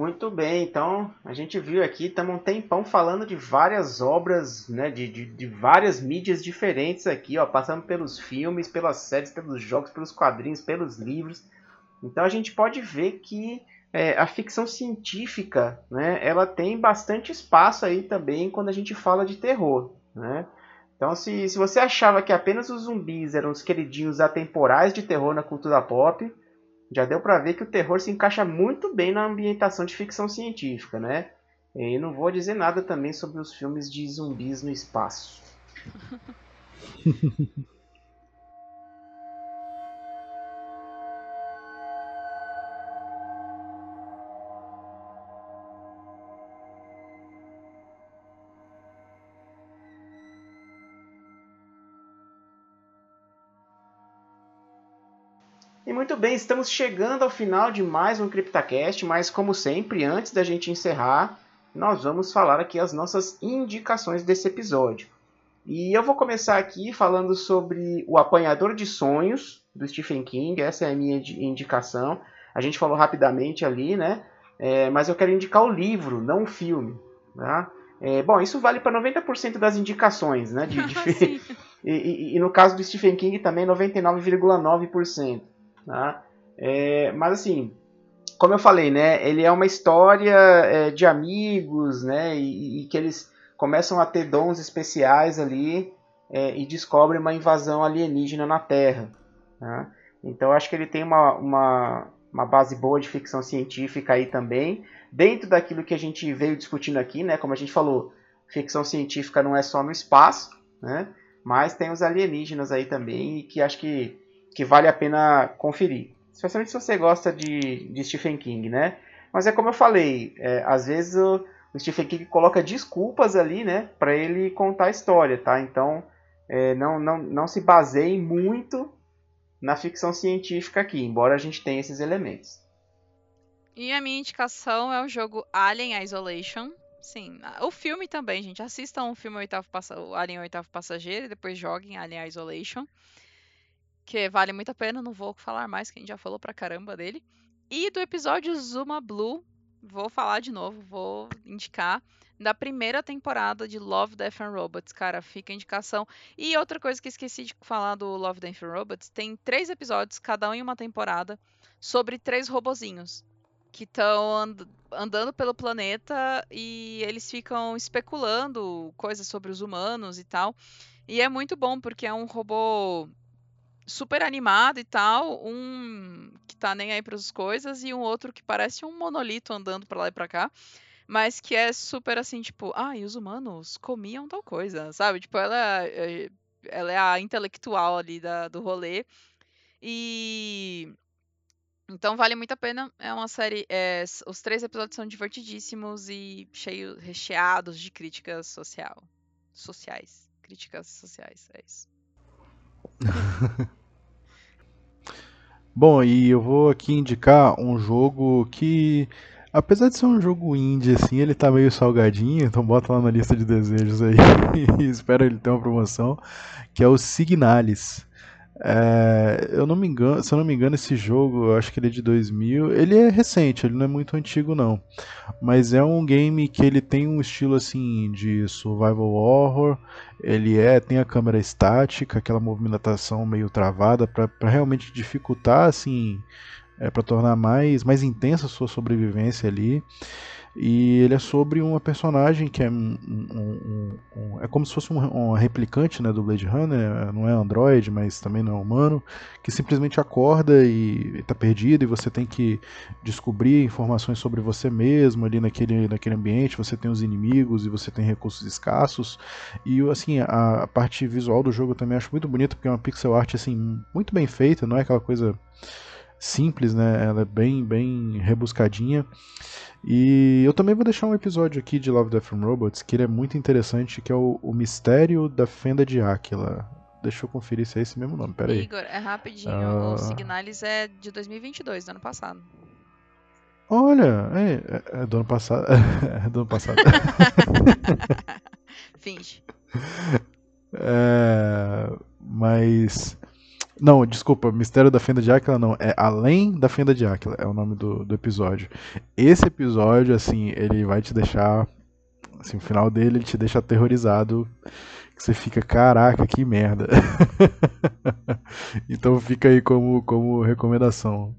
Speaker 1: Muito bem, então a gente viu aqui, estamos um tempão falando de várias obras, né, de, de, de, várias mídias diferentes aqui, ó, passando pelos filmes, pelas séries, pelos jogos, pelos quadrinhos, pelos livros. Então a gente pode ver que é, a ficção científica, né, ela tem bastante espaço aí também quando a gente fala de terror, né? Então se, se você achava que apenas os zumbis eram os queridinhos atemporais de terror na cultura pop, já deu para ver que o terror se encaixa muito bem na ambientação de ficção científica, né? E não vou dizer nada também sobre os filmes de zumbis no espaço. [LAUGHS] muito bem, estamos chegando ao final de mais um CryptaCast, mas como sempre, antes da gente encerrar, nós vamos falar aqui as nossas indicações desse episódio. E eu vou começar aqui falando sobre O Apanhador de Sonhos, do Stephen King, essa é a minha indicação. A gente falou rapidamente ali, né? É, mas eu quero indicar o livro, não o filme. Tá? É, bom, isso vale para 90% das indicações, né? De, de... [LAUGHS] [LAUGHS] e, e, e, no caso do Stephen King também 99,9%. Tá? É, mas assim, como eu falei, né, ele é uma história é, de amigos, né, e, e, que eles começam a ter dons especiais ali é, e descobrem uma invasão alienígena na Terra. Tá? Então acho que ele tem uma, uma, uma base boa de ficção científica aí também, dentro daquilo que a gente veio discutindo aqui, né, como a gente falou, ficção científica não é só no espaço, né, mas tem os alienígenas aí também, e que acho que que vale a pena conferir. Especialmente se você gosta de, de Stephen King, né? Mas é como eu falei, é, às vezes o, o, Stephen King coloca desculpas ali, né? Para ele contar a história, tá? Então, é, não, não, não se baseie muito na ficção científica aqui, embora a gente tenha esses elementos.
Speaker 2: E a minha indicação é o jogo Alien Isolation. Sim, o filme também, gente. Assistam o filme Oitavo o Alien Oitavo Passageiro e depois joguem Alien Isolation que vale muito a pena, não vou falar mais, que a gente já falou pra caramba dele. E do episódio Zuma Blue, vou falar de novo, vou indicar, da primeira temporada de Love, Death and Robots, cara, fica a indicação. E outra coisa que esqueci de falar do Love, Death and Robots, tem três episódios, cada um em uma temporada, sobre três robozinhos. que estão and andando pelo planeta e eles ficam especulando coisas sobre os humanos e tal. E é muito bom porque é um robô super animado e tal, um que tá nem aí para as coisas e um outro que parece um monolito andando para lá e para cá, mas que é super assim, tipo, ah, e os humanos comiam tal coisa, sabe? Tipo, ela é, ela é a intelectual ali da, do rolê. E então vale muito a pena. É uma série. É, os três episódios são divertidíssimos e cheios, recheados de críticas social, sociais. Críticas sociais, é isso.
Speaker 3: Bom, e eu vou aqui indicar um jogo que, apesar de ser um jogo indie, assim, ele tá meio salgadinho, então bota lá na lista de desejos aí [LAUGHS] e espero ele ter uma promoção, que é o Signalis. É, eu não me engano, se eu não me engano, esse jogo, eu acho que ele é de 2000. Ele é recente, ele não é muito antigo não. Mas é um game que ele tem um estilo assim de survival horror. Ele é tem a câmera estática, aquela movimentação meio travada para realmente dificultar assim, é, para tornar mais mais intensa a sua sobrevivência ali. E ele é sobre uma personagem que é um, um, um, é como se fosse um, replicante né, do Blade Runner, não é android, mas também não é humano, que simplesmente acorda e está perdido e você tem que descobrir informações sobre você mesmo ali naquele, naquele ambiente, você tem os inimigos e você tem recursos escassos. E assim, a, a parte visual do jogo eu também acho muito bonita, porque é uma pixel art assim, muito bem feita, não é aquela coisa simples, né? Ela é bem, bem rebuscadinha. E eu também vou deixar um episódio aqui de Love, Death and Robots que ele é muito interessante, que é o, o Mistério da Fenda de Áquila. Deixa eu conferir se é esse mesmo nome, peraí.
Speaker 2: Igor, é rapidinho, uh... o Signalis é de 2022, do ano passado.
Speaker 3: Olha, é, é, é do ano passado. [LAUGHS] é do ano passado. [LAUGHS]
Speaker 2: Finge.
Speaker 3: É, mas não, desculpa, Mistério da Fenda de Áquila não, é Além da Fenda de Áquila, é o nome do, do episódio. Esse episódio, assim, ele vai te deixar. Assim, o final dele ele te deixa aterrorizado. Que você fica, caraca, que merda. [LAUGHS] então fica aí como, como recomendação.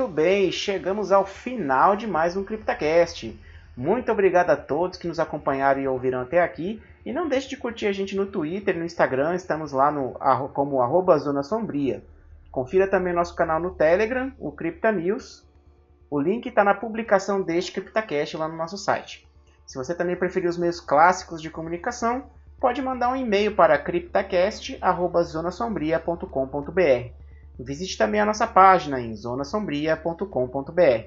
Speaker 1: Muito bem, chegamos ao final de mais um CryptoCast. Muito obrigado a todos que nos acompanharam e ouviram até aqui. E não deixe de curtir a gente no Twitter no Instagram, estamos lá no, como arroba Zona Sombria. Confira também nosso canal no Telegram, o Cripta News. O link está na publicação deste CryptoCast lá no nosso site. Se você também preferir os meios clássicos de comunicação, pode mandar um e-mail para criptacast.zonasombria.com.br. Visite também a nossa página em zonasombria.com.br.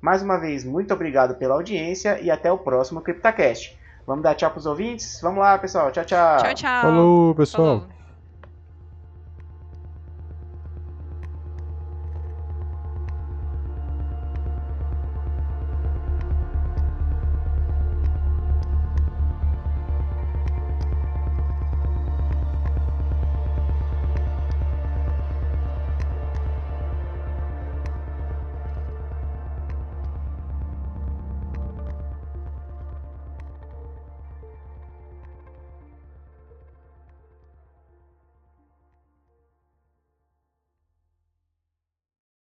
Speaker 1: Mais uma vez, muito obrigado pela audiência e até o próximo CryptoCast. Vamos dar tchau para os ouvintes? Vamos lá, pessoal. Tchau, tchau.
Speaker 2: Tchau, tchau.
Speaker 3: Falou, pessoal. Falou.